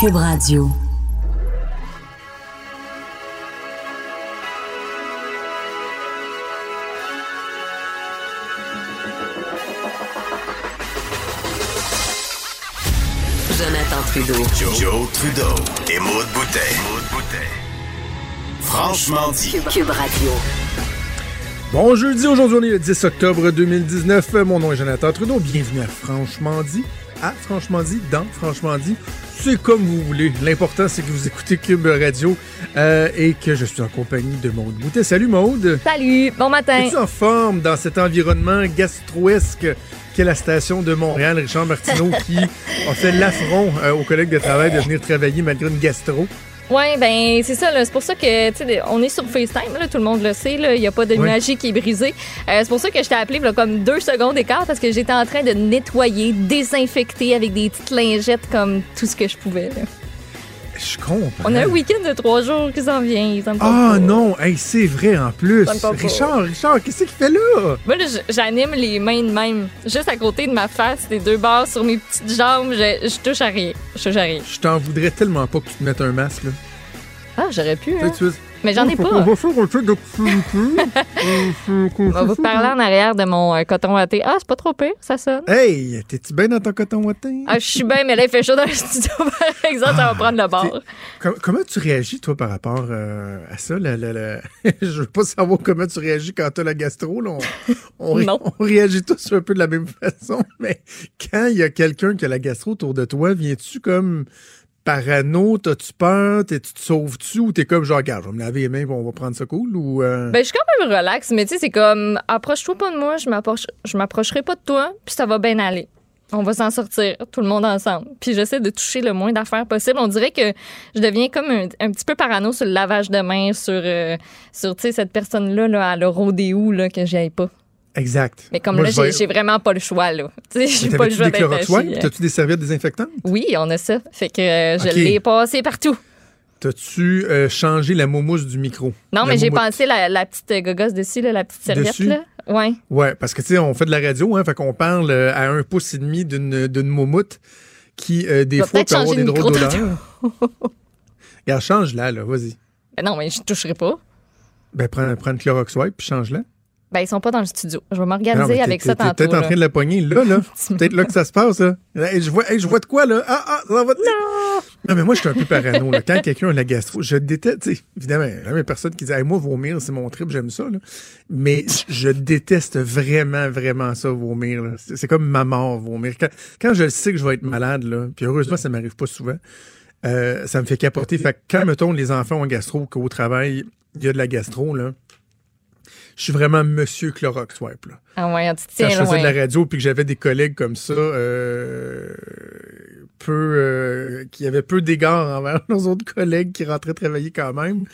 Cube Radio. Jonathan Trudeau. Joe, Trudeau et Maude Boutet. Franchement dit. Cube Radio. Bon jeudi, aujourd'hui on est le 10 octobre 2019. Mon nom est Jonathan Trudeau. Bienvenue à Franchement dit. À Franchement dit, dans Franchement dit. C'est comme vous voulez. L'important, c'est que vous écoutez Cube Radio euh, et que je suis en compagnie de Maude Boutet. Salut Maude. Salut, bon matin. Es-tu en forme dans cet environnement gastroesque qu'est la station de Montréal? Richard Martineau qui a fait l'affront euh, aux collègues de travail de venir travailler malgré une gastro? Oui, ben c'est ça. là. C'est pour ça que, tu sais, on est sur FaceTime, là, tout le monde le sait. là. Il n'y a pas de Oui. magie qui est brisée. Euh, c'est pour ça que je t'ai appelé là, comme deux secondes d'écart parce que j'étais en train de nettoyer, désinfecter avec des petites lingettes comme tout ce que je pouvais. là. Je comprends. On a un week-end de trois jours qui s'en vient. Ah non, hey, c'est vrai en plus. Richard, Richard, qu'est-ce qu'il fait là? Moi, là, j'anime les mains de même. Juste à côté de ma face, les deux barres sur mes petites jambes. Je, je touche à rien. Je touche à rien. Je t'en voudrais tellement pas que tu te mettes un masque là. Ah, j'aurais pu, hein. Tu sais, Mais j'en ai on pas. va faire un peu d'activité. On va vous parler en arrière de mon euh, coton thé. Ah, c'est pas trop pire, ça sonne. Hey, t'es-tu bien dans ton coton watté? Ah, je suis bien, mais là, il fait chaud dans le studio, par exemple, ça va prendre le bord. Com- comment tu réagis, toi, par rapport euh, à ça? la- la- la- Je veux pas savoir comment tu réagis quand t'as la gastro. Là. On, on Non. on réagit tous un peu de la même façon, mais quand il y a quelqu'un qui a la gastro autour de toi, viens-tu comme parano? T'as-tu peur? T'es- Tu te sauves-tu? Ou t'es comme genre, regarde, je vais me laver les mains on va prendre ça cool? Ou, euh, Ben, je suis quand même relax, mais tu sais, c'est comme, approche-toi pas de moi, je m'approche, je m'approcherai pas de toi, puis ça va bien aller. On va s'en sortir, tout le monde ensemble. Puis j'essaie de toucher le moins d'affaires possible. On dirait que je deviens comme un, petit peu parano sur le lavage de mains, sur, euh, sur tu sais, cette personne-là, là, à le rodéo, là, que j'aille pas. Exact. Mais comme Moi, là, vais- j'ai vraiment pas le choix, là. Tu sais, j'ai pas le choix d'être euh. T'as-tu des serviettes désinfectantes? Oui, on a ça. Fait que euh, je l'ai passé partout. T'as-tu euh, changé la moumouse du micro? Non, La mais j'ai pensé la, la petite gogosse dessus, là, la petite serviette, Dessus? là. Ouais. Ouais, parce que tu sais, on fait de la radio, hein, fait qu'on parle à un pouce et demi d'une d'une moumoute qui, euh, des Va fois, peut avoir des le drôles micro d'odeurs. Regarde, change-la, là, vas-y. Ben non, mais je toucherai pas. Ben, prends, prends le Clorox Wipe puis change-la. Ben, ils sont pas dans le studio. Je vais m'organiser avec ça tantôt. Peut-être en train de la poigner, là, là. C'est peut-être là que ça se passe, là. Hey, je, vois, hey, je vois de quoi, là? Ah, ah, ça va... Non! Non, mais moi, je suis un peu parano, là. Quand quelqu'un a la gastro, je déteste, évidemment, il y a personne qui dit, hey, moi, vomir, c'est mon trip, j'aime ça, là. Mais je déteste vraiment, vraiment ça, vomir, là. C'est c'est comme ma mort, vomir. Quand, quand je sais que je vais être malade, là, puis heureusement, ça m'arrive pas souvent, euh, ça me fait capoter. Fait que quand, mettons, les enfants ont gastro, qu'au travail, il y a de la gastro, là, je suis vraiment monsieur Clorox Wipe, là Ah ouais, tu quand je faisais de la radio puis que j'avais des collègues comme ça, euh, peu, euh, qui avaient peu d'égard envers nos autres collègues qui rentraient travailler quand même.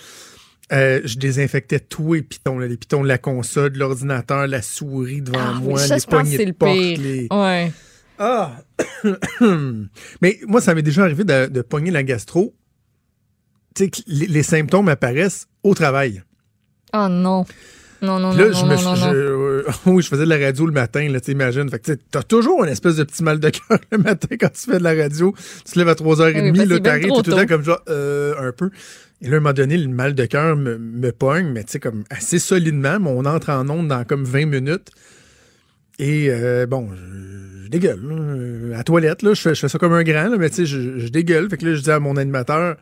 euh, je désinfectais tous les pitons, là, les pitons de la console, de l'ordinateur, la souris devant Ah moi, ça, les poignées de le porte. les- Ouais. Ah! Mais moi, ça m'est déjà arrivé de, de pogner la gastro. Tu sais, les, les symptômes apparaissent au travail. Oh non. Non, non, là, non, je me non, je- euh, oui, je faisais de la radio le matin, là, t'imagines. Fait que, t'as toujours une espèce de petit mal de cœur le matin quand tu fais de la radio. Tu te lèves à 3h30, Oui, là, t'arrives, tout le temps comme genre, euh, un peu. Et là, à un moment donné, le mal de cœur me, me pogne, mais tu sais, comme assez solidement, mais on entre en onde dans comme 20 minutes. Et euh, bon, je, je dégueule. là. Euh, À la toilette, là, je fais, je fais ça comme un grand, là, mais tu sais, je, je dégueule. Fait que là, je dis à mon animateur,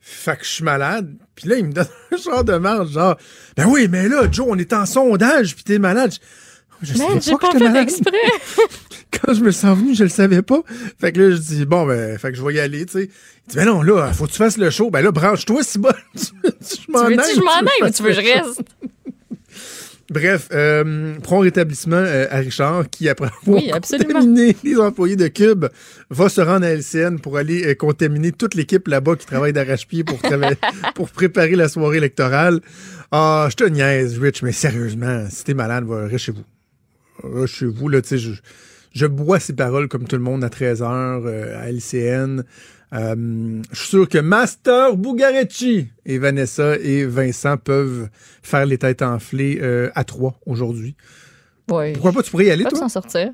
fait que je suis malade. Puis là, il me donne un genre de marge, genre, ben oui, mais là, Joe, on est en sondage, puis t'es malade. Je, je Man, savais j'ai pas pas que fait exprès. Quand je me sens venu, je le savais pas. Fait que là, je dis, bon, ben, fait que je vais y aller, tu sais. Il dit, ben non, là, faut que tu fasses le show. Ben là, branche-toi, si bon. tu veux Tu je m'en aille ou tu veux que je reste? Bref, euh, prompt rétablissement euh, à Richard qui, après avoir Oui, contaminé les employés de Cube, va se rendre à LCN pour aller euh, contaminer toute l'équipe là-bas qui travaille d'arrache-pied pour, pour préparer la soirée électorale. Ah, je te niaise, Rich, mais sérieusement, si t'es malade, va, reste chez vous. Reste chez vous, là, tu sais, je, je bois ces paroles comme tout le monde à 13h à LCN. Euh, je suis sûr que Master Bugarecci et Vanessa et Vincent peuvent faire les têtes enflées euh, à trois aujourd'hui. Oui. Pourquoi pas? Tu pourrais y aller, toi? s'en sortir.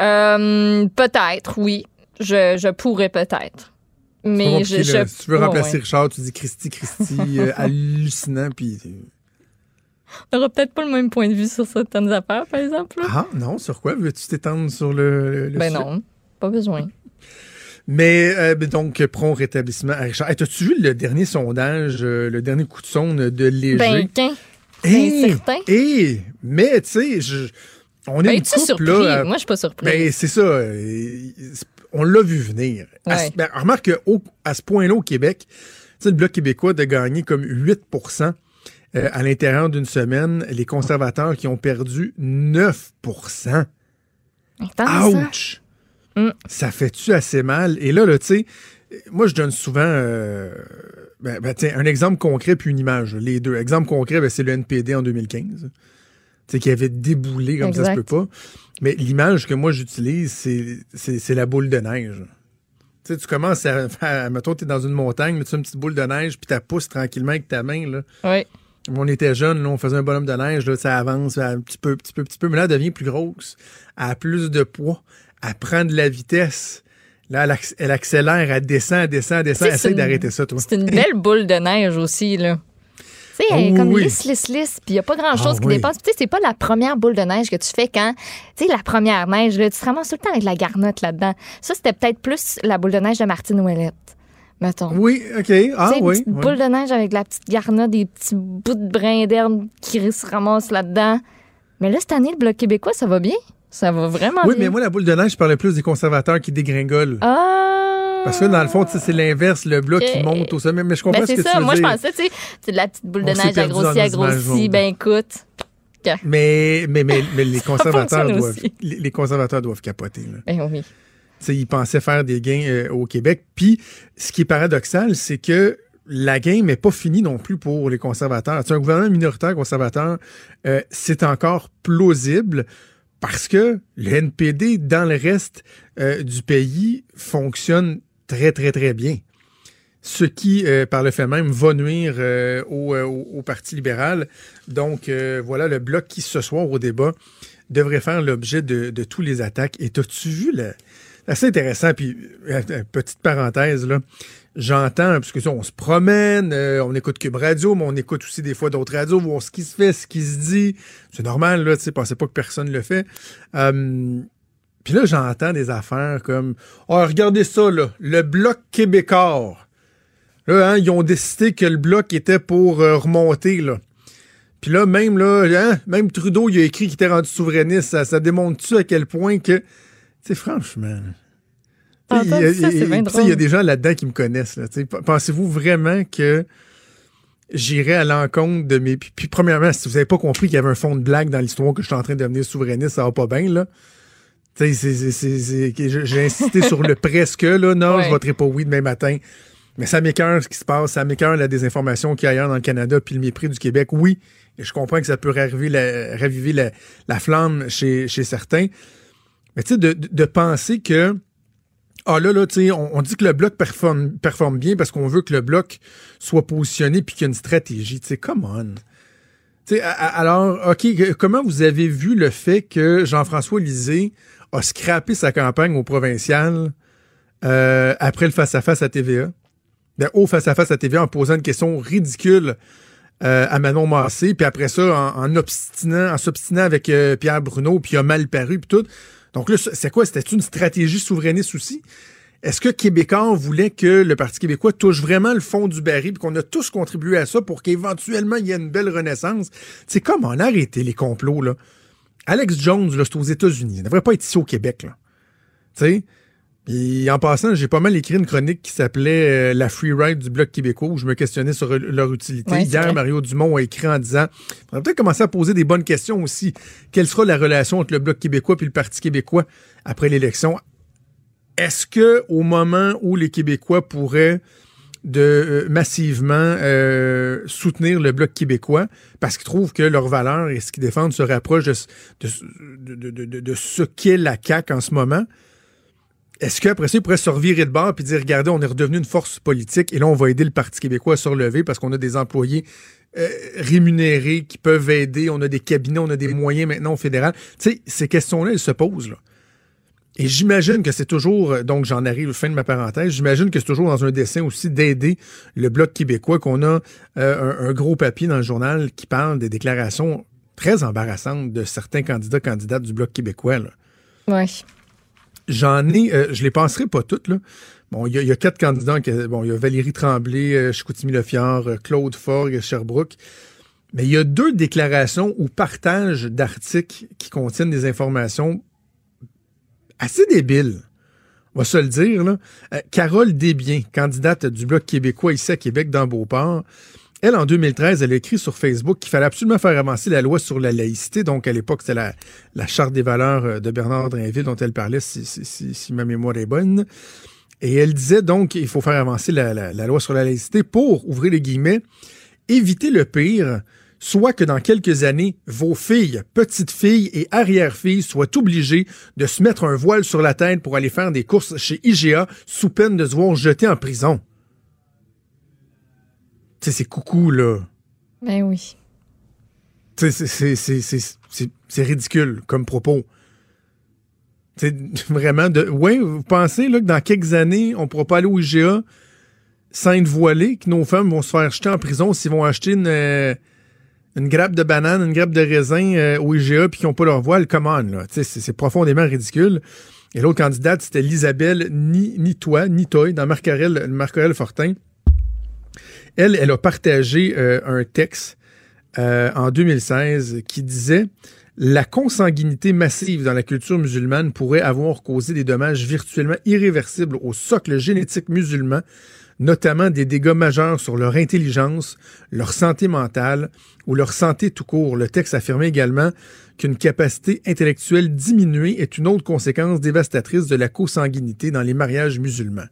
Euh, peut-être, oui. Je, je pourrais peut-être. Mais je, Si tu veux remplacer ouais. Richard, tu dis Christy, Christy, hallucinant, puis... On n'aura peut-être pas le même point de vue sur certaines affaires, par exemple. Ah, non, sur quoi? Veux-tu t'étendre sur le, le ben sujet? non, pas besoin. Mais euh, ben donc, prompt rétablissement à Richard. Hey, T'as-tu vu le dernier sondage, euh, le dernier coup de sonde de Léger? Ben, qu'un. Hey, ben, certain. hey, mais tu sais, je- on est Ben, une couple, surpris? là... à- Moi, je suis pas surpris. Ben, c'est ça. euh, On l'a vu venir. À ben, remarque qu'à ce point-là, au Québec, tu sais, le Bloc québécois de gagner comme 8% euh, à l'intérieur d'une semaine, les conservateurs qui ont perdu 9 Attends, ça. Ouch! Mm. Ça fait-tu assez mal? Et là, là tu sais, moi, je donne souvent euh, ben, ben, un exemple concret puis une image. Les deux. Exemple concret, ben, c'est le NPD en 2015. Tu sais, qui avait déboulé comme ça se Exact. peut pas. Mais l'image que moi, j'utilise, c'est- la boule de neige. Tu sais, tu commences à faire, mettons, tu es dans une montagne, tu as une petite boule de neige, puis tu pousses tranquillement avec ta main, là. Oui. On était jeunes, là, on faisait un bonhomme de neige, là, ça avance un petit peu, petit peu, petit peu, mais là, elle devient plus grosse, elle a plus de poids, elle prend de la vitesse. Là, elle, acc- elle accélère, elle descend, elle descend, elle descend. Essaye une- d'arrêter ça, toi. C'est une belle boule de neige aussi, là. Tu sais, elle est Oh, comme oui. lisse, lisse, lisse, puis il n'y a pas grand-chose Ah, qui oui. dépasse. Tu sais, c'est pas la première boule de neige que tu fais quand. Tu sais, la première neige, là, tu te ramasses tout le temps avec de la garnotte là-dedans. Ça, c'était peut-être plus la boule de neige de Martine Ouellette. Mettons. Oui, OK. Ah, une oui. petite oui. boule de neige avec la petite garnotte, des petits bouts de brin d'herbe qui se ramassent là-dedans. Mais là, cette année, le Bloc québécois, ça va bien? Ça va vraiment Oui, bien. mais moi, la boule de neige, je parlais plus des conservateurs qui dégringolent. Ah! Parce que dans le fond, c'est l'inverse, le bloc qui monte au sommet. Mais je comprends Ben, ce c'est que ça. tu veux Moi, je dire. pensais, tu sais, c'est de la petite boule de On s'est neige agrossie, agrossie. Ben, écoute. Mais, mais, mais, mais les conservateurs doivent, les, les conservateurs doivent capoter. Là. Ben oui. Tu sais, ils pensaient faire des gains euh, au Québec. Puis, ce qui est paradoxal, c'est que la game n'est pas finie non plus pour les conservateurs. Sais, un gouvernement minoritaire conservateur, euh, c'est encore plausible parce que le NPD, dans le reste euh, du pays, fonctionne très, très, très bien. Ce qui, euh, par le fait même, va nuire euh, au, Parti libéral. Donc, voilà, le bloc qui, ce soir, au débat, devrait faire l'objet de, de tous les attaques. Et t'as-tu vu le... Assez intéressant, puis petite parenthèse, là, j'entends, parce que on se promène, euh, on écoute Cube Radio, mais on écoute aussi des fois d'autres radios, voir ce qui se fait, ce qui se dit. C'est normal, là, tu sais, pensez pas que personne le fait. Euh, puis là, j'entends des affaires comme « Oh, regardez ça, là, le Bloc québécois. » Là, hein, ils ont décidé que le Bloc était pour euh, remonter, là. Puis là, même là, hein, même Trudeau, il a écrit qu'il était rendu souverainiste. Ça, ça démontre-tu à quel point que... Sais, franchement... il y a- ça, c'est il y a- bien tu sais, Il y a drôle. des gens là-dedans qui me connaissent. Pensez-vous vraiment que j'irais à l'encontre de mes... Puis, puis premièrement, si vous n'avez pas compris qu'il y avait un fond de blague dans l'histoire que je suis en train de devenir souverainiste, ça va pas bien, là. J'ai insisté sur le presque, là. Non, Ouais. je voterai pas oui demain matin. Mais ça m'écœure ce qui se passe, ça m'écœure la désinformation qu'il y a ailleurs dans le Canada, puis le mépris du Québec. Oui, et je comprends que ça peut raviver la, raviver la, la flamme chez, chez certains. Mais tu sais, de- de penser que, ah là, là, tu sais, on, dit que le bloc performe, bien parce qu'on veut que le bloc soit positionné puis qu'il y a une stratégie. Tu sais, come on. Tu sais, a- a- alors, OK, comment vous avez vu le fait que Jean-François Lisée a scrappé sa campagne au provincial euh, après le face-à-face à TVA? Ben, au face-à-face à TVA en posant une question ridicule euh, à Manon Massé, puis après ça, en, en s'obstinant avec euh, Pierre Bruno, puis il a mal paru, puis tout. Donc là, c'est quoi? C'était une stratégie souverainiste aussi? Est-ce que Québécois voulait que le Parti québécois touche vraiment le fond du baril, puis qu'on a tous contribué à ça pour qu'éventuellement il y ait une belle renaissance? C'est comme on a arrêté les complots, là. Alex Jones, là, c'est aux États-Unis. Il ne devrait pas être ici au Québec, là. Puis en passant, j'ai pas mal écrit une chronique qui s'appelait euh, La Free Ride du Bloc québécois où je me questionnais sur euh, leur utilité. Ouais, Hier. Mario Dumont a écrit en disant on va peut-être commencer à poser des bonnes questions aussi. Quelle sera la relation entre le Bloc québécois et le Parti québécois après l'élection? Est-ce que au moment où les Québécois pourraient de euh, massivement euh, soutenir le bloc québécois parce qu'ils trouvent que leurs valeurs et ce qu'ils défendent se rapprochent de- de ce qu'est la CAQ en ce moment. Est-ce qu'après ça, ils pourraient se revirer de bord et dire, regardez, on est redevenu une force politique et là, on va aider le Parti québécois à se relever parce qu'on a des employés euh, rémunérés qui peuvent aider, on a des cabinets, on a des moyens maintenant au fédéral. Tu sais, ces questions-là, elles se posent. Et j'imagine que c'est toujours, euh, donc j'en arrive fin de ma parenthèse, j'imagine que c'est toujours dans un dessin aussi d'aider le Bloc québécois qu'on a euh, un, un gros papier dans le journal qui parle des déclarations très embarrassantes de certains candidats, candidates du Bloc québécois. là. Ouais. J'en ai, euh, je les passerai pas toutes, là. Bon, il y, y a quatre candidats. Bon, il y a Valérie Tremblay, euh, Chicoutimi-Lefiard, euh, Claude Forgue, Sherbrooke. Mais il y a deux déclarations ou partages d'articles qui contiennent des informations assez débiles. On va se le dire, là. Euh, Carole Desbiens, candidate du Bloc québécois ici à Québec, dans Beauport. Elle, en 2013, elle a écrit sur Facebook qu'il fallait absolument faire avancer la loi sur la laïcité. Donc, à l'époque, c'était la, Charte des valeurs euh, de Bernard Drinville dont elle parlait, si, ma mémoire est bonne. Et elle disait donc qu'il faut faire avancer la loi sur la laïcité pour, ouvrir les guillemets, éviter le pire, soit que dans quelques années, vos filles, petites filles et arrière-filles soient obligées de se mettre un voile sur la tête pour aller faire des courses chez IGA sous peine de se voir jeter en prison. Tu sais, c'est coucou, là. Ben oui. Tu sais, c'est- ridicule comme propos. C'est vraiment de. Oui, vous pensez là, que dans quelques années, on ne pourra pas aller au IGA sans être voilé, que nos femmes vont se faire jeter en prison s'ils vont acheter une, euh, une grappe de banane, une grappe de raisin euh, au IGA puis qu'ils n'ont pas leur voile? Come on, là. C'est profondément ridicule. Et l'autre candidate, c'était l'Isabelle Ni, Nitoy, Nitoy, dans Marc-Aurèle Marc-Aurèle Fortin. Elle, elle a partagé euh, un texte euh, en 2016 qui disait la consanguinité massive dans la culture musulmane pourrait avoir causé des dommages virtuellement irréversibles au socle génétique musulman, notamment des dégâts majeurs sur leur intelligence, leur santé mentale ou leur santé tout court. Le texte affirmait également qu'une capacité intellectuelle diminuée est une autre conséquence dévastatrice de la consanguinité dans les mariages musulmans.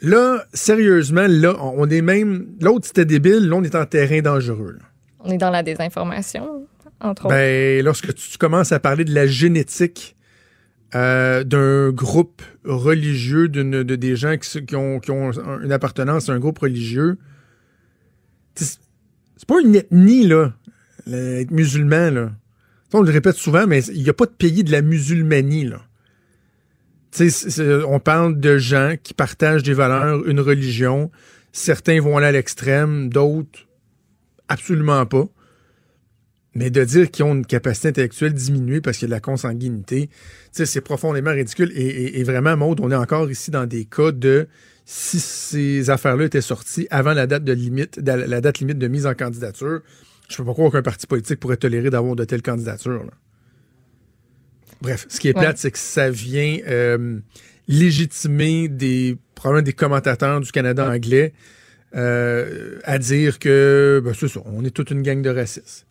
Là, sérieusement, là, on est même. L'autre, c'était débile, là, on est en terrain dangereux. là. On est dans la désinformation, entre autres. Ben, lorsque tu commences à parler de la génétique euh, d'un groupe religieux, d'une- de, des gens qui, ont, qui ont un- une appartenance à un groupe religieux, c'est pas une ethnie, là, être musulman, là. Ça, on le répète souvent, mais il n'y a pas de pays de la musulmanie, là. On parle de gens qui partagent des valeurs, une religion. Certains vont aller à l'extrême, d'autres absolument pas. Mais de dire qu'ils ont une capacité intellectuelle diminuée parce qu'il y a de la consanguinité, c'est profondément ridicule. Et, vraiment, Maud, on est encore ici dans des cas de si ces affaires-là étaient sorties avant la date limite, de- mise en candidature, je peux pas croire qu'un parti politique pourrait tolérer d'avoir de telles candidatures. Bref, ce qui est Ouais. plate, c'est que ça vient euh, légitimer des probablement des commentateurs du Canada anglais euh, à dire que ben, c'est ça, on est toute une gang de racistes.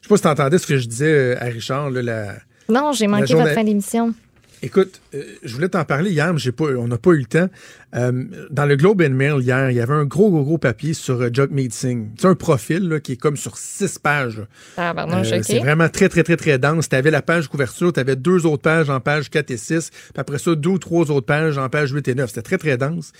Je sais pas si tu entendais ce que je disais euh, à Richard, là, la, non, j'ai manqué journée- votre fin d'émission. Écoute, euh, je voulais t'en parler hier, mais pas, on n'a pas eu le temps. Euh, dans le Globe and Mail hier, il y avait un gros, gros, gros papier sur euh, Jagmeet Singh. C'est un profil là, qui est comme sur six pages. Ah, pardon, Euh. C'est vraiment très, très, très, très dense. Tu avais la page couverture, tu avais deux autres pages en page 4 et 6, puis après ça, deux ou trois autres pages en page 8 et 9. C'était très, très dense.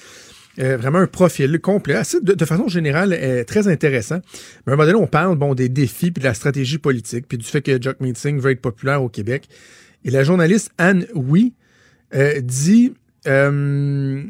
Euh, vraiment un profil complet, assez, de, de façon générale, euh, très intéressant. Mais à un moment donné, on parle bon, des défis, puis de la stratégie politique, puis du fait que Jagmeet Singh veut être populaire au Québec. Et la journaliste Anne Oui euh, dit... euh,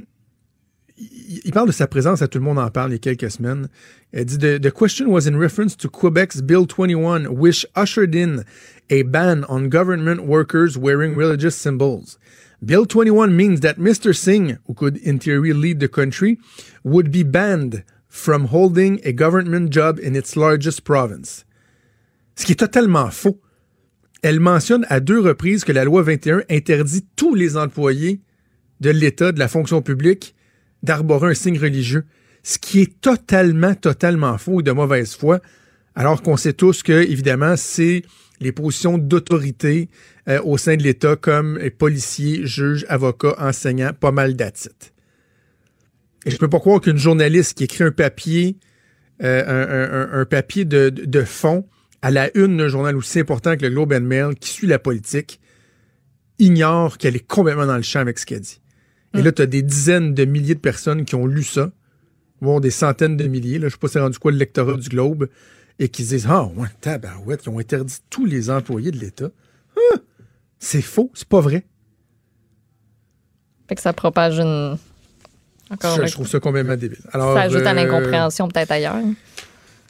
il parle de sa présence à Tout le monde en parle il y a quelques semaines. Elle dit the, the question was in reference to Quebec's Bill 21, which ushered in a ban on government workers wearing religious symbols. Bill 21 means that Mr. Singh, who could in theory lead the country, would be banned from holding a government job in its largest province. Ce qui est totalement faux. Elle mentionne à deux reprises que la loi 21 interdit tous les employés de l'État, de la fonction publique, d'arborer un signe religieux. Ce qui est totalement, totalement faux et de mauvaise foi, alors qu'on sait tous que, évidemment, c'est les positions d'autorité euh, au sein de l'État comme policiers, juges, avocats, enseignants, pas mal d'attitudes. Et je peux pas croire qu'une journaliste qui écrit un papier, euh, un, papier de fond à la une d'un journal aussi important que le Globe and Mail, qui suit la politique, ignore qu'elle est complètement dans le champ avec ce qu'elle dit. Et là, tu as des dizaines de milliers de personnes qui ont lu ça, bon, des centaines de milliers, là, je sais pas c'est rendu quoi le lectorat du Globe, et qui se disent Ah, ouais, tabarouette, ils ont interdit tous les employés de l'État. Ah! c'est faux, c'est pas vrai. Fait que ça propage une. Encore Je, je trouve ça complètement débile. Alors, ça ajoute à euh, l'incompréhension peut-être ailleurs.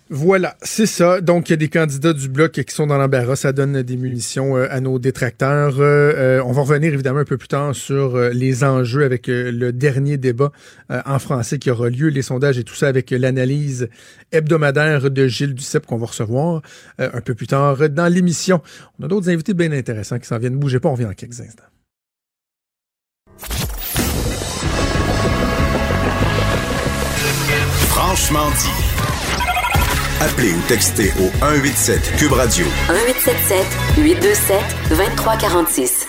Voilà, c'est ça. Donc, il y a des candidats du bloc qui sont dans l'embarras. Ça donne des munitions euh, à nos détracteurs. Euh, euh, on va revenir évidemment un peu plus tard sur les enjeux avec le dernier débat en français qui aura lieu, les sondages et tout ça avec l'analyse hebdomadaire de Gilles Duceppe qu'on va recevoir un peu plus tard dans l'émission. On a d'autres invités bien intéressants qui s'en viennent. Bougez pas, on revient dans quelques instants. Franchement dit. Appelez ou textez au 187 Cube Radio 1877 827 2346.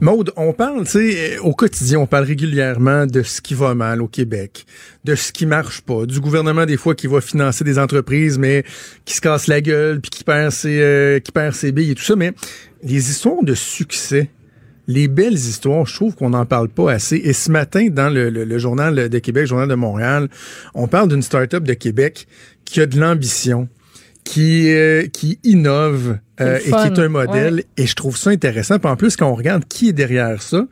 Maude, on parle, tu sais, euh, au quotidien, on parle régulièrement de ce qui va mal au Québec, de ce qui marche pas, du gouvernement des fois qui va financer des entreprises, mais qui se casse la gueule, puis qui perd ses, euh, qui perd ses billes et tout ça. Mais les histoires de succès, les belles histoires, je trouve qu'on n'en parle pas assez. Et ce matin, dans le, le- le journal de Québec, le journal de Montréal, on parle d'une start-up de Québec qui a de l'ambition, qui, euh, qui innove euh, et qui est un modèle. ouais. Et je trouve ça intéressant. Puis en plus, quand on regarde qui est derrière ça,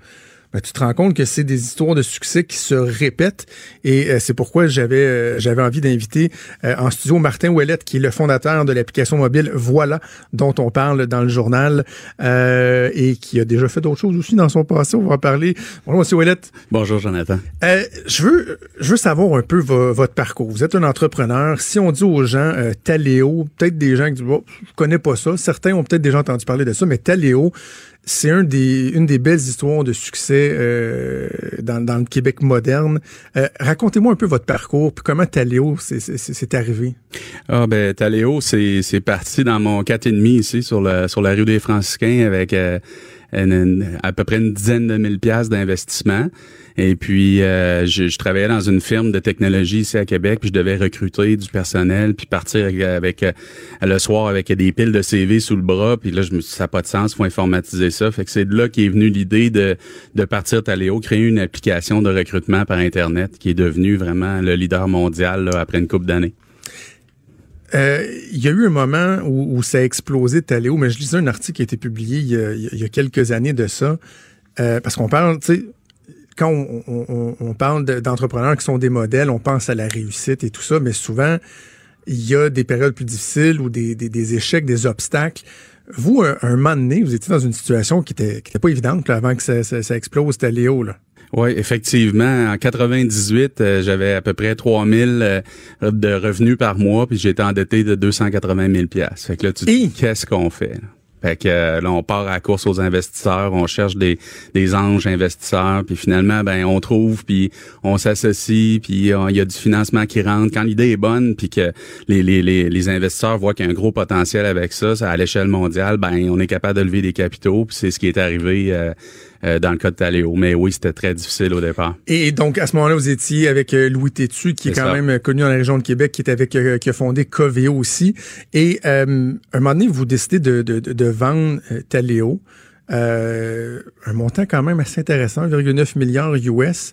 ben, tu te rends compte que c'est des histoires de succès qui se répètent. Et euh, c'est pourquoi j'avais euh, j'avais envie d'inviter euh, en studio Martin Ouellette, qui est le fondateur de l'application mobile Voilà, dont on parle dans le journal, euh, et qui a déjà fait d'autres choses aussi dans son passé. On va en parler. Bonjour, Monsieur Ouellette. Bonjour, Jonathan. Euh, je veux, je veux savoir un peu vo- votre parcours. Vous êtes un entrepreneur. Si on dit aux gens euh, Taléo, peut-être des gens qui disent, oh, je connais pas ça. Certains ont peut-être déjà entendu parler de ça, mais Taléo, c'est un des, une des belles histoires de succès euh, dans, le Québec moderne. Euh, Racontez-moi un peu votre parcours, puis comment Taléo c'est- arrivé. Ah ben Taléo, c'est c'est parti dans mon 4,5 ici sur la sur la rue des Franciscains avec euh, à peu près une dizaine de mille pièces d'investissement. Et puis euh, je, je travaillais dans une firme de technologie ici à Québec, puis je devais recruter du personnel, puis partir avec, euh, le soir avec des piles de CV sous le bras. Puis là, je me suis ça n'a pas de sens, faut informatiser ça. Fait que c'est de là qu'est venue l'idée de de partir Taléo, créer une application de recrutement par internet qui est devenue vraiment le leader mondial là, après une couple d'années. Euh, Il y a eu un moment où, ça a explosé Taléo, mais je lisais un article qui a été publié il y a, quelques années de ça, euh, parce qu'on parle, tu sais, quand on, parle de- d'entrepreneurs qui sont des modèles, on pense à la réussite et tout ça, mais souvent, il y a des périodes plus difficiles ou des, échecs, des obstacles. Vous, un, un moment donné, vous étiez dans une situation qui était, qui était pas évidente avant que ça, ça- ça explose Taléo. Là. Oui, effectivement. En 98, euh, j'avais à peu près 3000 euh, de revenus par mois, puis j'étais endetté de 280 000 pièces. Fait que là, tu te dis, qu'est-ce qu'on fait? Fait que euh, là, on part à la course aux investisseurs, on cherche des, des anges investisseurs, puis finalement, ben on trouve, puis on s'associe, puis euh, il y a du financement qui rentre. Quand l'idée est bonne, puis que les, les, les, les investisseurs voient qu'il y a un gros potentiel avec ça, ça à l'échelle mondiale, ben on est capable de lever des capitaux, puis c'est ce qui est arrivé euh, euh, dans le cas de Taléo. Mais oui, c'était très difficile au départ. Et donc, à ce moment-là, vous étiez avec euh, Louis Tétu, qui est quand ça. même euh, connu dans la région de Québec, qui est avec, euh, qui a fondé Coveo aussi. Et euh, un moment donné, vous décidez de, de, de- vendre Taléo. Euh, un montant quand même assez intéressant, 1,9 milliard US.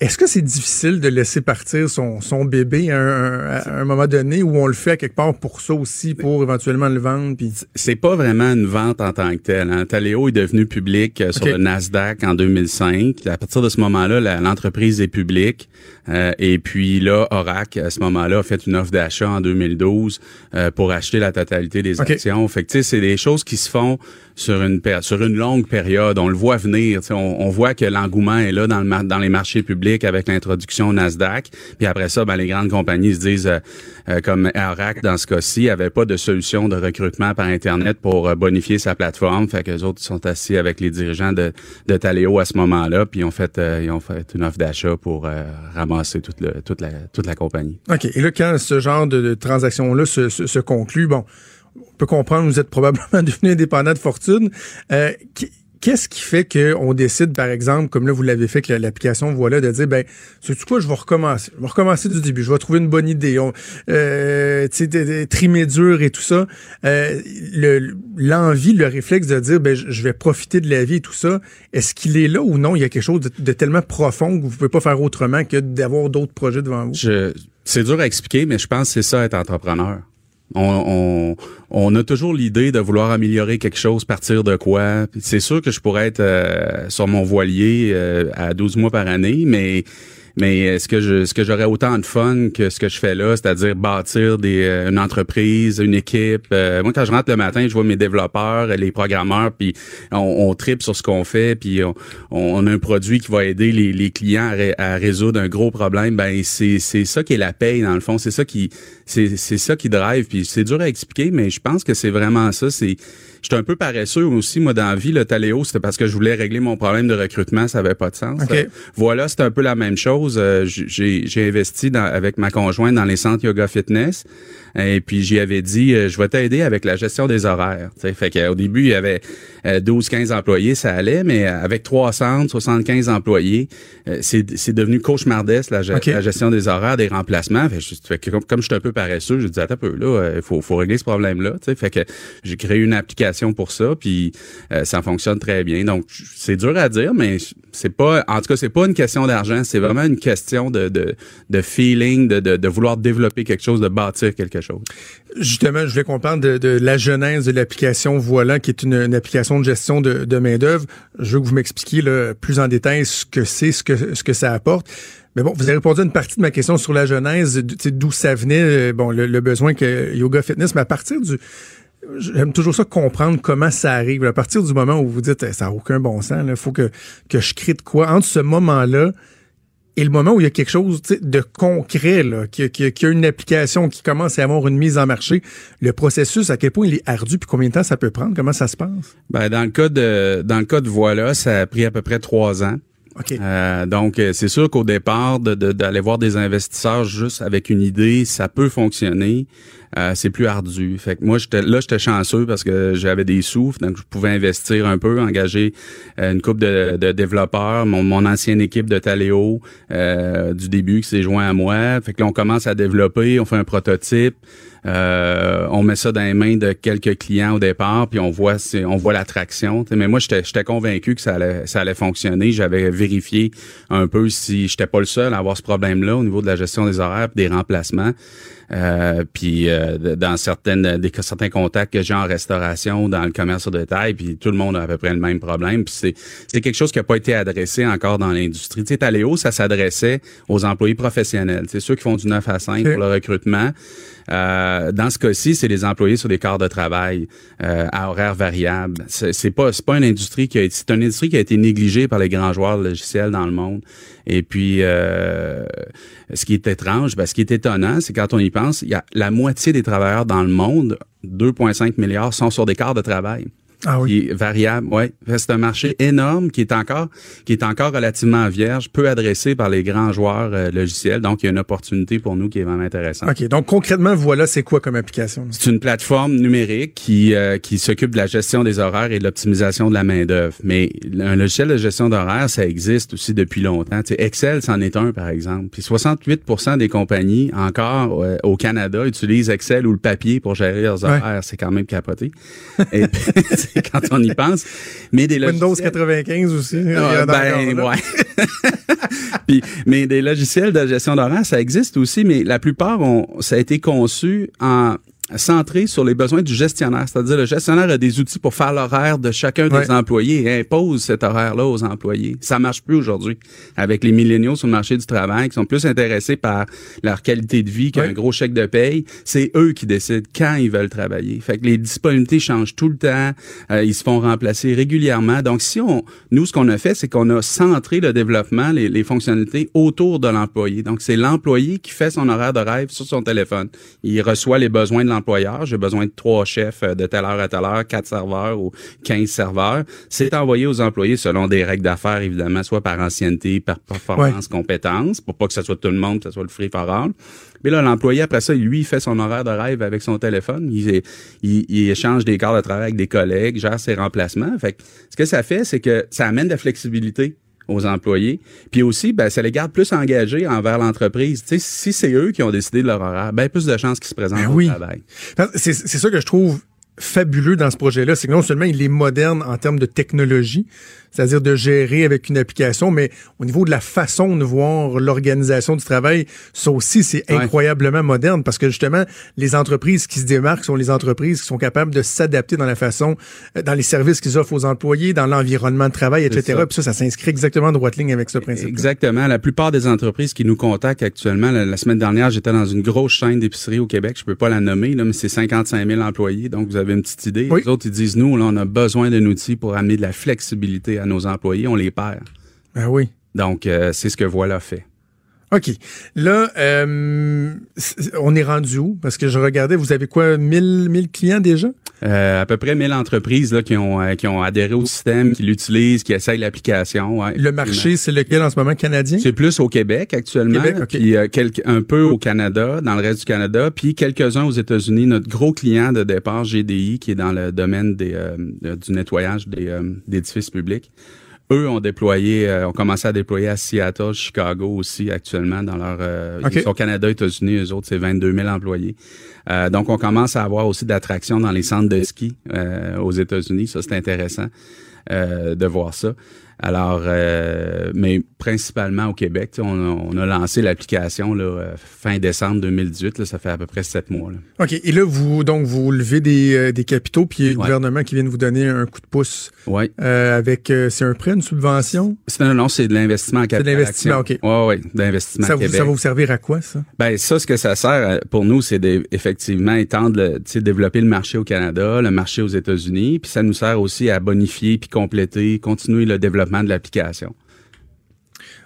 Est-ce que c'est difficile de laisser partir son, son bébé à un, à un moment donné où on le fait quelque part pour ça aussi, pour éventuellement le vendre? Puis... c'est pas vraiment une vente en tant que telle. Hein. Taléo est devenu public euh, sur le Nasdaq en 2005. À partir de ce moment-là, l'entreprise est publique. Euh, et puis là, Oracle, à ce moment-là, a fait une offre d'achat en 2012 euh, pour acheter la totalité des actions. Fait que, tu sais, c'est des choses qui se font sur une sur une longue période. On le voit venir. On, on voit que l'engouement est là dans, le dans les marchés publics avec l'introduction Nasdaq. Puis après ça, ben, les grandes compagnies se disent, euh, euh, comme Oracle dans ce cas-ci, avait pas de solution de recrutement par Internet pour euh, bonifier sa plateforme. Fait que les autres sont assis avec les dirigeants de, de Taléo à ce moment-là, puis ils ont fait, ils ont fait une offre d'achat pour euh, toute, la, compagnie. OK. Et là, quand ce genre de, transaction-là se, conclut, bon, on peut comprendre, vous êtes probablement devenu indépendant de fortune. Euh, Qu'est-ce qui fait qu'on décide, par exemple, comme là, vous l'avez fait avec l'application Voilà, de dire, ben, sais-tu quoi, je vais recommencer. Je vais recommencer du début. Je vais trouver une bonne idée. Euh, tu sais, trimer dur et tout ça. Euh, le- L'envie, le réflexe de dire, ben, je vais profiter de la vie et tout ça. Est-ce qu'il est là ou non? Il y a quelque chose de, tellement profond que vous pouvez pas faire autrement que d'avoir d'autres projets devant vous? C'est dur à expliquer, mais je pense que c'est ça être entrepreneur. On, on, a toujours l'idée de vouloir améliorer quelque chose, partir de quoi. C'est sûr que je pourrais être euh, sur mon voilier euh, à 12 mois par année, mais mais est-ce que je, ce que j'aurais autant de fun que ce que je fais là, c'est-à-dire bâtir des, euh, une entreprise, une équipe. Euh, moi, quand je rentre le matin, je vois mes développeurs, les programmeurs, puis on, on tripe sur ce qu'on fait, puis on, on, a un produit qui va aider les, les clients à, résoudre un gros problème. Ben c'est c'est ça qui est la paye dans le fond. C'est ça qui c'est c'est ça qui drive. Puis c'est dur à expliquer, mais je pense que c'est vraiment ça. C'est J'étais un peu paresseux aussi, moi, dans la vie. Le Taléo, c'était parce que je voulais régler mon problème de recrutement. Ça avait pas de sens. voilà, c'est un peu la même chose. Euh, j'ai investi dans, avec ma conjointe dans les centres yoga fitness. Et puis j'y avais dit, euh, je vais t'aider avec la gestion des horaires. T'sais. Fait qu'au début, il y avait 12-15 euh, employés, ça allait, mais avec 300, 75 employés, euh, c'est devenu cauchemardesque la, la, gestion des horaires, des remplacements. Fait, que, comme, comme je suis un peu paresseux, je disais, attends un peu, là, il faut, faut régler ce problème-là. Fait que j'ai créé une application pour ça, puis ça fonctionne très bien. Donc, c'est dur à dire, mais c'est pas, en tout cas, c'est pas une question d'argent, c'est vraiment une question de, de, de feeling, de, de, de vouloir développer quelque chose, de bâtir quelque chose. Justement, je voulais qu'on parle de, la genèse de l'application Voilà, qui est une, application de gestion de, main-d'œuvre. Je veux que vous m'expliquiez plus en détail ce que c'est, ce que, ce que ça apporte. Mais bon, vous avez répondu à une partie de ma question sur la genèse, d'où ça venait, euh, bon, le, besoin que Yoga Fitness, mais à partir du J'aime toujours ça comprendre comment ça arrive. À partir du moment où vous dites eh, ça n'a aucun bon sens, il faut que, que je crée de quoi. Entre ce moment-là et le moment où il y a quelque chose de concret, qu'il y, a une application qui commence à avoir une mise en marché, le processus, à quel point il est ardu, puis combien de temps ça peut prendre, comment ça se passe? Ben, dans le cas de dans le cas de Voilà, ça a pris à peu près trois ans. Euh, donc, euh, c'est sûr qu'au départ, d'aller voir des investisseurs juste avec une idée, ça peut fonctionner. Euh, c'est plus ardu. Fait que moi, j'étais là, j'étais chanceux parce que j'avais des sous, donc je pouvais investir un peu, engager euh, une couple de, de, développeurs, mon, mon ancienne équipe de Taléo euh, du début qui s'est joint à moi. Fait que là, on commence à développer, on fait un prototype. Euh, on met ça dans les mains de quelques clients au départ, puis on voit on voit l'attraction. Mais moi, j'étais convaincu que ça allait, ça allait fonctionner. J'avais vérifié un peu si j'étais pas le seul à avoir ce problème-là au niveau de la gestion des horaires des remplacements. Euh, puis euh, dans certaines des, certains contacts que j'ai en restauration, dans le commerce au détail, puis tout le monde a à peu près le même problème. Puis c'est, c'est quelque chose qui n'a pas été adressé encore dans l'industrie. Tu sais, Taléo, ça s'adressait aux employés professionnels. C'est ceux qui font du 9 à 5 pour le recrutement. Euh, dans ce cas-ci, c'est les employés sur des quarts de travail euh, à horaires variables. C'est pas c'est pas une industrie qui a c'est une industrie qui a été négligée par les grands joueurs logiciels dans le monde. Et puis, euh, ce qui est étrange, ben, ce qui est étonnant, c'est quand on y pense, il y a la moitié des travailleurs dans le monde, 2,5 milliards, sont sur des quarts de travail. Ah oui. Qui est variable, ouais. C'est un marché énorme qui est encore qui est encore relativement vierge, peu adressé par les grands joueurs euh, logiciels. Donc il y a une opportunité pour nous qui est vraiment intéressante. OK, donc concrètement voilà, c'est quoi comme application C'est une plateforme numérique qui euh, qui s'occupe de la gestion des horaires et de l'optimisation de la main-d'œuvre. Mais un logiciel de gestion d'horaires, ça existe aussi depuis longtemps. Tu Excel, c'en est un par exemple. Puis 68% des compagnies encore euh, au Canada utilisent Excel ou le papier pour gérer leurs horaires, c'est quand même capoté. et quand on y pense. Mais des Windows 95 aussi. Ah, ben, ouais. Puis, mais des logiciels de gestion d'horaire, ça existe aussi, mais la plupart ont, ça a été conçu en centré sur les besoins du gestionnaire. C'est-à-dire, le gestionnaire a des outils pour faire l'horaire de chacun des employés et impose cet horaire-là aux employés. Ça marche plus aujourd'hui. Avec les milléniaux sur le marché du travail qui sont plus intéressés par leur qualité de vie qu'un gros chèque de paye, c'est eux qui décident quand ils veulent travailler. Fait que les disponibilités changent tout le temps. Euh, ils se font remplacer régulièrement. Donc, si on, nous, ce qu'on a fait, c'est qu'on a centré le développement, les, les fonctionnalités autour de l'employé. Donc, c'est l'employé qui fait son horaire de rêve sur son téléphone. Il reçoit les besoins de employeur, j'ai besoin de trois chefs euh, de telle heure à telle heure, quatre serveurs ou quinze serveurs. C'est envoyé aux employés selon des règles d'affaires, évidemment, soit par ancienneté, par performance, compétence, pour pas que ce soit tout le monde, que ce soit le free for all. Mais là, l'employé, après ça, lui, il fait son horaire de rêve avec son téléphone. Il, il, échange des quarts de travail avec des collègues, gère ses remplacements. Fait que, ce que ça fait, c'est que ça amène de la flexibilité aux employés. Puis aussi, ben, ça les garde plus engagés envers l'entreprise. Tu sais, si c'est eux qui ont décidé de leur horaire, ben plus de chances qu'ils se présentent ben au travail. C'est ça que je trouve fabuleux dans ce projet-là, c'est que non seulement il est moderne en termes de technologie, c'est-à-dire de gérer avec une application, mais au niveau de la façon de voir l'organisation du travail, ça aussi, c'est Ouais. incroyablement moderne parce que justement, les entreprises qui se démarquent sont les entreprises qui sont capables de s'adapter dans la façon, euh, dans les services qu'ils offrent aux employés, dans l'environnement de travail, etc. Ça. Puis ça, ça s'inscrit exactement en droite ligne avec ce principe. Exactement. La plupart des entreprises qui nous contactent actuellement, la, la semaine dernière, j'étais dans une grosse chaîne d'épicerie au Québec. Je peux pas la nommer, là, mais c'est 55 000 employés. Donc, vous avez une petite idée. Oui. Les autres, ils disent, nous, là, on a besoin d'un outil pour amener de la flexibilité à nos employés. On les perd. Ah oui. Donc, euh, c'est ce que Voilà fait. OK. Là, euh, on est rendu où? Parce que je regardais, vous avez quoi, 1000, 1000 clients déjà? Euh, à peu près 1000 entreprises là, qui, ont, euh, qui ont adhéré au système, qui l'utilisent, qui essayent l'application. ouais, Le marché, c'est lequel en ce moment, canadien? C'est plus au Québec actuellement, Québec, puis euh, quelques- un peu au Canada, dans le reste du Canada, puis quelques-uns aux États-Unis. Notre gros client de départ, GDI, qui est dans le domaine des, du nettoyage des euh, d'édifices publics. Eux ont déployé, euh, ont commencé à déployer à Seattle, Chicago aussi actuellement dans leur. euh, Ok. Ils sont Canada, États-Unis, eux autres, c'est 22 000 employés. Euh, donc on commence à avoir aussi d'attractions dans les centres de ski euh, aux États-Unis. Ça c'est intéressant euh, de voir ça. Alors, euh, mais principalement au Québec, on a, on a lancé l'application là, euh, fin décembre 2018. Là, ça fait à peu près sept mois. Là. OK. Et là, vous, donc, vous levez des, euh, des capitaux, puis il y a le Ouais. gouvernement qui vient de vous donner un coup de pouce euh, avec, c'est un prêt, une subvention? C'est non, non, c'est de l'investissement en capital. de l'investissement. OK. Ouais, ouais, d'investissement Ça, vous- ça va vous servir à quoi, ça? Ben ça, ce que ça sert pour nous, c'est effectivement étendre, le, développer le marché au Canada, le marché aux États-Unis, puis ça nous sert aussi à bonifier puis compléter, continuer le développement de l'application.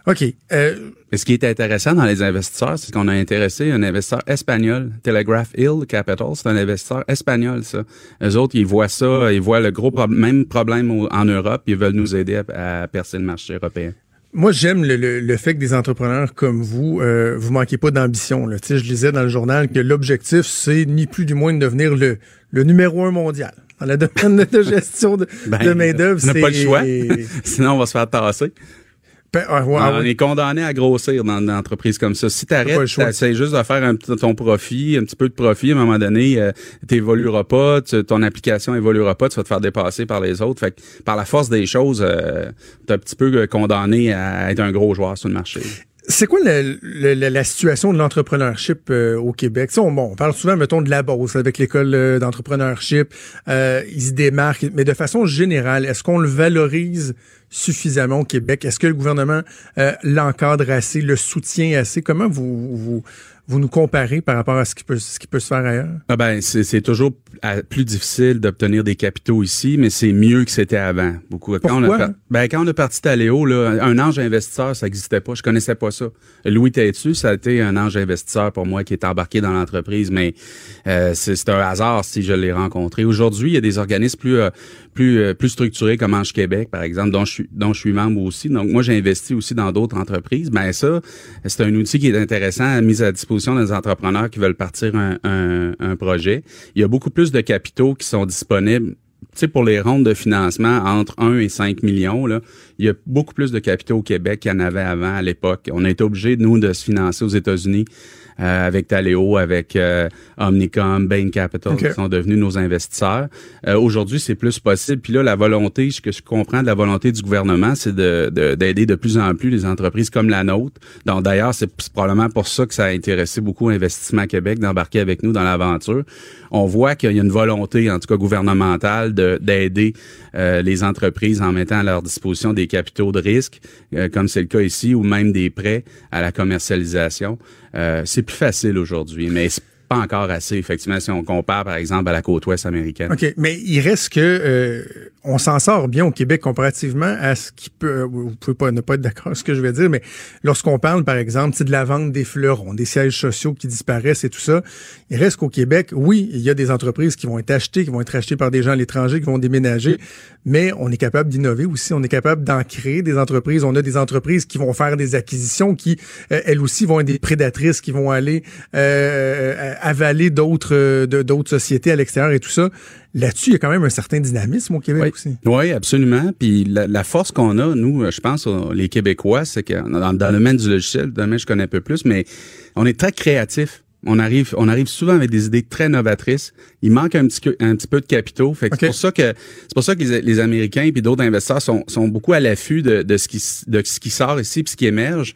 OK. Euh, Et ce qui est intéressant dans les investisseurs, c'est qu'on a intéressé un investisseur espagnol, Telegraph Hill Capital, c'est un investisseur espagnol, ça. Eux autres, ils voient ça, ils voient le gros pro- même problème au- en Europe, ils veulent nous aider à, à percer le marché européen. Moi, j'aime le, le- le fait que des entrepreneurs comme vous, euh, vous manquez pas d'ambition. je lisais dans le journal que l'objectif, c'est ni plus du moins de devenir le, le numéro un mondial. Dans le domaine de gestion de, Ben, de main-d'œuvre, on n'a c'est. pas le choix. Sinon, on va se faire tasser. Ben, ah, ouais, ah, on ouais. est condamné à grossir dans une entreprise comme ça. Si tu pas le arrêtes, choix. tu juste de faire un, petit- ton profit, un petit peu de profit, à un moment donné, euh, tu évolueras pas, tu- ton application évoluera pas, tu vas te faire dépasser par les autres. Fait que, par la force des choses, euh, tu es un petit peu condamné à être un gros joueur sur le marché. C'est quoi la situation de l'entrepreneurship euh, au Québec? Tu on, bon, on parle souvent, mettons, de la Beauce avec l'école euh, d'entrepreneurship. Euh, ils se démarquent. Mais de façon générale, est-ce qu'on le valorise suffisamment au Québec? Est-ce que le gouvernement euh, l'encadre assez, le soutient assez? Comment vous, vous, vous nous comparez par rapport à ce qui peut, ce qui peut se faire ailleurs? Ah ben, c'est toujours plus difficile d'obtenir des capitaux ici, mais c'est mieux que c'était avant. Beaucoup. Quand on, a Pourquoi? ben, quand on a parti Taléo, là, un ange investisseur, ça n'existait pas. Je connaissais pas ça. Louis Tétu, ça a été un ange investisseur pour moi qui est embarqué dans l'entreprise, mais euh, c'est c'est un hasard si je l'ai rencontré. Aujourd'hui, il y a des organismes plus euh, plus euh, plus comme Ange Québec, par exemple, dont je suis dont je suis membre aussi. Donc moi, j'ai investi aussi dans d'autres entreprises. Ben ça, c'est un outil qui est intéressant à mise à disposition des entrepreneurs qui veulent partir un, un, un projet. Il y a beaucoup plus de capitaux qui sont disponibles. Tu sais, pour les rondes de financement entre 1 et 5 millions, là, il y a beaucoup plus de capitaux au Québec qu'il y en avait avant à l'époque. On a été obligé, nous, de se financer aux États-Unis euh, avec Taléo, avec euh, Omnicom, Bain Capital, qui sont devenus nos investisseurs. Euh, Aujourd'hui, c'est plus possible. Puis là, la volonté, ce que je comprends de la volonté du gouvernement, c'est de- de- d'aider de, plus en plus les entreprises comme la nôtre. Donc d'ailleurs, c'est probablement pour ça que ça a intéressé beaucoup Investissement Québec d'embarquer avec nous dans l'aventure. On voit qu'il y a une volonté, en tout cas gouvernementale, de- d'aider euh, les entreprises en mettant à leur disposition des capitaux de risque, euh, comme c'est le cas ici, ou même des prêts à la commercialisation. Euh, c'est plus facile aujourd'hui, mais c'est pas encore assez, effectivement, si on compare, par exemple, à la côte ouest américaine. OK, mais il reste que on s'en sort bien au Québec comparativement à ce qui peut. euh, Vous pouvez pas ne pas être d'accord avec ce que je vais dire, mais lorsqu'on parle, par exemple, de la vente des fleurons, des sièges sociaux qui disparaissent et tout ça, il reste qu'au Québec, oui, il y a des entreprises qui vont être achetées, qui vont être achetées par des gens à l'étranger, qui vont déménager, mais on est capable d'innover aussi, on est capable d'en créer des entreprises. On a des entreprises qui vont faire des acquisitions, qui euh, elles aussi vont être des prédatrices, qui vont aller euh, avaler d'autres d'autres sociétés à l'extérieur et tout ça. Là-dessus, il y a quand même un certain dynamisme au Québec Oui, aussi. oui absolument. Puis la, la force qu'on a, nous, je pense, euh, les Québécois, c'est que dans, dans le domaine du logiciel, le domaine je connais un peu plus, mais on est très créatifs. On arrive, on arrive souvent avec des idées très novatrices. Il manque un petit, un petit peu de capitaux. Fait que Ok. c'est pour ça que c'est pour ça que les, les Américains et d'autres investisseurs sont, sont beaucoup à l'affût de, de ce qui de ce qui sort ici puis ce qui émerge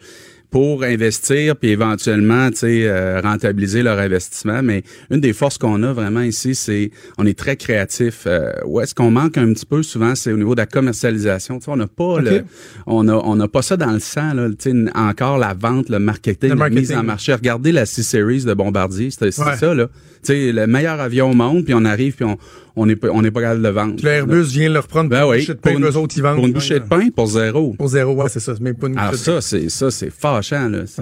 pour investir puis éventuellement tu sais euh, rentabiliser leur investissement. Mais une des forces qu'on a vraiment ici c'est on est très créatif. Euh, où est-ce qu'on manque un petit peu souvent c'est au niveau de la commercialisation. Tu sais on n'a pas le on a on n'a pas ça dans le sang là tu sais encore la vente le marketing, Le la mise en marché. Regardez la C-Series de Bombardier c'est Ouais. ça là. Tu sais le meilleur avion au monde puis on arrive puis on on n'est pas on n'est pas capable de vendre Puis le Airbus vient le reprendre ben pour oui une bouchée de pain, pour une, eux autres, ils vendent. pour une bouchée de pain pour zéro Pour zéro, ouais, c'est ça. Même pas une alors de ça, c'est ça, c'est fâchant là. C'est-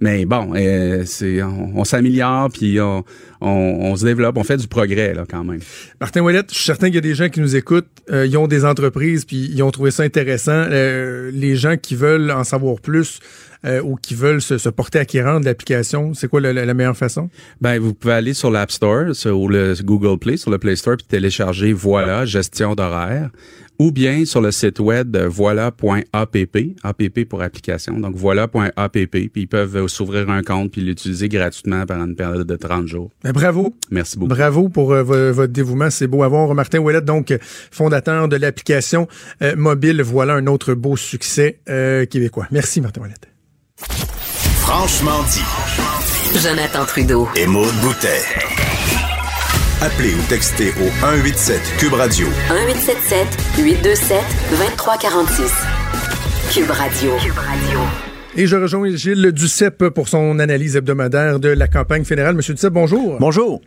Mais bon, euh, c'est on, on s'améliore puis on, on, on se développe, on fait du progrès là quand même. Martin Ouellette, je suis certain qu'il y a des gens qui nous écoutent, euh, ils ont des entreprises, puis ils ont trouvé ça intéressant. Euh, les gens qui veulent en savoir plus euh, ou qui veulent se, se porter acquérant de l'application, c'est quoi la, la- meilleure façon? Ben vous pouvez aller sur l'App Store sur- ou le Google Play, sur le Play Store puis télécharger voilà gestion d'horaire ou bien sur le site web voilà.app, app pour application. Donc voilà.app puis ils peuvent euh, s'ouvrir un compte puis l'utiliser gratuitement pendant une période de 30 jours. Ben, bravo. Merci beaucoup. Bravo pour euh, vo- votre dévouement, c'est beau à voir. Martin Ouellet, donc fondateur de l'application euh, mobile, voilà un autre beau succès euh, québécois. Merci Martin Ouellet. Franchement dit. Jonathan Trudeau. Et Maude Boutet. Appelez ou textez au 187 Cube Radio 1877 827 2346. Cube Radio. Cube Radio. Et je rejoins Gilles Duceppe pour son analyse hebdomadaire de la campagne fédérale. Monsieur Duceppe, bonjour. Bonjour.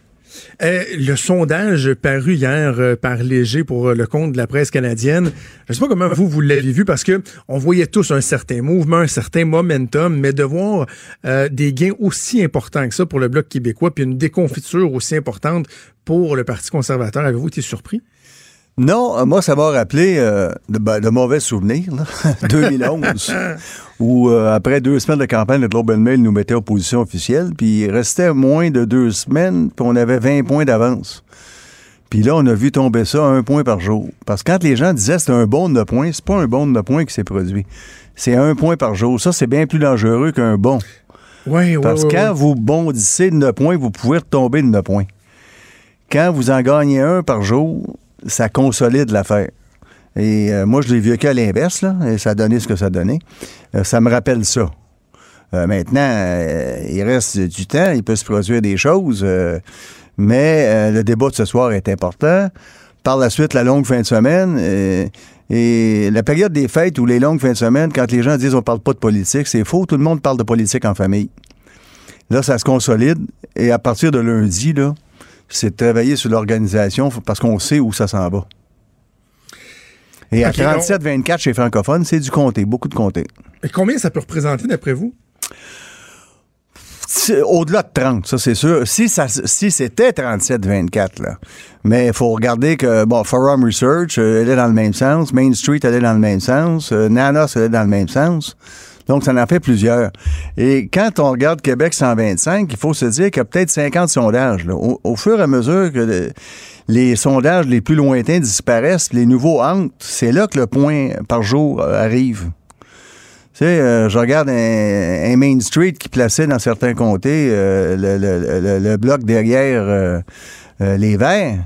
Euh, le sondage paru hier euh, par Léger pour euh, le compte de la presse canadienne, je ne sais pas comment vous, vous l'avez vu, parce que on voyait tous un certain mouvement, un certain momentum, mais de voir euh, des gains aussi importants que ça pour le Bloc québécois, puis une déconfiture aussi importante pour le Parti conservateur, avez-vous été surpris? Non, euh, moi, ça m'a rappelé euh, de, ben, de mauvais souvenirs, là. 2011, où euh, après deux semaines de campagne, le Globe and Mail nous mettait en position officielle, puis il restait moins de deux semaines, puis on avait 20 points d'avance. Puis là, on a vu tomber ça un point par jour. Parce que quand les gens disaient c'est un bon de points, c'est pas un bon de points qui s'est produit. C'est un point par jour. Ça, c'est bien plus dangereux qu'un bon. Oui, oui, Parce que oui, quand vous bondissez de 9 points, vous pouvez retomber de 9 points. Quand vous en gagnez un par jour, ça consolide l'affaire. Et euh, moi, je l'ai vécu à l'inverse, là, et ça a donné ce que ça a donné. Euh, ça me rappelle ça. Euh, maintenant, il reste du temps, il peut se produire des choses, mais le débat de ce soir est important. Par la suite, la longue fin de semaine. et la période des fêtes ou les longues fins de semaine, quand les gens disent on parle pas de politique, c'est faux. Tout le monde parle de politique en famille. Là, ça se consolide. Et à partir de lundi, là, c'est de travailler sur l'organisation parce qu'on sait où ça s'en va. Et à 37-24 chez francophones, c'est du comté, beaucoup de comté. Et combien ça peut représenter d'après vous? Au-delà de 30, ça c'est sûr. Si, ça, si c'était 37-24, là. Mais il faut regarder que, bon, Forum Research, euh, elle est dans le même sens. Main Street, elle est dans le même sens. euh, Nanos, elle est dans le même sens. Donc, ça en fait plusieurs. Et quand on regarde Québec 125, il faut se dire qu'il y a peut-être 50 sondages. Au, fur et à mesure que le- les sondages les plus lointains disparaissent, les nouveaux entrent, c'est là que le point par jour euh, arrive. Tu sais, euh, je regarde un, Main Street qui plaçait dans certains comtés euh, le, bloc derrière les Verts.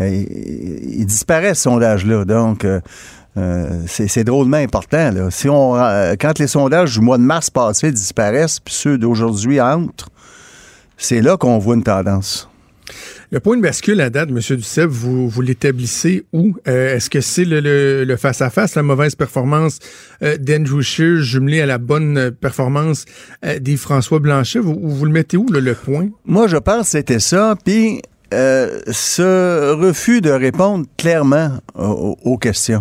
Euh, il, il disparaît, ce sondage-là. Donc, euh, c'est drôlement important. Là. Si on, euh, quand les sondages du mois de mars passé disparaissent, puis ceux d'aujourd'hui entrent, c'est là qu'on voit une tendance. Le point de bascule à date, M. Duceppe, vous, vous l'établissez où? Euh, Est-ce que c'est le, face-à-face, la mauvaise performance euh, d'Andrew Scheer jumelée à la bonne performance euh, des François Blanchet? Vous, vous le mettez où, le, le point? Moi, je pense que c'était ça. Puis, ce refus de répondre clairement aux, aux questions.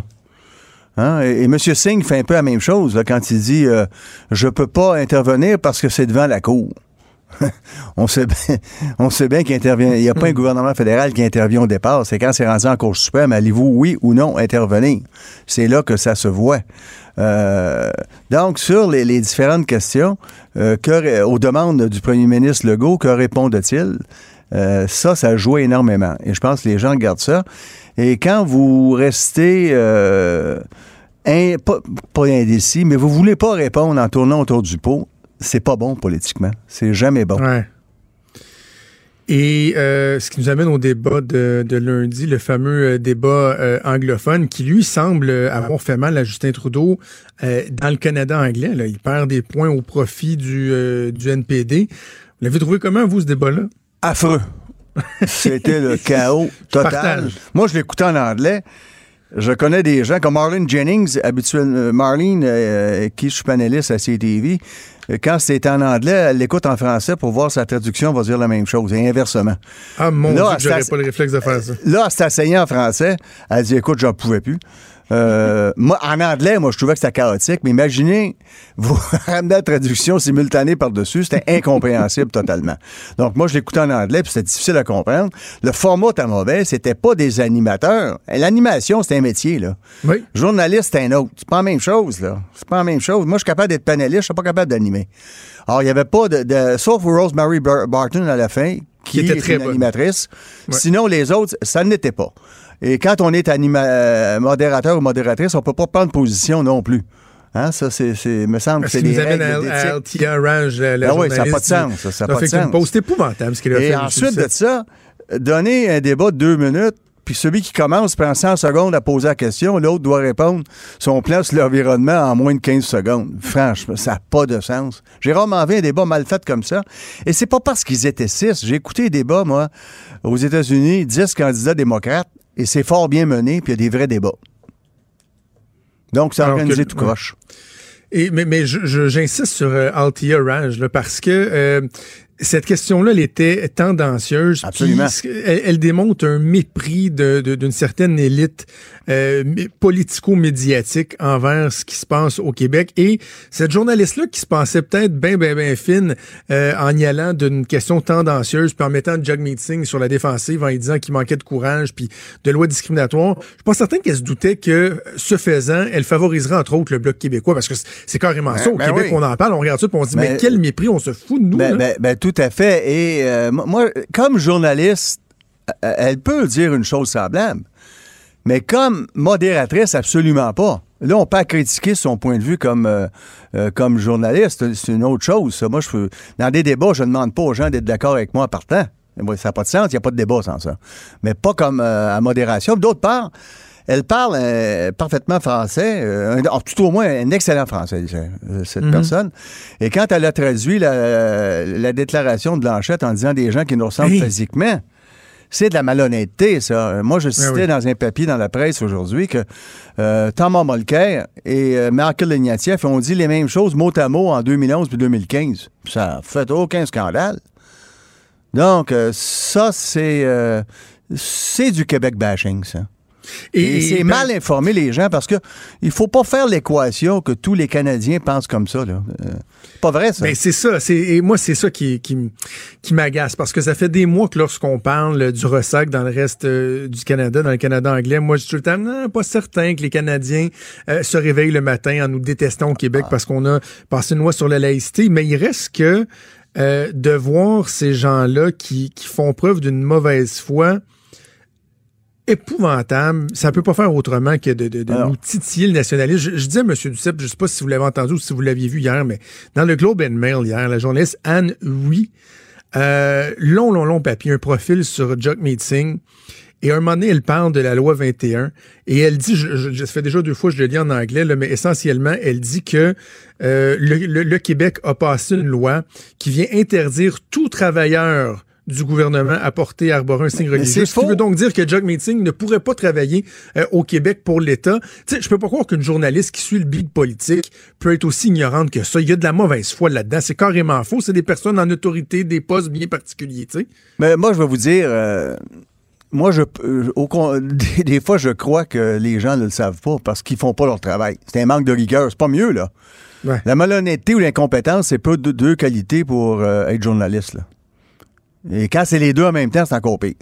Hein? Et, et M. Singh fait un peu la même chose là, quand il dit euh, Je peux pas intervenir parce que c'est devant la Cour. on sait bien, on sait bien qu'il intervient. Il n'y a pas un gouvernement fédéral qui intervient au départ. C'est quand c'est rendu en Cour suprême, allez-vous, oui ou non, intervenir? C'est là que ça se voit. Euh, donc, sur les, les différentes questions, euh, que, aux demandes du premier ministre Legault, que répondent-ils? Euh, ça, ça joue énormément. Et je pense que les gens regardent ça. Et quand vous restez in- pas, pas indécis, mais vous voulez pas répondre en tournant autour du pot, c'est pas bon politiquement. C'est jamais bon. Ouais. Et euh, ce qui nous amène au débat de, de lundi, le fameux euh, débat euh, anglophone, qui lui semble avoir fait mal à Justin Trudeau euh, dans le Canada anglais. Là. Il perd des points au profit du, du NPD. Vous l'avez trouvé comment, vous, ce débat-là? Affreux. C'était le chaos total. Moi, je l'écoutais en anglais. Je connais des gens comme Marlene Jennings, habituellement, Marlene, euh, qui je suis panéliste à CTV. euh, Quand c'était en anglais, elle l'écoute en français pour voir sa traduction, on va dire la même chose, et inversement. Ah, mon Là, Dieu, j'aurais pas le réflexe de faire ça. Là, asseyée en français. Elle dit Écoute, j'en pouvais plus. Euh, moi, en anglais, moi, je trouvais que c'était chaotique, mais imaginez, vous ramenez la traduction simultanée par-dessus, c'était incompréhensible totalement. Donc, moi, je l'écoutais en anglais, puis c'était difficile à comprendre. Le format était mauvais, c'était pas des animateurs. L'animation, c'est un métier, là. Oui. Journaliste, c'est un autre. C'est pas la même chose, là. C'est pas la même chose. Moi, je suis capable d'être panéliste, je suis pas capable d'animer. Alors, il y avait pas de, de- Sauf Rosemary Bar- Barton à la fin, qui, Qui était est très une bonne. animatrice. Ouais. Sinon, les autres, ça n'était pas. Et quand on est anima- euh, modérateur ou modératrice, on peut pas prendre position non plus. Hein, ça, c'est, me semble que Ce c'est des nous amène règles à, à d'éthique. Althea Raj, la, la Ah oui, ça a pas de sens, ça, ça a pas de fait une sens. pause. C'était épouvantable ce qu'il a fait. Et ensuite de ça, donner un débat de deux minutes, puis celui qui commence prend 100 secondes à poser la question, l'autre doit répondre son plan sur l'environnement en moins de 15 secondes. Franchement, ça n'a pas de sens. J'ai rarement vu un débat mal fait comme ça. Et c'est pas parce qu'ils étaient six. J'ai écouté des débats, moi, aux États-Unis, 10 candidats démocrates, et c'est fort bien mené, puis il y a des vrais débats. Donc, c'est que- organisé tout ouais. croche. Et, mais mais je- je- j'insiste sur euh, Raj là, parce que euh, cette question-là, elle était tendancieuse. Absolument. Elle, elle démontre un mépris de- de- d'une certaine élite euh, mé- politico-médiatique envers ce qui se passe au Québec. Et cette journaliste-là qui se pensait peut-être bien, bien, bien fine euh, en y allant d'une question tendancieuse, puis en mettant Jagmeet Singh sur la défensive, en lui disant qu'il manquait de courage, puis de loi discriminatoire, je suis pas certain qu'elle se doutait que, ce faisant, elle favoriserait entre autres le Bloc québécois, parce que c'est- carrément ça. Au ben Québec, oui. on en parle, on regarde ça, puis on se dit, mais, Mais- quel mépris, on se fout de nous. Ben, là. ben- ben, tout à fait. Et euh, mo- moi, comme journaliste, euh, elle peut dire une chose semblable. Mais comme modératrice, absolument pas. Là, on peut critiquer son point de vue comme, euh, euh, comme journaliste. C'est une autre chose. Moi, je dans des débats, je ne demande pas aux gens d'être d'accord avec moi en partant. Ça n'a pas de sens. Il n'y a pas de débat sans ça. Mais pas comme euh, à modération. D'autre part, elle parle euh, parfaitement français, euh, un- tout au moins un excellent français, euh, cette personne. Et quand elle a traduit la, la déclaration de Blanchette en disant des gens qui nous ressemblent physiquement, c'est de la malhonnêteté, ça. Moi, je citais oui. dans un papier dans la presse aujourd'hui que euh, Thomas Molker et euh, Michael Ignatieff ont dit les mêmes choses mot à mot en 2011 puis 2015. Ça fait aucun scandale. Donc, euh, ça, c'est c'est du Québec bashing, ça. Et, c'est ben, mal informer les gens parce que il faut pas faire l'équation que tous les Canadiens pensent comme ça. Là. Euh, pas vrai, ça? Ben, c'est ça. Et moi, c'est ça qui, qui, qui m'agace parce que ça fait des mois que lorsqu'on parle euh, du ressac dans le reste euh, du Canada, dans le Canada anglais, moi, je suis tout le temps, non, pas certain que les Canadiens euh, se réveillent le matin en nous détestant au Québec parce qu'on a passé une loi sur la laïcité. Mais il reste que de voir ces gens-là qui, qui font preuve d'une mauvaise foi épouvantable. Ça peut pas faire autrement que de, de, de Alors. nous titiller le nationalisme. Je, je dis à M. Duceppe, je sais pas si vous l'avez entendu ou si vous l'aviez vu hier, mais dans le Globe and Mail hier, la journaliste Anne Hui, euh, long, long, long papier, un profil sur Jagmeet Singh. Et à un moment donné, elle parle de la loi 21 et elle dit, je, je, je- ça fait déjà deux fois que je le lis en anglais, là, mais essentiellement, elle dit que euh, le, le- le Québec a passé une loi qui vient interdire tout travailleur du gouvernement à porter à arborer un signe religieux. Ce qui veut donc dire que Jagmeet Singh ne pourrait pas travailler euh, au Québec pour l'État. Tu sais, je peux pas croire qu'une journaliste qui suit le bid politique peut être aussi ignorante que ça. Il y a de la mauvaise foi là-dedans. C'est carrément faux. C'est des personnes en autorité, des postes bien particuliers, tu sais. Mais moi, je vais vous dire, euh, moi, je, euh, au des, des fois, je crois que les gens ne le savent pas parce qu'ils font pas leur travail. C'est un manque de rigueur. C'est pas mieux, là. Ouais. La malhonnêteté ou l'incompétence, c'est pas deux, deux qualités pour euh, être journaliste, là. Et quand c'est les deux en même temps, c'est encore pire.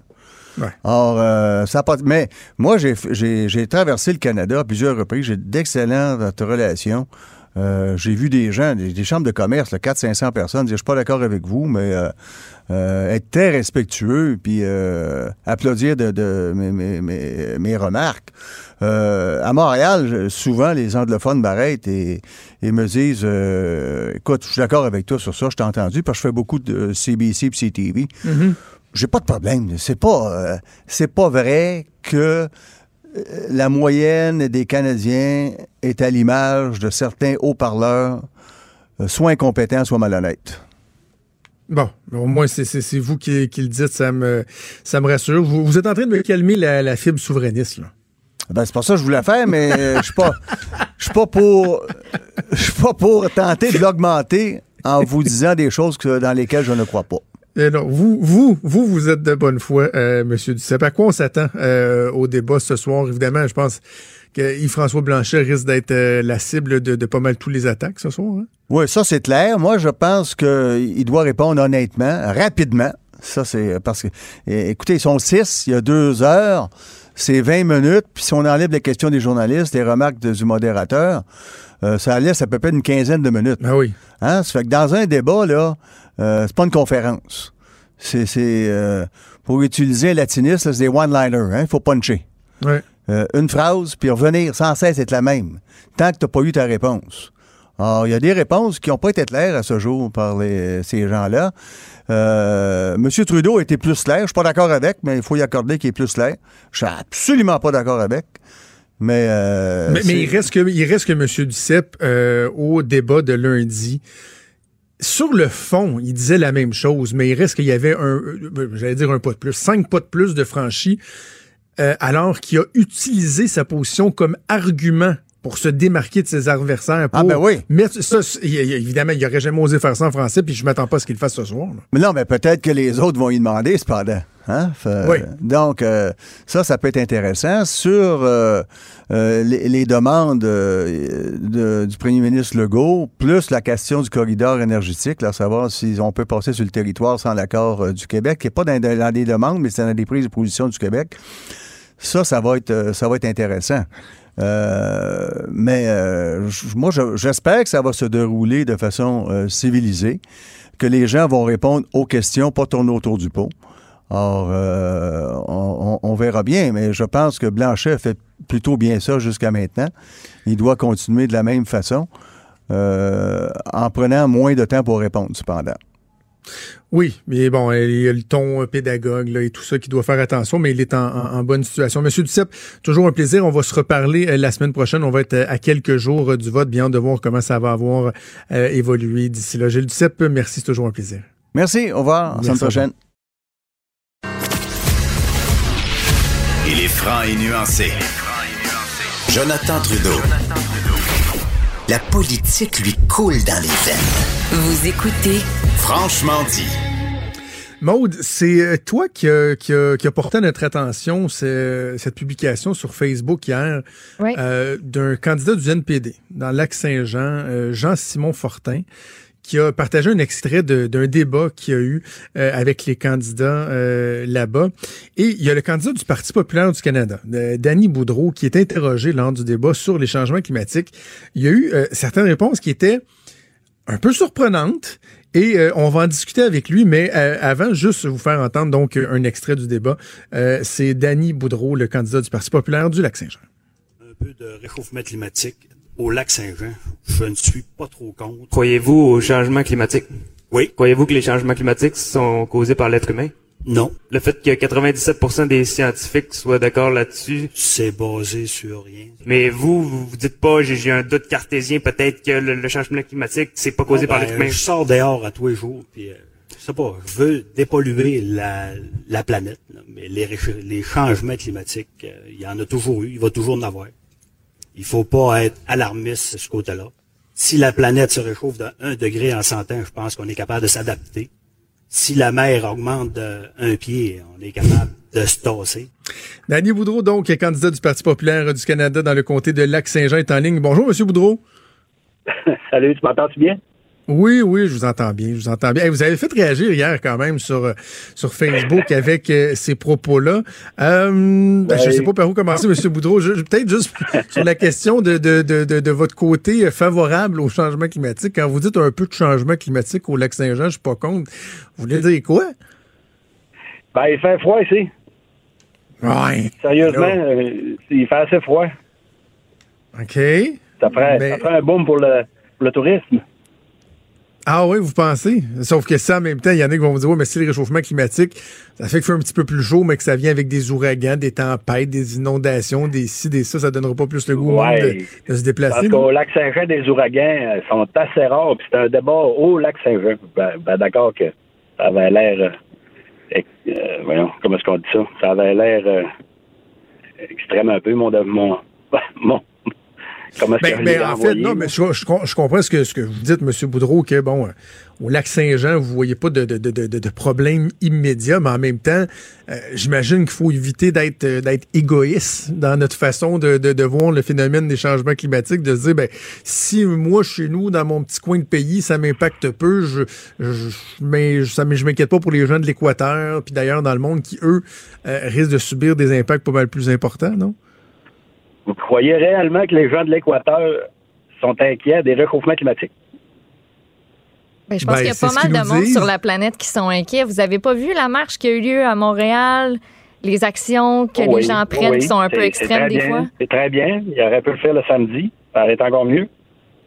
Ouais. Or, euh, ça pas. Mais moi, j'ai traversé le Canada à plusieurs reprises. J'ai d'excellentes relations. Euh, j'ai vu des gens, des, des chambres de commerce, 400-500 personnes, dire Je suis pas d'accord avec vous, mais euh, euh, être très respectueux, puis euh, applaudir de, de mes, mes- mes- mes remarques. À Montréal, souvent, les anglophones m'arrêtent et, et me disent Écoute, je suis d'accord avec toi sur ça, je t'ai entendu, parce que je fais beaucoup de CBC et CTV. j'ai pas de problème. C'est pas, c'est pas vrai que la moyenne des Canadiens est à l'image de certains haut-parleurs, euh, soit incompétents, soit malhonnêtes. Bon, au moins, c'est- vous qui, qui le dites, ça me, ça me rassure. Vous, vous êtes en train de me calmer la, la fibre souverainiste, là. Ben, c'est pas ça que je voulais faire, mais euh, je suis pas, je suis pas pour, je suis pas pour tenter de l'augmenter en vous disant des choses que- dans lesquelles je ne crois pas. Euh, non, vous, vous, vous, vous êtes de bonne foi, euh, Monsieur Duceppe. À quoi on s'attend euh, au débat ce soir? Évidemment, je pense que Yves-François Blanchet risque d'être euh, la cible de, de pas mal tous les attaques ce soir. hein? Oui, ça c'est clair. Moi, je pense qu'il doit répondre honnêtement, rapidement. Ça, c'est parce que, écoutez, ils sont six, il y a deux heures, c'est 20 minutes, puis si on enlève les questions des journalistes, les remarques de- du modérateur, euh, ça laisse à peu près une quinzaine de minutes. Ah oui. Hein? Ça fait que dans un débat, là, euh, c'est pas une conférence. C'est, euh, pour utiliser un latiniste, c'est des one-liners. Hein? Il faut puncher. Euh, une phrase, puis revenir sans cesse être la même, tant que tu n'as pas eu ta réponse. Alors, il y a des réponses qui n'ont pas été claires à ce jour par les- ces gens-là. Euh, M. Trudeau a été plus clair. Je suis pas d'accord avec, mais il faut y accorder qu'il est plus clair. Je suis absolument pas d'accord avec. Mais, euh, mais, il reste que, il reste que M. Duceppe, euh, au débat de lundi, sur le fond, il disait la même chose, mais il reste qu'il y avait un, euh, j'allais dire un pas de plus, cinq pas de plus de franchi, euh, alors qu'il a utilisé sa position comme argument pour se démarquer de ses adversaires. Pour Ah, ben oui. mettre ça, évidemment, il aurait jamais osé faire ça en français, puis je m'attends pas à ce qu'il fasse ce soir. là. Mais non, mais peut-être que les autres vont y demander, cependant. Hein? Fait- Oui. Donc, euh, ça, ça peut être intéressant. Sur euh, euh, les, les demandes euh, de- du premier ministre Legault, plus la question du corridor énergétique, là, savoir si on peut passer sur le territoire sans l'accord euh, du Québec, qui n'est pas dans, dans des demandes, mais c'est dans des prises de position du Québec. Ça, ça va être, euh, ça va être intéressant. Euh, mais euh, moi, je- j'espère que ça va se dérouler de façon euh, civilisée, que les gens vont répondre aux questions, pas tourner autour du pot. Or, on, verra bien, mais je pense que Blanchet a fait plutôt bien ça jusqu'à maintenant. Il doit continuer de la même façon, en prenant moins de temps pour répondre, cependant. Oui, mais bon, il y a le ton pédagogue là, et tout ça qui doit faire attention, mais il est en, en- en bonne situation. Monsieur Duceppe, toujours un plaisir. On va se reparler euh, la semaine prochaine. On va être euh, à quelques jours euh, du vote. Bien de voir comment ça va avoir euh, évolué d'ici là. Gilles Duceppe, merci, c'est toujours un plaisir. Merci, au revoir, à la semaine prochaine. Il est franc et nuancé. Jonathan Trudeau. La politique lui coule dans les veines. Vous écoutez Franchement dit. Maude, c'est euh, toi qui a, qui, a, qui a porté à notre attention ce- cette publication sur Facebook hier Oui. euh, d'un candidat du NPD dans Lac-Saint-Jean, euh, Jean-Simon Fortin, qui a partagé un extrait d'un débat qu'il y a eu euh, avec les candidats euh, là-bas. Et il y a le candidat du Parti populaire du Canada, euh, Danny Boudreau, qui est interrogé lors du débat sur les changements climatiques. Il y a eu euh, certaines réponses qui étaient un peu surprenantes. Et euh, on va en discuter avec lui, mais euh, avant, juste vous faire entendre donc un extrait du débat. C'est Danny Boudreau, le candidat du Parti populaire du Lac-Saint-Jean. un peu de réchauffement climatique au lac Saint-Jean. Je ne suis pas trop contre. Croyez-vous au changement climatique? Oui, Croyez-vous que les changements climatiques sont causés par l'être humain? non, Le fait que 97% des scientifiques soient d'accord là-dessus, c'est basé sur rien. mais vous, vous vous dites pas, j'ai un doute cartésien, peut-être que le, le changement climatique, c'est pas causé Ah, par ben, l'être humain. Je sors dehors à tous les jours, puis euh, je sais pas, je veux dépolluer la, la planète, là, mais les changements climatiques, euh, il y en a toujours eu, il va toujours en avoir. Il faut pas être alarmiste de ce côté-là. Si la planète se réchauffe de 1 degré en 100 ans, je pense qu'on est capable de s'adapter. Si la mer augmente de un pied, on est capable de se tasser. Danny Boudreau, donc, est candidat du Parti populaire du Canada dans le comté de Lac-Saint-Jean, est en ligne. Bonjour, Monsieur Boudreau. Salut, tu m'entends-tu bien? Oui, oui, je vous entends bien, je vous entends bien. Hey, vous avez fait réagir hier quand même sur euh, sur Facebook avec euh, ces propos-là. Euh, ben, je Oui. sais pas par où commencer, Monsieur Boudreau. Peut-être juste sur la question de, de, de, de, votre côté favorable au changement climatique. Quand vous dites un peu de changement climatique au lac Saint-Jean, je suis pas contre. Vous voulez dire quoi? Ben, il fait froid ici. Ouais. Sérieusement, euh, il fait assez froid. OK. Ça prend, Ben- ça prend un boom pour le, pour le tourisme. Ah oui, vous pensez? Sauf que ça, en même temps, il y en a qui vont vous dire, ouais, mais si le réchauffement climatique, ça fait qu'il fait un petit peu plus chaud, mais que ça vient avec des ouragans, des tempêtes, des inondations, des ci, des ça, ça donnera pas plus le goût Ouais. de, de se déplacer. Parce qu'au lac Saint-Jean, des ouragans euh, sont assez rares. Puis c'est un débat au lac Saint-Jean. Ben, ben, d'accord que ça avait l'air. euh, euh, voyons, comment est-ce qu'on dit ça? Ça avait l'air euh, extrême un peu, mon. mon, mon comment Ben, ben, en fait, non, mais je, je, je comprends ce que, ce que vous dites, M. Boudreau, que bon, euh, au lac Saint-Jean, vous voyez pas de, de, de, de, de problème immédiat, mais en même temps, euh, j'imagine qu'il faut éviter d'être euh, d'être égoïste dans notre façon de, de, de voir le phénomène des changements climatiques, de se dire, ben, si moi, chez nous, dans mon petit coin de pays, ça m'impacte peu, je, je, mais ça, mais je m'inquiète pas pour les gens de l'Équateur, puis d'ailleurs dans le monde qui, eux, euh, risquent de subir des impacts pas mal plus importants, non? Vous croyez réellement que les gens de l'Équateur sont inquiets des réchauffements climatiques? Ben, je pense Ben, qu'il y a pas mal de monde disent. sur la planète qui sont inquiets. Vous avez pas vu la marche qui a eu lieu à Montréal? Les actions que Oui, les gens prennent oui, qui sont un peu extrêmes des bien, fois? C'est très bien. Il aurait pu le faire le samedi. Ça aurait été encore mieux.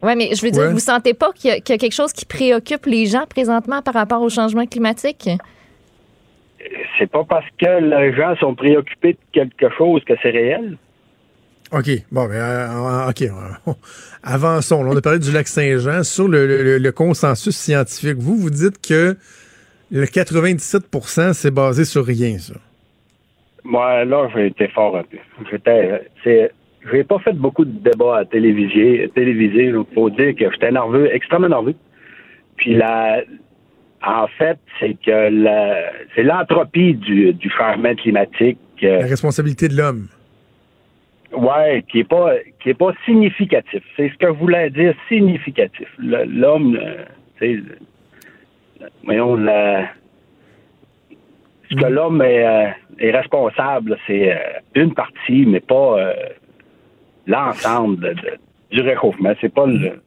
Oui, mais je veux dire, Ouais. vous sentez pas qu'il y, y a quelque chose qui préoccupe les gens présentement par rapport au changement climatique? C'est pas parce que les gens sont préoccupés de quelque chose que c'est réel. OK. Bon, ben, euh, OK. Avançons. On a parlé du lac Saint-Jean. Sur le, le- le consensus scientifique, vous, vous dites que le 97% c'est basé sur rien, ça. Moi, là, j'ai été fort un peu. J'étais, j'ai pas fait beaucoup de débats à télévisé, télévisé. Il faut dire que j'étais nerveux, extrêmement nerveux. Puis la, en fait, c'est que la, c'est l'entropie du, du changement climatique. euh, La responsabilité de l'homme. Ouais, qui est pas qui est pas significatif. C'est ce que je voulais dire significatif. L'homme, euh, tu sais, voyons la, ce que l'homme est, euh, est responsable, c'est euh, une partie, mais pas euh, l'ensemble du réchauffement. C'est pas le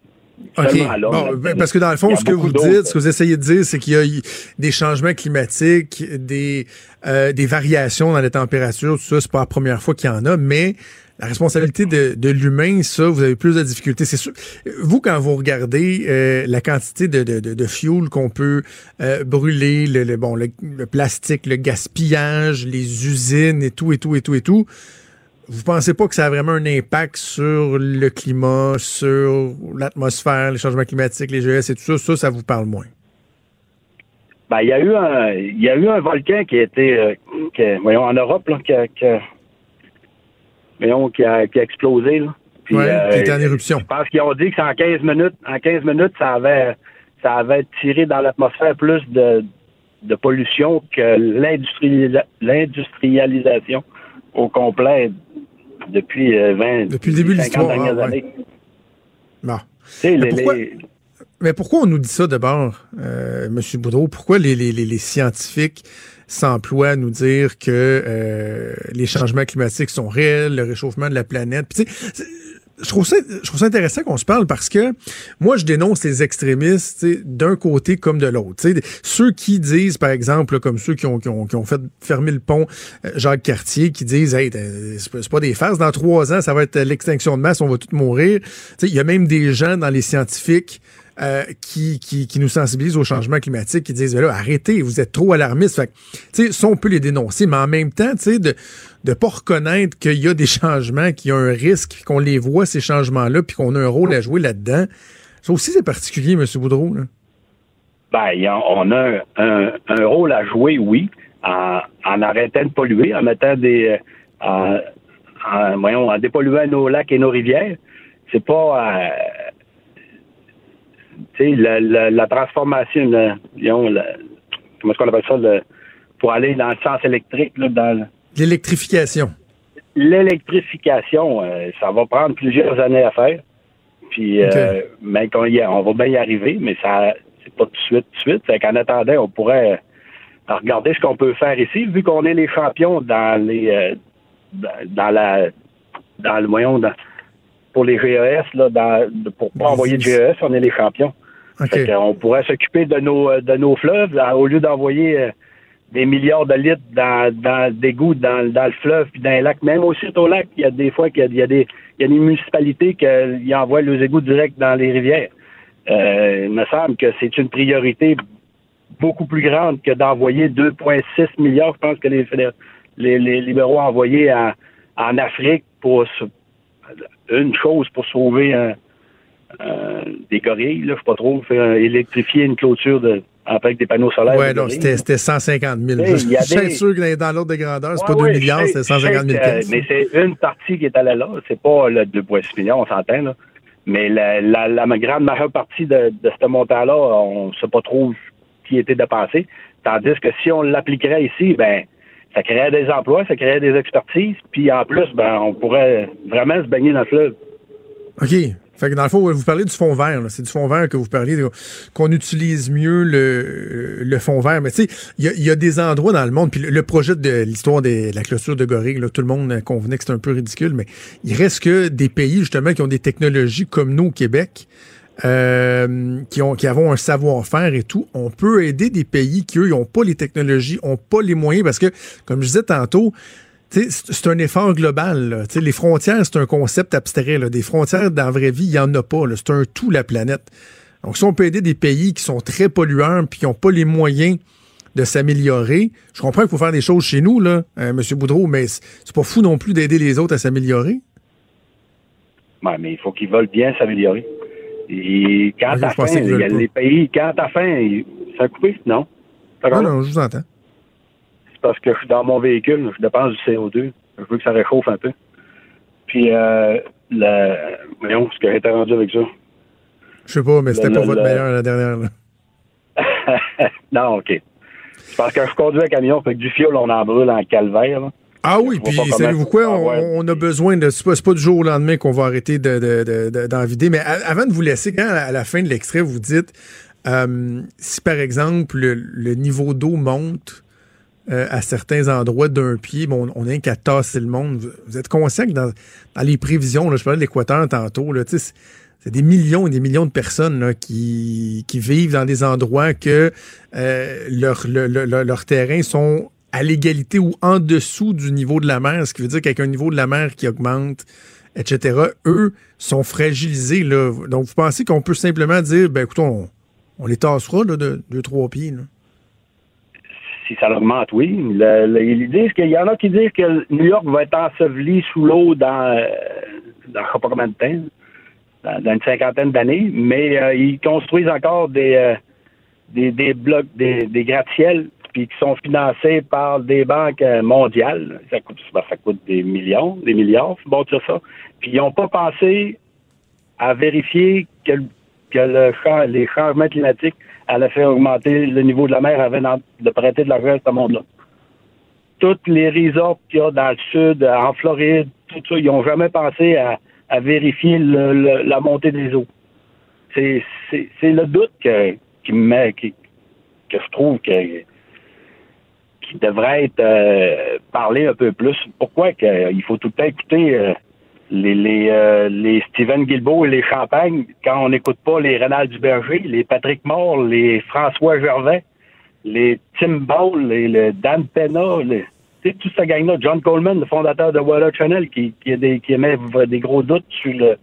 l'homme. Bon, ben, parce que dans le fond, ce que vous dites, ce que vous essayez de dire, c'est qu'il y a des changements climatiques, des, euh, des variations dans les températures, tout ça, c'est pas la première fois qu'il y en a, mais la responsabilité de, de l'humain, ça, vous avez plus de difficultés. C'est sûr. Vous, quand vous regardez euh, la quantité de, de, de, de fuel qu'on peut euh, brûler, le, le- bon, le, le plastique, le gaspillage, les usines et tout, et tout, et tout, et tout, vous pensez pas que ça a vraiment un impact sur le climat, sur l'atmosphère, les changements climatiques, les GS et tout ça? Ça, ça vous parle moins. Ben, il y a eu un, il y a eu un volcan qui a été, euh, voyons, en Europe, là, qui voyons, qui a, qui a explosé, là. Puis, Ouais, euh, qui était en éruption. Je pense qu'ils ont dit que c'est en 15 minutes, en 15 minutes, ça avait, ça avait tiré dans l'atmosphère plus de, de pollution que l'industrialisa- l'industrialisation au complet depuis euh, 20, Depuis le début de 50 l'histoire, ouais. années. Sais, Mais les- pourquoi- les- Mais pourquoi on nous dit ça d'abord, euh, M. Boudreau? Pourquoi les, les, les, les scientifiques s'emploient à nous dire que euh, les changements climatiques sont réels, le réchauffement de la planète? Puis, je trouve ça, je trouve ça intéressant qu'on se parle parce que moi, je dénonce les extrémistes d'un côté comme de l'autre. Ceux qui disent, par exemple, comme ceux qui ont, qui ont, qui ont fait fermer le pont euh, Jacques Cartier, qui disent hey, c'est pas- des farces, dans trois ans, ça va être l'extinction de masse, on va tous mourir. Il y a même des gens dans les scientifiques euh, qui, qui, qui nous sensibilisent au changement climatique, qui disent là, arrêtez, vous êtes trop alarmistes. Fait que, ça, on peut les dénoncer, mais en même temps, tu sais, de ne pas reconnaître qu'il y a des changements, qu'il y a un risque, qu'on les voit, ces changements-là, puis qu'on a un rôle à jouer là-dedans. Ça aussi, c'est particulier, M. Boudreau. Là. Ben, on a un, un rôle à jouer, oui, en, en arrêtant de polluer, en mettant des. euh, en, en, voyons, en dépolluant nos lacs et nos rivières. C'est pas. euh, la, la, la transformation, le- comment est-ce qu'on appelle ça, le- pour aller dans le sens électrique, là, dans le- L'électrification. l'électrification, euh, ça va prendre plusieurs années à faire. Puis, euh, mais qu'on y- on va bien y arriver, mais ça, c'est pas tout de suite, tout de suite. Fait qu'en attendant, on pourrait euh, regarder ce qu'on peut faire ici, vu qu'on est les champions dans les, euh, dans, dans la, dans le moyen, dans- pour les GES, là, dans, pour pas envoyer de GES, on est les champions. Qu'on pourrait s'occuper de nos, euh, de nos fleuves, là, au lieu d'envoyer euh, des milliards de litres dans, dans d'égouts dans, dans le fleuve puis dans les lacs. Même aussi au lac, il y a des fois qu'il y a, des, il y a des municipalités qui envoient leurs égouts direct dans les rivières. Euh, il me semble que c'est une priorité beaucoup plus grande que d'envoyer 2,6 milliards, je pense que les, les, les libéraux ont envoyé en, en Afrique pour se- une chose pour sauver un, des gorilles, là, je sais pas trop, faire électrifier une clôture de, avec des panneaux solaires. De non, c'était c'était 150 000. Hey, Je suis des- sûr que dans- dans l'ordre de grandeur, c'est Ouais, pas 2 ouais, milliards, c'est sais- 150 000 je sais que, piastres. Mais c'est une partie qui est allée là. C'est pas le 2,6 millions, on s'entend, là. Mais la, la, la grande majeure partie de, de ce montant-là, on ne sait pas trop qui était dépensé. Tandis que si on l'appliquerait ici, ben ça créerait des emplois, ça créerait des expertises, puis en plus, ben on pourrait vraiment se baigner dans le fleuve. OK. Fait que dans le fond, vous parlez du fond vert. C'est du fond vert que vous parliez, là, qu'on utilise mieux le, le fond vert. Mais tu sais, il y y a des endroits dans le monde, puis le, le projet de l'histoire de la clôture de Gorille, là, tout le monde convenait que c'était un peu ridicule, mais il reste que des pays, justement, qui ont des technologies comme nous au Québec, euh, qui ont qui avons un savoir-faire et tout, on peut aider des pays qui, eux, n'ont pas les technologies, ont pas les moyens, parce que, comme je disais tantôt, c'est un effort global. là. Les frontières, c'est un concept abstrait. là. Des frontières dans la vraie vie, il n'y en a pas. C'est un tout, la planète. Donc, si on peut aider des pays qui sont très pollueurs puis qui n'ont pas les moyens de s'améliorer, je comprends qu'il faut faire des choses chez nous, là, euh, M. Boudreau, mais c'est pas fou non plus d'aider les autres à s'améliorer. Ouais, mais il faut qu'ils veulent bien s'améliorer. Et quand t'as faim, il y a les pays, quand t'as faim, ça a coupé? Non? Non, non, je vous entends. C'est parce que je suis dans mon véhicule, je dépense du CO2. Je veux que ça réchauffe un peu. Puis, euh, le... voyons, ce que j'étais rendu avec ça. Je sais pas, mais c'était pas le- votre le- meilleur la dernière. là. non, OK. C'est parce que je conduis un camion, fait que du fioul, on en brûle en calvaire. là. Ah oui, puis savez-vous quoi? peut On, a besoin de. C'est pas, pas du jour au lendemain qu'on va arrêter de, de- de- de- d'en vider. Mais avant de vous laisser, quand à la fin de l'extrait, vous dites euh, si par exemple le, le niveau d'eau monte euh, à certains endroits d'un pied, bon, on n'a qu'à tasser le monde. Vous, vous êtes conscient que dans, dans les prévisions, là, je parlais de l'Équateur tantôt, là, tu sais, c'est- des millions et des millions de personnes là, qui, qui vivent dans des endroits que euh, leur, le- le- le- leurs terrains sont à l'égalité ou en dessous du niveau de la mer, ce qui veut dire qu'avec un niveau de la mer qui augmente, etc., eux sont fragilisés. Là. Donc, vous pensez qu'on peut simplement dire, ben écoute, on, on les tassera de deux, trois pieds. Là? Si ça l'augmente, oui. Le- qu'il y en a qui disent que New York va être enseveli sous l'eau dans, euh, dans pas dans, une cinquantaine d'années, mais euh, ils construisent encore des, euh, des, des blocs, des, des gratte-ciels, puis qui sont financés par des banques euh, mondiales. Ça coûte, ben, ça coûte des millions, des milliards, bon dire ça. Puis ils n'ont pas pensé à vérifier que, les changements climatiques allaient faire augmenter le niveau de la mer avant de prêter de l'argent à ce monde-là. Toutes les resorts qu'il y a dans le sud, en Floride, tout ça, ils n'ont jamais pensé à, vérifier la montée des eaux. C'est le doute qui me met, qui- que je trouve que qui devrait être euh, parlé un peu plus. Pourquoi que, il faut tout le temps écouter euh, les, les, euh, les Steven Guilbeault et les Champagne quand on n'écoute pas les Rénal Duberger, les Patrick Moore, les François Gervais, les Tim Ball, les, le Dan Pena, les, toute cette gang-là, John Coleman, le fondateur de Weather Channel, qui, qui, a des, qui émet des gros doutes sur le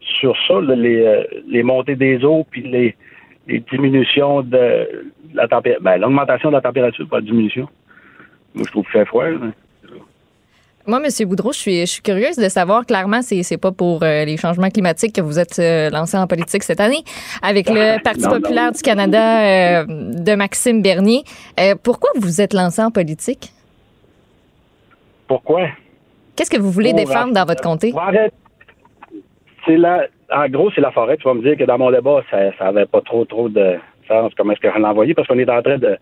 sur ça, les, euh, les montées des eaux, puis les, les diminutions de la température, ben, l'augmentation de la température, pas la diminution. Moi, je trouve qu'il fait froid. Moi, M. Boudreau, je suis, je suis curieuse de savoir, clairement, c'est, c'est pas pour euh, les changements climatiques que vous êtes euh, lancé en politique cette année, avec le Parti Non, non. populaire du Canada euh, de Maxime Bernier. Pourquoi vous êtes lancé en politique? Pourquoi? Qu'est-ce que vous voulez Pour défendre dans votre comté? C'est la, en gros, c'est la forêt. Tu vas me dire que dans mon débat, ça, ça avait pas trop, trop de Comment est-ce que je l'ai envoyé? Parce qu'on est en train de,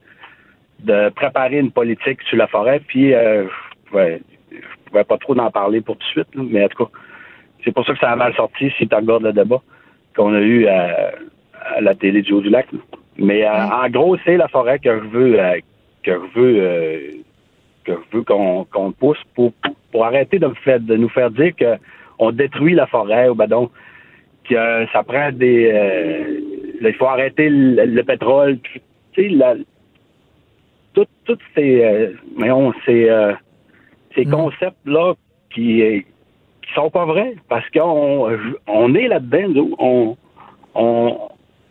de préparer une politique sur la forêt. Puis, euh, je pouvais, je pouvais pas trop en parler pour tout de suite. là. mais en tout cas, c'est pour ça que ça a mal sorti si tu regardes le débat qu'on a eu à, à la télé du Haut-du-Lac. Mais euh, en gros, c'est la forêt que je veux, euh, que je veux, euh, que je veux qu'on qu'on pousse pour, pour arrêter de, me faire, de nous faire dire que on détruit la forêt ou ben donc que euh, ça prend des euh, il faut arrêter le, le pétrole tu sais la tout- toutes ces euh, voyons, ces, euh, ces concepts là qui euh, qui sont pas vrais parce qu'on on est là-dedans on on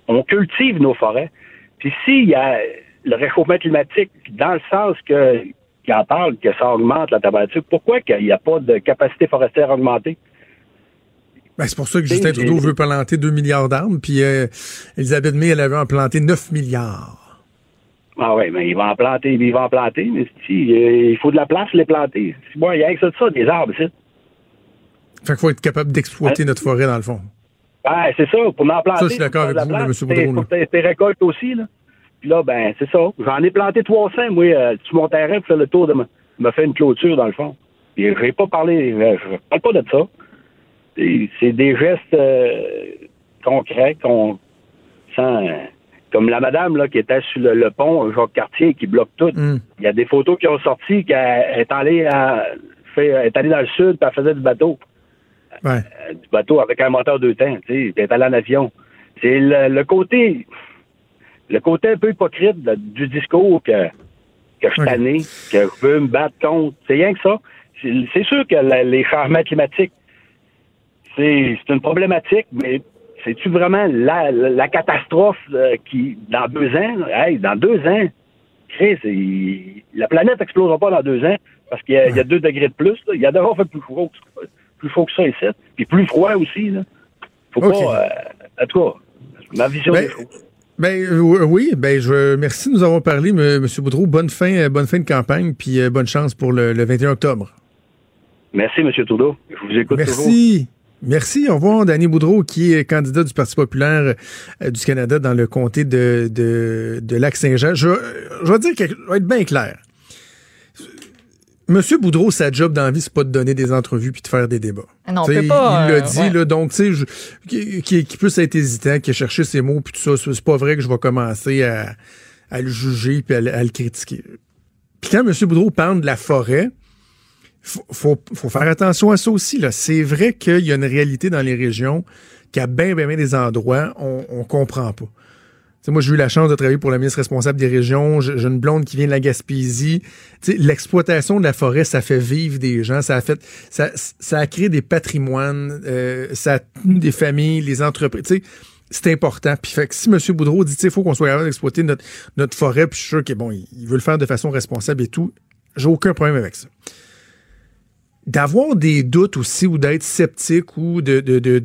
on cultive nos forêts. Puis s'il y a le réchauffement climatique, dans le sens que qu'il en parle, que ça augmente la température, pourquoi qu'il n'y a pas de capacité forestière augmentée? Ben, c'est pour ça que Justin Trudeau veut planter 2 milliards d'arbres, puis euh, Elisabeth May, elle avait en planté 9 milliards. Ah oui, mais il va en planter, il va en planter, mais si, euh, il faut de la place pour les planter. Il y a que ça, ça, des arbres, c'est. Fait qu'il faut être capable d'exploiter notre forêt, dans le fond. Ah, c'est ça, pour en planter. Ça, je suis d'accord avec vous, M. Boudreau. Pour tes, tes récoltes aussi, là. Puis là, ben, c'est ça. J'en ai planté 300, moi, euh, sur mon terrain pour faire le tour de me, me faire une clôture, dans le fond. Puis je vais pas euh, je parle pas de ça. C'est des gestes euh, concrets qu'on sent. euh, comme la madame là, qui était sur le, le pont Jacques Cartier qui bloque tout. Mm. Il y a des photos qui ont sorti qu'elle est allée à, fait, elle est allée dans le sud puis elle faisait du bateau. Ouais. Euh, du bateau avec un moteur deux temps, tu sais, elle est allée en avion. C'est le, le côté le côté un peu hypocrite de- du discours que, que je suis tanné, que je veux me battre contre. C'est rien que ça. C'est c'est sûr que la- les changements climatiques, c'est une problématique, mais c'est-tu vraiment la, la, la catastrophe euh, qui, dans deux ans, hey, dans deux ans, Chris, il- la planète n'explosera pas dans deux ans parce qu'il y, a- il y a deux degrés de plus. là. Il y a d'abord fait plus chaud, plus chaud que ça ici, puis plus froid aussi. Là. Faut pas... Euh, en tout cas, ma vision Ben, des choses. Ben oui, ben je merci de nous avoir parlé, M. Monsieur Boudreau. Bonne fin, euh, bonne fin de campagne, puis euh, bonne chance pour le, le 21 octobre. Merci, M. Trudeau. Je vous écoute toujours. Merci. Merci. Au revoir, Danny Boudreau, qui est candidat du Parti populaire euh, du Canada dans le comté de, de, de Lac-Saint-Jean. Je, je vais dire quelque, je vais être bien clair. Monsieur Boudreau, sa job dans la vie, c'est pas de donner des entrevues puis de faire des débats. Ah non, on peut pas, Il l'a euh, dit, ouais. là, donc, tu sais, qui, qui, qui peut être hésitant, qui a cherché ses mots puis tout ça, c'est pas vrai que je vais commencer à, à le juger puis à, le- à le critiquer. Puis quand M. Boudreau parle de la forêt, faut, faut, faire attention à ça aussi. C'est vrai qu'il y a une réalité dans les régions qu'à bien, bien, bien des endroits, on, on comprend pas. Tu sais, moi, j'ai eu la chance de travailler pour la ministre responsable des régions. J'ai une blonde qui vient de la Gaspésie. L'exploitation de la forêt, ça fait vivre des gens. Ça a créé des patrimoines. euh, ça a tenu des familles, les entreprises. C'est important. Puis si M. Boudreau dit, tu sais, il faut qu'on soit capable d'exploiter notre, forêt, puis je suis sûr qu'il il veut le faire de façon responsable et tout, j'ai aucun problème avec ça d'avoir des doutes aussi ou d'être sceptique ou de, de- de-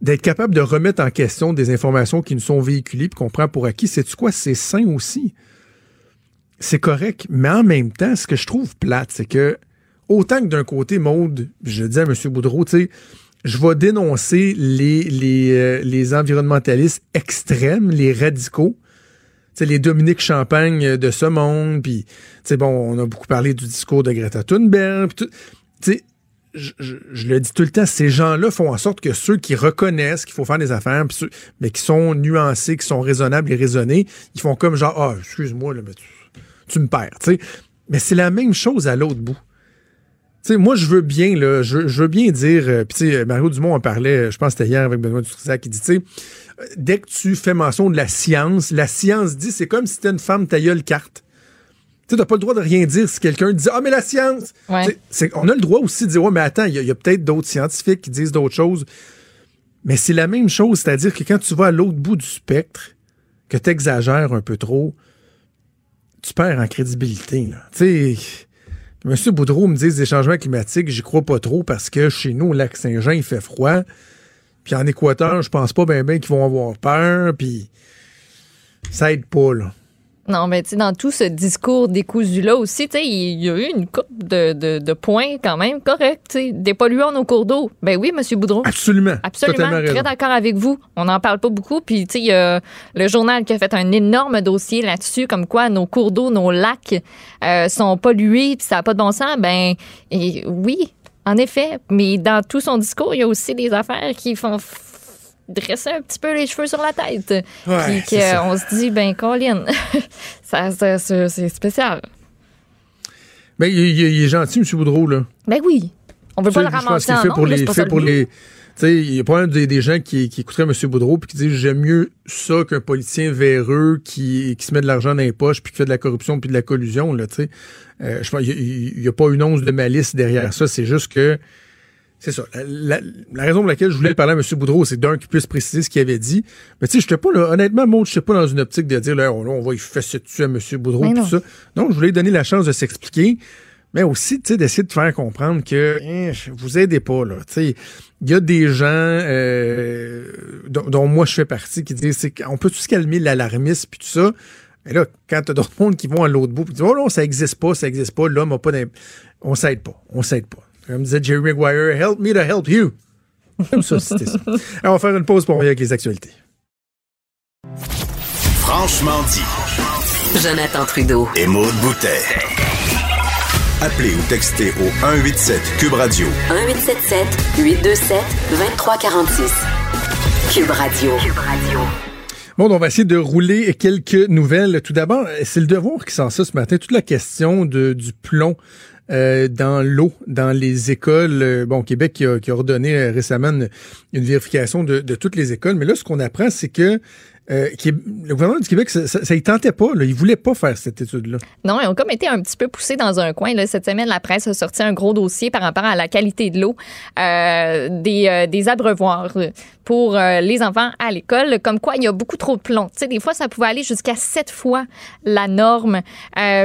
d'être capable de remettre en question des informations qui nous sont véhiculées puis qu'on prend pour acquis, c'est quoi? C'est sain aussi? C'est correct. Mais en même temps, ce que je trouve plate, c'est que autant que d'un côté, Maude, je dis à M. Boudreau, tu sais, je vais dénoncer les, les, euh, les environnementalistes extrêmes, les radicaux, les Dominique Champagne de ce monde, puis, bon, on a beaucoup parlé du discours de Greta Thunberg, tout. Je, je- je le dis tout le temps, ces gens-là font en sorte que ceux qui reconnaissent qu'il faut faire des affaires, ceux- mais qui sont nuancés, qui sont raisonnables et raisonnés, ils font comme genre, ah, excuse-moi, mais tu, tu me perds. Mais c'est la même chose à l'autre bout. Tu sais, moi, je veux bien, là, je, veux bien dire, euh, puis Mario Dumont en parlait, je pense que c'était hier avec Benoît Dutrisac, qui dit, tu sais, euh, dès que tu fais mention de la science, la science dit, c'est comme si t'étais une femme taillée le carte. Tu t'as pas le droit de rien dire si quelqu'un dit, ah, mais la science! Ouais. On a le droit aussi de dire, ouais, mais attends, il y a, a peut-être d'autres scientifiques qui disent d'autres choses. Mais c'est la même chose, c'est-à-dire que quand tu vas à l'autre bout du spectre, que tu exagères un peu trop, tu perds en crédibilité. Tu sais, M. Boudreau me dit des changements climatiques, j'y crois pas trop parce que chez nous, au lac Saint-Jean, il fait froid. Puis en Équateur, je pense pas bien ben, qu'ils vont avoir peur. Puis ça aide pas, là. Non, mais tu sais, dans tout ce discours décousu-là aussi, tu sais, il y a eu une coupe de, de, de points quand même corrects. tu sais. Des polluants nos cours d'eau. Ben oui, M. Boudreau. Absolument. Absolument, très d'accord avec vous. On n'en parle pas beaucoup. Puis, tu sais, il y a le journal qui a fait un énorme dossier là-dessus, comme quoi nos cours d'eau, nos lacs euh, sont pollués, puis ça n'a pas de bon sens. Ben, et oui, en effet. Mais dans tout son discours, il y a aussi des affaires qui font dresser un petit peu les cheveux sur la tête. Ouais, puis qu'on se dit, ben, Colin, ça, ça- ça- c'est spécial. Mais il, est gentil, M. Boudreau, là. Ben oui. On veut pas le ramasser en fait pour les, fait pour les. Il y a pas des, des gens qui, qui écouteraient M. Boudreau puis qui disent j'aime mieux ça qu'un politicien véreux qui, qui se met de l'argent dans les poches puis qui fait de la corruption puis de la collusion là. Tu sais, Euh, je pense il y a- a pas une once de malice derrière ça. C'est juste que c'est ça. La, la- la raison pour laquelle je voulais parler à M. Boudreau, c'est d'un qu'il puisse préciser ce qu'il avait dit. Mais tu sais, j'étais pas là, honnêtement, moi, je pas dans une optique de dire, là, on, on va y fesser dessus à M. Boudreau, tout non. ça. Donc, je voulais lui donner la chance de s'expliquer. Mais aussi, tu sais, d'essayer de faire comprendre que hein, vous aidez pas, là. Tu sais, il y a des gens euh, dont, dont moi je fais partie qui disent c'est qu'on peut tout se calmer l'alarmisme puis tout ça. Mais là, quand t'as d'autres mondes qui vont à l'autre bout puis disent Oh non, ça existe pas, ça existe pas, l'homme a pas d'imp- On s'aide pas. On s'aide pas. Comme disait Jerry Maguire, help me to help you. Comme ça, c'était ça. Alors, on va faire une pause pour revenir avec les actualités. Franchement dit. Jonathan Trudeau. Et Maude Boutet. Appelez ou textez au 187 Cube Radio 1877 827 2346. Cube Radio. Cube Radio. Bon, on va essayer de rouler quelques nouvelles. Tout d'abord, c'est le devoir qui sort ça ce matin. Toute la question de, du plomb euh, dans l'eau, dans les écoles. Euh, Bon, Québec qui a, qui a ordonné euh, récemment une, une vérification de, de toutes les écoles. Mais là, ce qu'on apprend, c'est que euh, le gouvernement du Québec, ça, y tentait pas. Il voulait pas faire cette étude-là. Non, ils ont comme été un petit peu poussés dans un coin. Cette semaine, la presse a sorti un gros dossier par rapport à la qualité de l'eau euh, des, euh, des abreuvoirs pour les enfants à l'école, comme quoi il y a beaucoup trop de plomb. Des fois, ça pouvait aller jusqu'à sept fois la norme.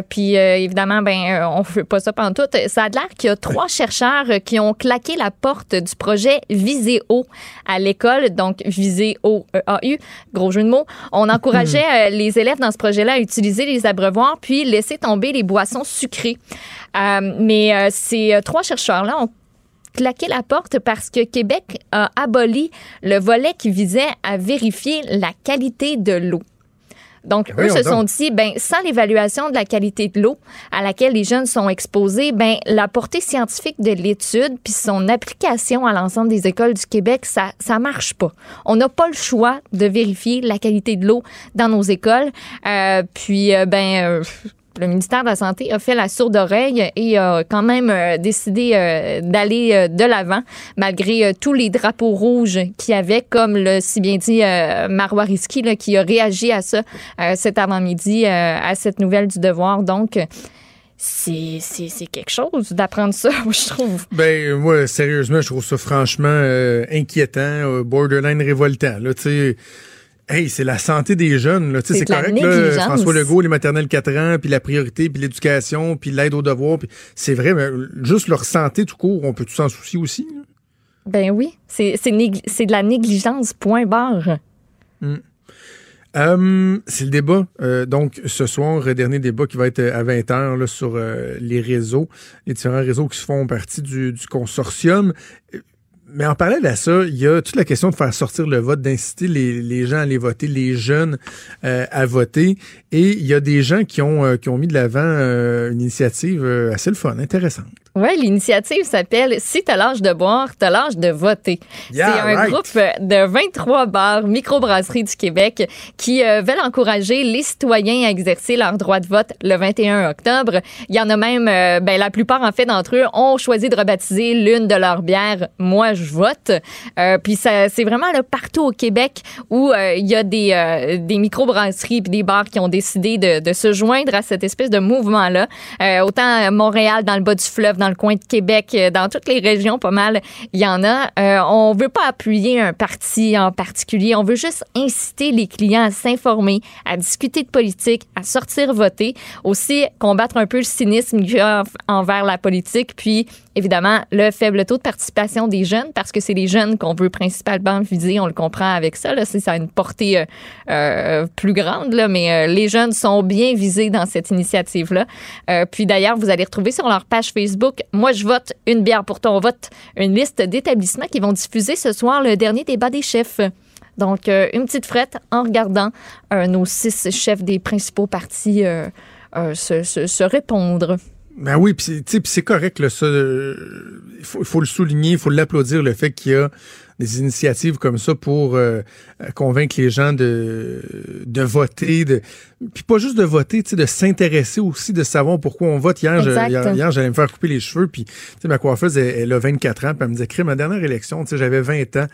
Puis, évidemment, ben, on fait pas ça pendant tout. Ça a l'air qu'il y a trois chercheurs qui ont claqué la porte du projet Viséo à l'école, donc Viséo EAU, gros jeu de mots. On encourageait euh, les élèves dans ce projet-là à utiliser les abreuvoirs puis laisser tomber les boissons sucrées. Euh, mais euh, ces trois chercheurs-là ont claqué la porte parce que Québec a aboli le volet qui visait à vérifier la qualité de l'eau. Donc, eux Voyons se sont dit, ben, sans l'évaluation de la qualité de l'eau à laquelle les jeunes sont exposés, ben, la portée scientifique de l'étude puis son application à l'ensemble des écoles du Québec, ça, ça marche pas. On n'a pas le choix de vérifier la qualité de l'eau dans nos écoles. Euh, puis, euh, ben, euh, le ministère de la Santé a fait la sourde oreille et a quand même euh, décidé euh, d'aller euh, de l'avant malgré tous les drapeaux rouges qu'il y avait, comme le si bien dit Marois Risky, qui a réagi à ça cet avant-midi, à cette nouvelle du devoir. Donc, c'est quelque chose d'apprendre ça, je trouve. Ben, moi, sérieusement, je trouve ça franchement inquiétant, borderline révoltant. Là, tu. Hey, c'est la santé des jeunes. C'est correct, là. François Legault, les maternelles 4 ans, puis la priorité, puis l'éducation, puis l'aide aux devoirs. puis C'est vrai, mais juste leur santé tout court, on peut tout s'en soucier aussi. là? Ben oui, c'est de la négligence, point barre. Euh, c'est le débat. euh, donc, ce soir, euh, dernier débat qui va être euh, à 20h là, sur euh, les réseaux, les différents réseaux qui font partie du, du consortium. Mais en parallèle à ça, il y a toute la question de faire sortir le vote, d'inciter les, les gens à aller voter, les jeunes euh, à voter. Et il y a des gens qui ont, euh, qui ont mis de l'avant euh, une initiative euh, assez le fun, intéressante. Oui, l'initiative s'appelle Si t'as l'âge de boire, t'as l'âge de voter. Yeah, c'est un right. groupe de 23 bars microbrasseries du Québec qui euh, veulent encourager les citoyens à exercer leur droit de vote le 21 octobre. Il y en a même, euh, ben, la plupart en fait d'entre eux ont choisi de rebaptiser l'une de leurs bières Moi je vote. Euh, puis ça, c'est vraiment là, partout au Québec où euh, il y a des, euh, des microbrasseries puis des bars qui ont décidé de, de se joindre à cette espèce de mouvement-là. Euh, autant à Montréal, dans le bas du fleuve, dans le coin de Québec, euh, dans toutes les régions, pas mal, il y en a. Euh, on veut pas appuyer un parti en particulier. On veut juste inciter les clients à s'informer, à discuter de politique, à sortir voter. Aussi, combattre un peu le cynisme qu'il y a envers la politique. Puis, évidemment, le faible taux de participation des jeunes, parce que c'est les jeunes qu'on veut principalement viser. On le comprend avec ça. Là, ça a une portée euh, euh, plus grande, là, mais euh, les jeunes sont bien visés dans cette initiative-là. Puis d'ailleurs, vous allez retrouver sur leur page Facebook Moi, je vote une bière pour ton vote, une liste d'établissements qui vont diffuser ce soir le dernier débat des chefs. Donc, une petite frette en regardant nos six chefs des principaux partis se répondre. Ben oui, puis c'est- correct, là, ça. euh, Il faut, faut le souligner, il faut l'applaudir, le fait qu'il y a des initiatives comme ça pour euh, euh, convaincre les gens de, de voter, de, puis pas juste de voter, tu sais, de s'intéresser aussi, de savoir pourquoi on vote. Hier, je- hier, hier, j'allais me faire couper les cheveux, puis tu sais, ma coiffeuse, elle, elle a 24 ans, puis elle me disait, Crime, ma dernière élection, tu sais, j'avais 20 ans,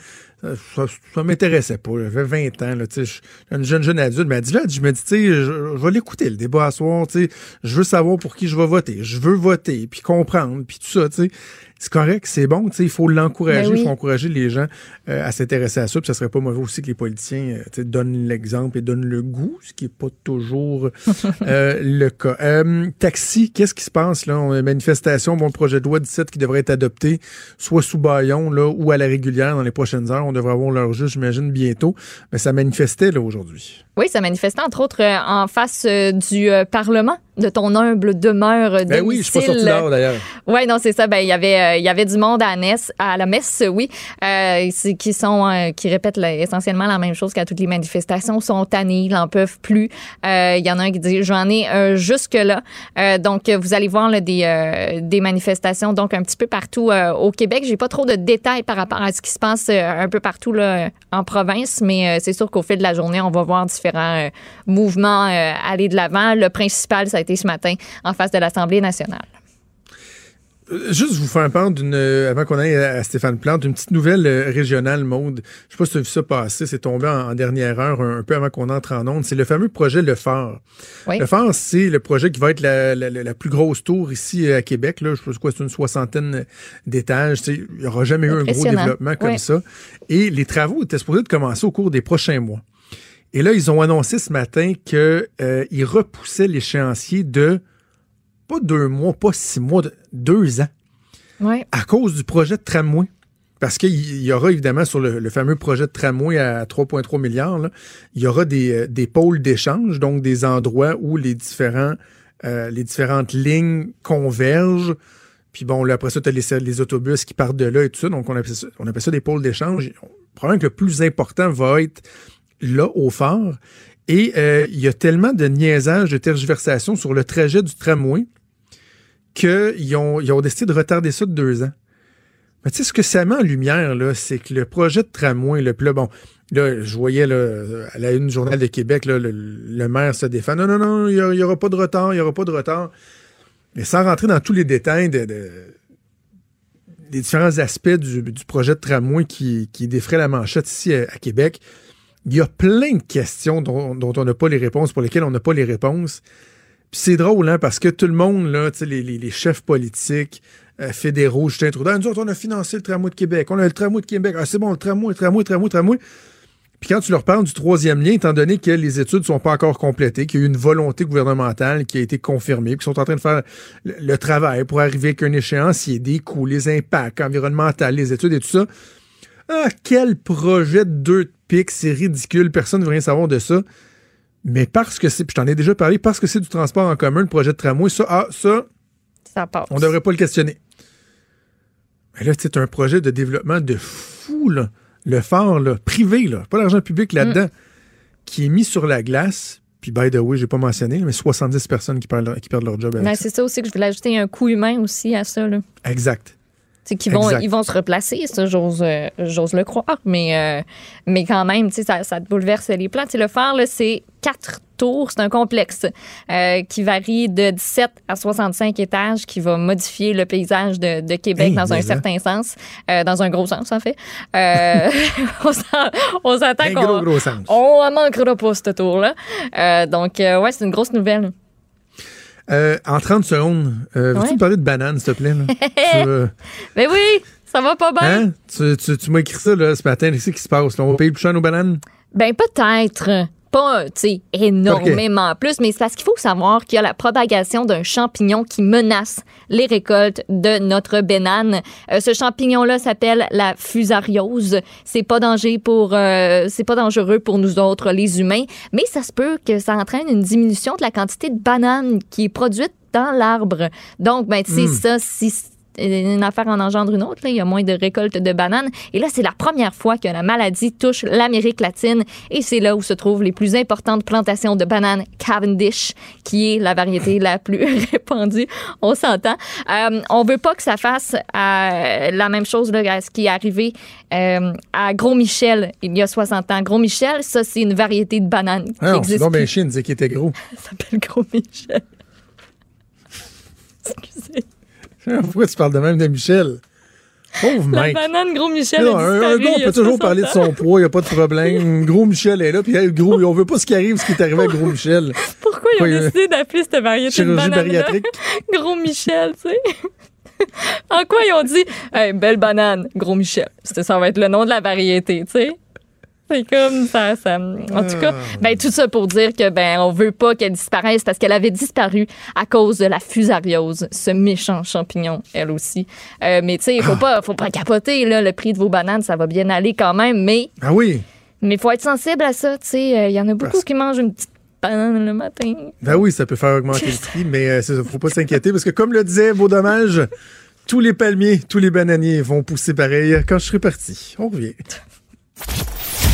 ça, ça, ça m'intéressait pas, j'avais 20 ans, là, je une jeune, jeune adulte, mais dit, là, je me dis, je, je vais l'écouter, le débat à soir, je veux savoir pour qui je vais voter, je veux voter, puis comprendre, puis tout ça, tu sais. C'est correct, c'est bon, il faut l'encourager, Ben il oui. faut encourager les gens euh, à s'intéresser à ça, puis ça serait pas mauvais aussi que les politiciens euh, donnent l'exemple et donnent le goût, ce qui est pas toujours euh, le cas. Taxi, qu'est-ce qui se passe là? On a une manifestation, bon, le projet de loi 17 qui devrait être adopté, soit sous baillon là, ou à la régulière dans les prochaines heures. On devrait avoir leur juge, j'imagine, bientôt. Mais ça manifestait là aujourd'hui. Oui, ça manifestait entre autres en face du Parlement, de ton humble demeure Ben oui, je suis pas sorti dehors d'ailleurs. Oui, non, c'est ça. Ben, il y avait, euh, il y avait du monde à, la messe- à la messe, oui, euh, qui sont, euh, qui répètent là, essentiellement la même chose qu'à toutes les manifestations. sont tannés, ils n'en peuvent plus. Euh, Il y en a un qui dit, j'en ai jusque là. Donc, vous allez voir là, des, des manifestations, donc un petit peu partout au Québec. J'ai pas trop de détails par rapport à ce qui se passe un peu partout là, en province, mais c'est sûr qu'au fil de la journée, on va voir différents mouvements aller de l'avant. Le principal, ça été ce matin en face de l'Assemblée nationale. Euh, Juste vous faire part d'une, euh, avant qu'on aille à Stéphane Plante, une petite nouvelle euh, régionale, Maude. Je sais pas si tu as vu ça passer, c'est tombé en, en dernière heure, un, un peu avant qu'on entre en onde. C'est le fameux projet Le Phare. Oui. Le Phare, c'est le projet qui va être la, la- la- la plus grosse tour ici à Québec. Là. Je sais pas quoi, c'est une soixantaine d'étages. Il n'y aura jamais eu un gros développement comme ça. Et les travaux étaient supposés de commencer au cours des prochains mois. Et là, ils ont annoncé ce matin qu'ils repoussaient l'échéancier de pas deux mois, pas six mois, de deux ans Ouais. à cause du projet de tramway. Parce qu'il y aura évidemment sur le, le fameux projet de tramway à 3,3 milliards, là, il y aura des, euh, des pôles d'échange, donc des endroits où les, différents, euh, les différentes lignes convergent. Puis bon, là, après ça, tu as les, les autobus qui partent de là et tout ça. Donc, on appelle ça, on appelle ça des pôles d'échange. Probablement que le plus important va être là, au phare. Et euh, il y a tellement de niaisages, de tergiversations sur le trajet du tramway qu'ils ont, décidé de retarder ça de deux ans. Mais tu sais, ce que ça met en lumière, là, c'est que le projet de tramway, puis là, bon, là, je voyais, à la une du Journal de Québec, le, le maire se défend. Non, non, non, il n'y aura pas de retard, il n'y aura pas de retard. Mais sans rentrer dans tous les détails de, de- des différents aspects du, projet de tramway qui, qui la manchette ici à Québec, il y a plein de questions dont, on n'a pas les réponses, pour lesquelles on n'a pas les réponses. Puis c'est drôle, hein, parce que tout le monde, là, les, les- chefs politiques euh, fédéraux, Justin Trudeau, Ah, on a financé le tramway de Québec. On a le tramway de Québec. Ah, c'est bon, le tramway, le tramway, le tramway, le tramway. Puis quand tu leur parles du troisième lien, étant donné que les études ne sont pas encore complétées, qu'il y a eu une volonté gouvernementale qui a été confirmée, qu'ils sont en train de faire le, le travail pour arriver avec un échéancier, des coûts, les impacts environnementaux, les études et tout ça. Ah, quel projet de deux c'est ridicule, personne ne veut rien savoir de ça. Mais parce que c'est, puis je t'en ai déjà parlé, parce que c'est du transport en commun, le projet de tramway, ça, ah, ça, Ça passe. on devrait pas le questionner. Mais là, c'est un projet de développement de fou, là. Le phare, là, privé, là, pas l'argent public là-dedans, qui est mis sur la glace. Puis, by the way, j'ai pas mentionné, mais 70 personnes qui perdent leur, qui perdent leur job avec Ben, ça. c'est ça aussi que je voulais ajouter un coût humain aussi à ça. Là. Exact. Vont, Exact. ils vont se replacer, ça, j'ose, euh, j'ose le croire. Mais, euh, mais quand même, ça, ça te bouleverse les plans. Le phare, là, c'est quatre tours. C'est un complexe euh, qui varie de 17 à 65 étages qui va modifier le paysage de, de Québec Hey, dans un certain sens. euh, dans un gros sens, en fait. Euh, on s'en- on s'attend Un qu'on... gros, gros sens. On en manquera pas, ce tour-là. Donc, ouais, c'est une grosse nouvelle. Euh, en 30 secondes, euh, veux-tu Ouais. me parler de banane, s'il te plaît? Là? tu, euh, Mais oui, ça va pas bien. hein? tu, tu- tu m'as écrit ça là, ce matin. Qu'est-ce qui se passe? là? On va payer plus cher nos bananes? Ben peut-être. Pas, tu sais, énormément plus, mais c'est parce qu'il faut savoir qu'il y a la propagation d'un champignon qui menace les récoltes de notre banane. Euh, ce champignon-là s'appelle la fusariose. C'est pas danger pour, euh, c'est pas dangereux pour nous autres, les humains, mais ça se peut que ça entraîne une diminution de la quantité de bananes qui est produite dans l'arbre. Donc, ben, tu sais, ça, si une affaire en engendre une autre. là. Il y a moins de récoltes de bananes. Et là, c'est la première fois que la maladie touche l'Amérique latine. Et c'est là où se trouvent les plus importantes plantations de bananes Cavendish, qui est la variété la plus répandue. On s'entend. Euh, on veut pas que ça fasse euh, la même chose là, à ce qui est arrivé euh, à Gros Michel il y a 60 ans. Gros Michel, ça, c'est une variété de bananes qui Ah, non, existe. plus. chiant de dire qu'il était gros. Ça s'appelle Gros Michel. Excusez. Pourquoi tu parles de même de Michel? Pauvre La Mike. banane Gros Michel Non, a un, gars, on peut toujours 60 parler de son poids, il n'y a pas de problème. Gros Michel est là, puis hey, gros, on veut pas ce qui arrive, ce qui est arrivé à Gros Michel. Pourquoi ils ont a- décidé d'appeler cette variété de banane bariatrique. Gros Michel, tu sais. en quoi ils ont dit hey, belle banane, gros Michel. Ça va être le nom de la variété, tu sais. C'est comme ça, ça. En tout cas, ben tout ça pour dire que ben on veut pas qu'elle disparaisse parce qu'elle avait disparu à cause de la fusariose, ce méchant champignon, elle aussi. Euh, mais tu sais, il faut pas, faut pas capoter là. Le prix de vos bananes, ça va bien aller quand même, mais Ah oui. mais faut être sensible à ça. Tu sais, Euh, il y en a beaucoup Parce- qui mangent une petite banane le matin. Ben oui, ça peut faire augmenter le prix, mais euh, faut pas s'inquiéter parce que comme le disait Beau Dommage, tous les palmiers, tous les bananiers vont pousser pareil quand je serai parti. On revient.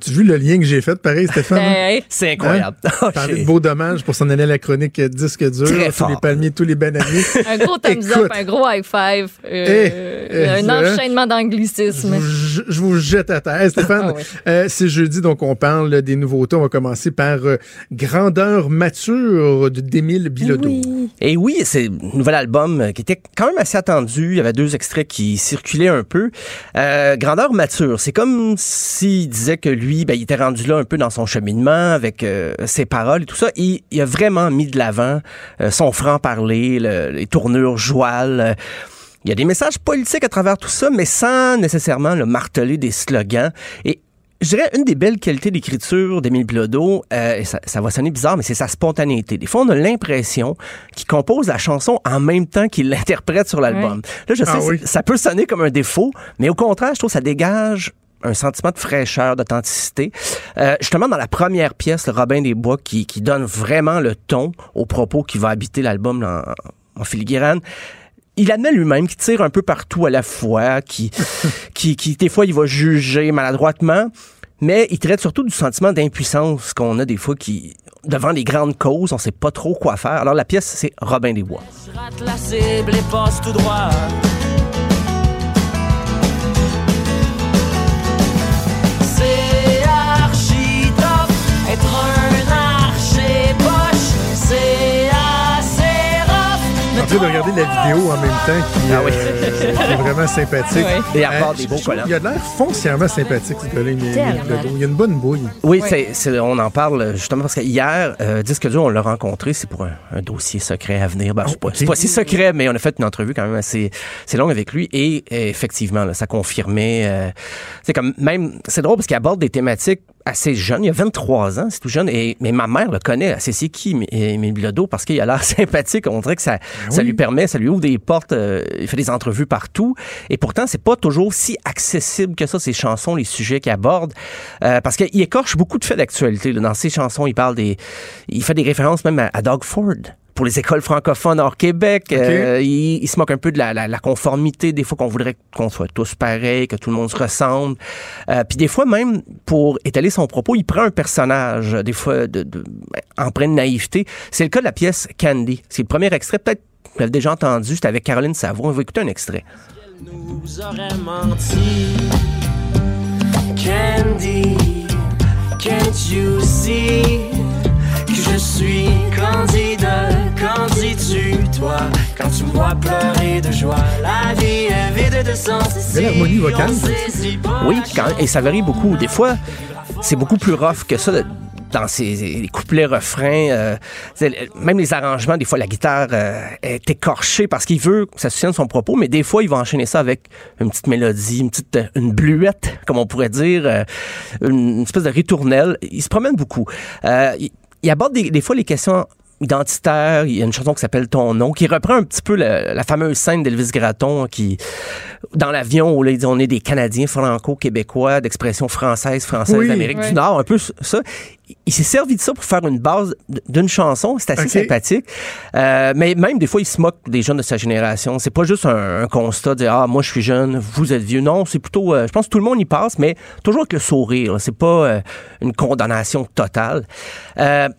Tu as vu le lien que j'ai fait, pareil, Stéphane? Ben, C'est incroyable. Hein? Parler de beau dommage pour s'en aller à la chronique euh, disque dur, Très tous fort. les palmiers, tous les bananiers. un gros thumbs Écoute. up, un gros high five, euh, Eh, eh, un ça. enchaînement vous, je- je vous jette à terre. Stéphane, Ah oui. euh, c'est jeudi, donc on parle des nouveautés. On va commencer par euh, Grandeur mature de d'Émile Bilodeau. Et oui, c'est un nouvel album euh, qui était quand même assez attendu. Il y avait deux extraits qui circulaient un peu. Euh, grandeur mature, c'est comme s'il disait que lui, ben, il était rendu là un peu dans son cheminement avec euh, ses paroles et tout ça. Il a vraiment mis de l'avant euh, son franc-parler, le- les tournures jouales. il y a des messages politiques à travers tout ça, mais sans nécessairement le marteler des slogans. Et je dirais une des belles qualités d'écriture d'Émile Bilodeau, euh, ça, ça va sonner bizarre, mais c'est sa spontanéité. Des fois, on a l'impression qu'il compose la chanson en même temps qu'il l'interprète sur l'album. Là, je sais, Ah oui. ça peut sonner comme un défaut, mais au contraire, je trouve que ça dégage un sentiment de fraîcheur, d'authenticité. Euh, justement, dans la première pièce, le Robin des Bois, qui, qui donne vraiment le ton au propos qui va habiter l'album en, en filigrane, il admet lui-même qu'il tire un peu partout à la fois, qui, qui, qui, des fois, il va juger maladroitement, mais il traite surtout du sentiment d'impuissance qu'on a des fois qui, devant les grandes causes, on sait pas trop quoi faire. Alors, la pièce, c'est Robin des Bois. Je rate la cible et passe tout droit. Train de regarder la vidéo en même temps qui, Ah oui. euh, qui est vraiment sympathique. Et Euh, avoir des beaux collants. Il a l'air foncièrement sympathique, ce gars-là. Il a une bonne bouille. Oui, Oui. c'est, c'est- on en parle justement parce que hier, euh, Disque dur, on l'a rencontré, c'est pour un, un dossier secret à venir. Ben, c'est, pas, ok. c'est pas si secret, mais on a fait une entrevue quand même assez, assez longue avec lui et effectivement, là, ça confirmait. euh, c'est comme même, c'est drôle parce qu'il aborde des thématiques assez jeunes. Il a 23 ans, c'est tout jeune. Et, mais ma mère le connaît. Elle sait c'est qui, Émile Bilodeau, parce qu'il a l'air sympathique. On dirait que ça, ça oui. lui permet, ça lui ouvre des portes. euh, il fait des entrevues partout. Et pourtant, c'est pas toujours si accessible que ça, ces chansons, les sujets qu'il aborde. Euh, parce qu'il écorche beaucoup de faits d'actualité. Dans ses chansons, il parle des. Il fait des références même à, à Doug Ford. Pour les écoles francophones hors Québec, Euh, il, il se moque un peu de la, la- la conformité. Des fois qu'on voudrait qu'on soit tous pareils, que tout le monde se ressemble. Euh, Puis des fois même, pour étaler son propos, il prend un personnage, des fois de, de, empreint de naïveté. C'est le cas de la pièce Candy. C'est le premier extrait. Peut-être que vous l'avez déjà entendu. C'était avec Caroline Savoie. On va écouter un extrait. nous aurait menti. Candy, can't you see? Que je suis candidat, candidu toi? Quand tu me vois pleurer de joie. La vie est vide de sens. Belle harmonie vocale. Oui, quand- et ça varie beaucoup. Des fois, c'est beaucoup plus rough que ça. de- Dans ces les couplets refrains, euh, même les arrangements, des fois la guitare euh, est écorchée parce qu'il veut que ça soutienne son propos, mais des fois il va enchaîner ça avec une petite mélodie, une petite euh, une bluette, comme on pourrait dire, euh, une, une espèce de ritournelle. Il se promène beaucoup. Euh, il, il aborde des, des fois les questions identitaires. Il y a une chanson qui s'appelle Ton nom, qui reprend un petit peu la, la fameuse scène d'Elvis Gratton qui, dans l'avion, où là, il dit on est des Canadiens franco-québécois d'expression française, française Oui. d'Amérique du Nord, un peu ça. Il s'est servi de ça pour faire une base d'une chanson. C'est assez sympathique. Euh, mais même des fois, il se moque des jeunes de sa génération. C'est pas juste un, un constat de ah moi je suis jeune, vous êtes vieux. Non, c'est plutôt, euh, je pense que tout le monde y passe, mais toujours avec le sourire. C'est pas euh, une condamnation totale. Euh,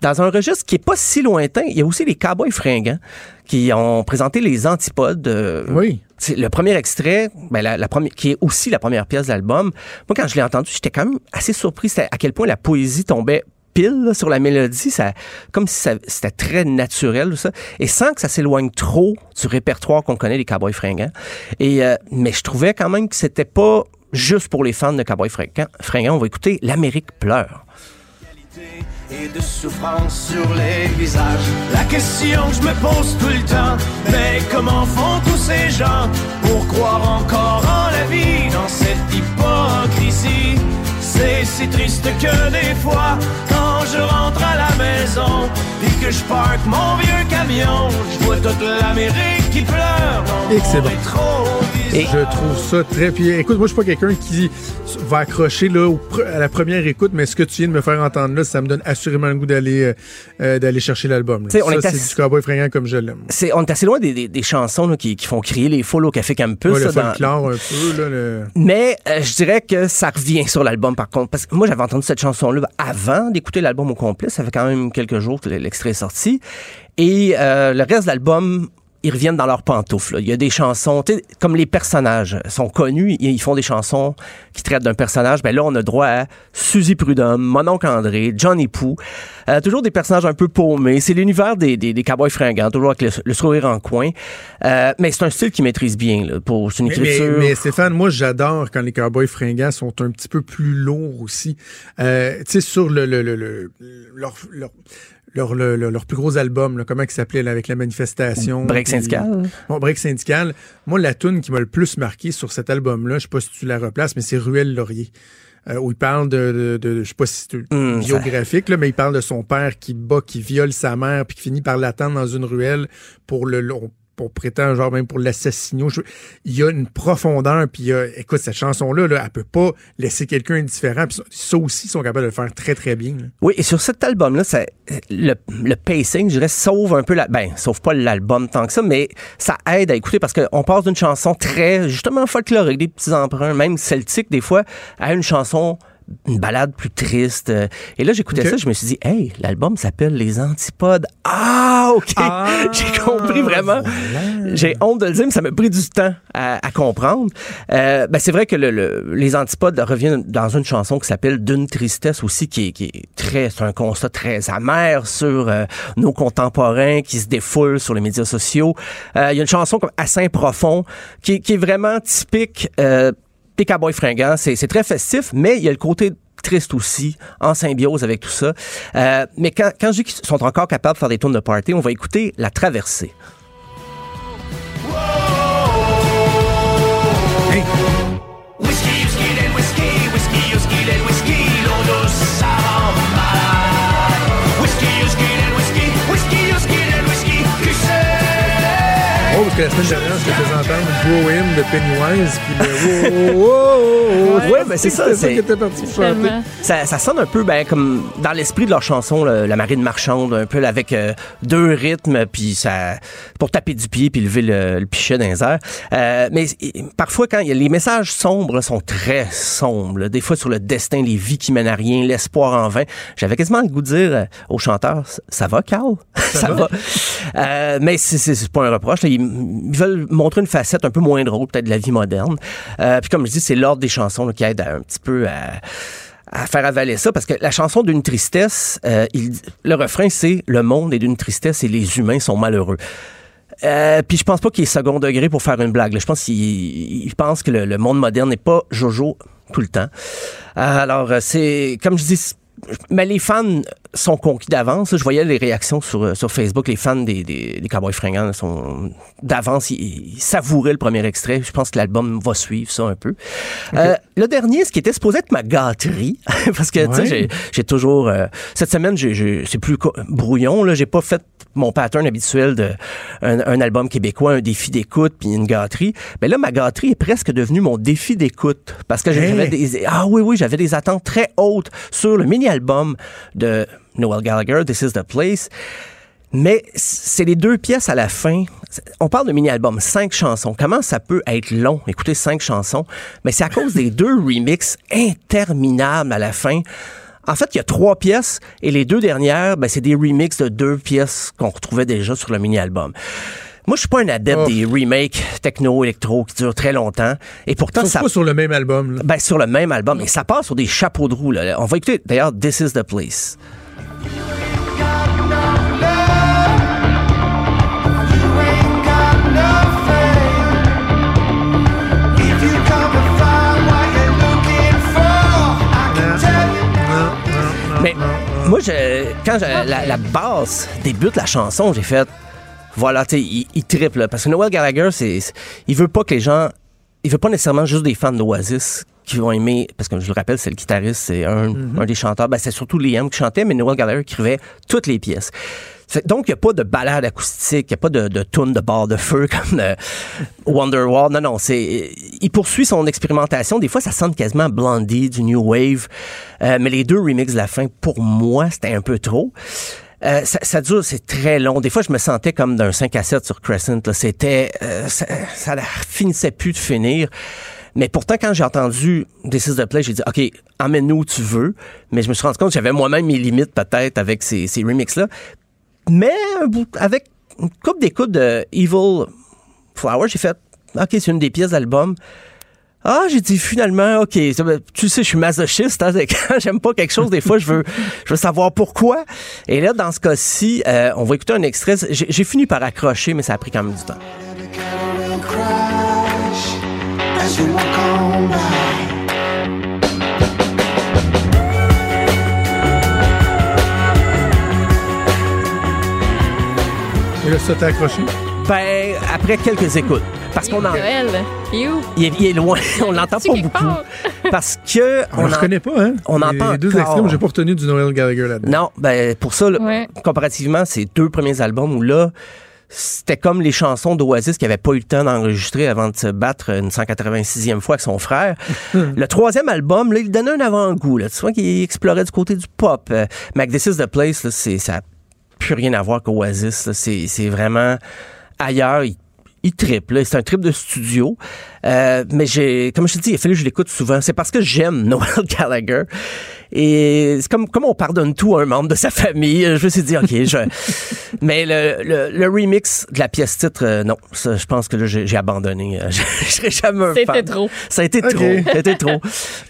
dans un registre qui est pas si lointain, il y a aussi les Cowboys fringants qui ont présenté les antipodes. euh, Oui. le premier extrait, ben la, la première, qui est aussi la première pièce de l'album. Moi, quand je l'ai entendu, j'étais quand même assez surpris c'était à quel point la poésie tombait pile là, sur la mélodie, ça, comme si c'était très naturel, tout ça, et sans que ça s'éloigne trop du répertoire qu'on connaît des Cowboys fringants. Et, euh, mais je trouvais quand même que c'était pas juste pour les fans de Cowboys fringants. fringants. On va écouter L'Amérique pleure. Et de souffrance sur les visages. La question que je me pose tout le temps, mais comment font tous ces gens pour croire encore en la vie dans cette hypocrisie? C'est si triste que des fois, quand je rentre à la maison, puis que je parque mon vieux camion, je vois toute l'Amérique qui pleure dans Et. Je trouve ça très. Puis écoute, moi, je suis pas quelqu'un qui va accrocher là, au à la première écoute, mais ce que tu viens de me faire entendre là, ça me donne assurément le goût d'aller euh, euh, d'aller chercher l'album. Ça, est c'est du cowboy fringant comme je l'aime. C'est, on est assez loin des, des- des chansons là, qui, qui font crier les foules au Café Campus. Ouais, le dans- folklore un peu, là. le- Mais euh, je dirais que ça revient sur l'album par contre. Parce que moi, j'avais entendu cette chanson-là avant d'écouter l'album au complet. Ça fait quand même quelques jours que l'extrait est sorti. Et euh, le reste de l'album, ils reviennent dans leurs pantoufles. là. Il y a des chansons, tu sais, comme les personnages sont connus, ils font des chansons qui traitent d'un personnage. Ben là, on a droit à Suzy Prudhomme, Mononcle André, Johnny Pooh. Euh, toujours des personnages un peu paumés. C'est l'univers des, des, des cowboys fringants, toujours avec le, le sourire en coin. Euh, mais c'est un style qu'ils maîtrisent bien. Là, pour, c'est une Mais, mais, écriture... mais Stéphane, moi j'adore quand les cowboys fringants sont un petit peu plus lourds aussi. Euh, tu sais, sur le, le, le, le- leur, leur, leur, le- le- leur plus gros album, là, comment il s'appelait avec la manifestation. Break puis- syndical. Bon, Break syndical. Moi, la tune qui m'a le plus marqué sur cet album-là, je sais pas si tu la replaces, mais c'est Ruelle Laurier. euh, où il parle de, de, de- je sais pas si c'est Hum, biographique, là, mais il parle de son père qui bat, qui viole sa mère, puis qui finit par l'attendre dans une ruelle pour le, le- pour prétend genre même pour l'assassiner. Je- Il y a une profondeur, puis écoute, cette chanson-là, là, elle peut pas laisser quelqu'un indifférent, puis ça, aussi, sont capables de le faire très, très bien. Oui, et sur cet album-là, le pacing, je dirais, sauve un peu la. Ben, sauve pas l'album tant que ça, mais ça aide à écouter parce qu'on passe d'une chanson très, justement, folklorique, des petits emprunts, même celtiques, des fois, à une chanson une balade plus triste. Et là, j'écoutais ça, je me suis dit, hey, l'album s'appelle Les Antipodes. Ah, OK. J'ai compris vraiment. J'ai honte de le dire, mais ça m'a pris du temps à, à comprendre. Euh, ben, c'est vrai que le, le- Les Antipodes reviennent dans une chanson qui s'appelle D'une tristesse aussi, qui est, qui est très, c'est un constat très amer sur euh, nos contemporains qui se défoulent sur les médias sociaux. Euh, Il y a une chanson comme assez profond qui, est- qui est vraiment typique euh, des Cowboys fringants. C'est c'est très festif, mais il y a le côté triste aussi, en symbiose avec tout ça. Euh, mais quand, quand je dis qu'ils sont encore capables de faire des tours de party, on va écouter La Traversée. Que la semaine dernière, je te faisais entendre Grow In de Pennywise, puis le wow, wow, wow, wow. Ouais, ben c'est ça, ça c'est- qui était parti pour chanter. Ça, ça sonne un peu ben, comme dans l'esprit de leur chanson, le- La marine marchande, un peu là, avec euh, deux rythmes, puis ça pour taper du pied puis lever le, le pichet dans les airs. Euh, mais parfois, quand il y a, les messages sombres là, sont très sombres, là. des fois sur le destin, les vies qui mènent à rien, l'espoir en vain. J'avais quasiment le goût de dire euh, au chanteur, ça va, Carl? Ça, va. Euh, mais c'est- c'est c'est pas un reproche. là. Ils veulent montrer une facette un peu moins drôle, peut-être, de la vie moderne. Euh, puis comme je dis, c'est l'ordre des chansons qui aide un petit peu à faire avaler ça parce que la chanson d'une tristesse, euh, le refrain c'est le monde est d'une tristesse et les humains sont malheureux. Euh, puis je pense pas qu'il est second degré pour faire une blague. Je pense qu'il il pense que le, monde moderne n'est pas Jojo tout le temps. Alors c'est comme je dis, mais les fans sont conquis d'avance. Je voyais les réactions sur, euh, sur Facebook. Les fans des, des, des Cowboys fringants sont d'avance. Ils, ils savouraient le premier extrait. Je pense que l'album va suivre ça un peu. Euh, le dernier, ce qui était supposé être ma gâterie, parce que tu sais, j'ai- toujours euh, cette semaine, c'est plus brouillon. Là, j'ai pas fait mon pattern habituel de un, un album québécois, un défi d'écoute puis une gâterie. Mais là, ma gâterie est presque devenue mon défi d'écoute parce que j'avais Hey. des ah oui oui, j'avais des attentes très hautes sur le mini-album de Noel Gallagher, This Is the Place. Mais c'est les deux pièces à la fin. On parle de mini-album, cinq chansons. Comment ça peut être long, écouter cinq chansons? Mais c'est à cause des deux remixes interminables à la fin. En fait, il y a trois pièces et les deux dernières, ben, c'est des remixes de deux pièces qu'on retrouvait déjà sur le mini-album. Moi, je suis pas un adepte Oh. des remakes techno-électro qui durent très longtemps. Et pourtant, Sauf ça pas sur le même album. là. ben, sur le même album. Et ça part sur des chapeaux de roue. Là. On va écouter d'ailleurs This is the Place. Mais moi, je, quand la, la basse débute la chanson, j'ai fait. Voilà, tu sais, il, il triple. Parce que Noel Gallagher, c'est- il veut pas que les gens. Il veut pas nécessairement juste des fans d'Oasis qui vont aimer. Parce que je le rappelle, c'est le guitariste, c'est un, un des chanteurs. Ben, c'est surtout Liam qui chantait, mais Noel Gallagher écrivait toutes les pièces. Donc, il n'y a pas de balade acoustique, il n'y a pas de, de tune de barre de feu comme euh, Wonderwall. Non, non, c'est. Il poursuit son expérimentation. Des fois, ça sonne quasiment Blondie, du New Wave. Euh, mais les deux remixes de la fin, pour moi, c'était un peu trop. Euh, ça, ça dure, c'est très long. Des fois, je me sentais comme d'un 5 à 7 sur Crescent. là. C'était, euh, ça, ça ne finissait plus de finir. Mais pourtant, quand j'ai entendu This is the Play, j'ai dit, OK, emmène-nous où tu veux. Mais je me suis rendu compte que j'avais moi-même mes limites peut-être avec ces, ces remixes-là. Mais avec une coupe d'écoute de Evil Flower, j'ai fait, OK, c'est une des pièces d'album. Ah, j'ai dit finalement, OK, tu sais, je suis masochiste. Hein, quand j'aime pas quelque chose, des fois, je veux, je veux savoir pourquoi. Et là, dans ce cas-ci, euh, on va écouter un extrait. J'ai fini par accrocher, mais ça a pris quand même du temps. As you walk on by. Et là, ça t'a accroché? Ben, après quelques écoutes. Parce qu'on en, Noël, il est, il est loin, on l'entend pas beaucoup. part? Parce que On ne en- reconnaît pas, hein? on entend les deux encore. extrêmes, j'ai pas retenu du Noel Gallagher là-dedans. Non, ben pour ça, là, Ouais. comparativement, ces deux premiers albums où là, c'était comme les chansons d'Oasis qui n'avaient pas eu le temps d'enregistrer avant de se battre une 186e fois avec son frère. le troisième album, là, il donnait un avant-goût. Là. Tu vois qu'il explorait du côté du pop. Euh, avec This is the Place, là, c'est, ça n'a plus rien à voir qu'Oasis. là. C'est, c'est vraiment ailleurs. Il, il triple. C'est un trip de studio. Euh, mais j'ai, comme je te dis, il a fallu que je l'écoute souvent. C'est parce que j'aime Noel Gallagher. Et c'est comme, comme on pardonne tout à un membre de sa famille. Je me suis dit, OK, je... Mais le, le, le remix de la pièce titre, euh, non. Ça, je pense que là, j'ai, abandonné. Euh, Je, je serai jamais un C'était trop. Ça a été OK. trop. Ça a été trop.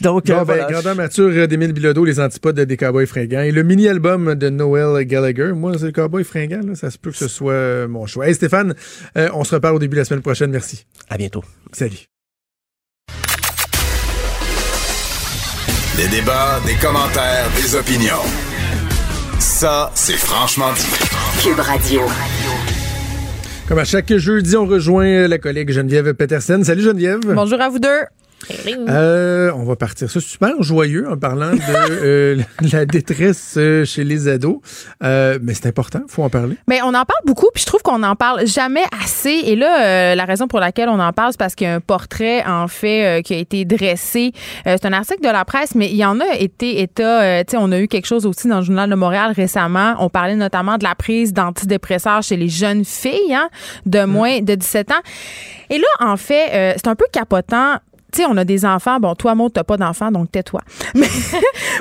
Donc, Bon, euh, ben, voilà. grandeur mature euh, d'Émile Bilodeau, les antipodes des Cowboys fringants. Et le mini-album de Noel Gallagher, moi, c'est le Cowboy fringant, là, ça se peut que ce soit euh, mon choix. Hey Stéphane, euh, on se reparle au début de la semaine prochaine. Merci. À bientôt. Salut. Des débats, des commentaires, des opinions. Ça, c'est franchement dit. Cube Radio. Comme à chaque jeudi, on rejoint la collègue Geneviève Petersen. Salut Geneviève. Bonjour à vous deux. Euh, on va partir ça super joyeux en parlant de euh, la détresse euh, chez les ados. Euh, mais c'est important, faut en parler. Mais on en parle beaucoup, puis je trouve qu'on n'en parle jamais assez. Et là, euh, la raison pour laquelle on en parle, c'est parce qu'il y a un portrait, en fait, euh, qui a été dressé. Euh, c'est un article de la presse, mais il y en a été état. euh, tu sais, on a eu quelque chose aussi dans le Journal de Montréal récemment. On parlait notamment de la prise d'antidépresseurs chez les jeunes filles hein, de moins de 17 ans. Et là, en fait, euh, c'est un peu capotant. Tu sais, on a des enfants. Bon, toi, Maud, t'as pas d'enfants, donc tais-toi. Mais,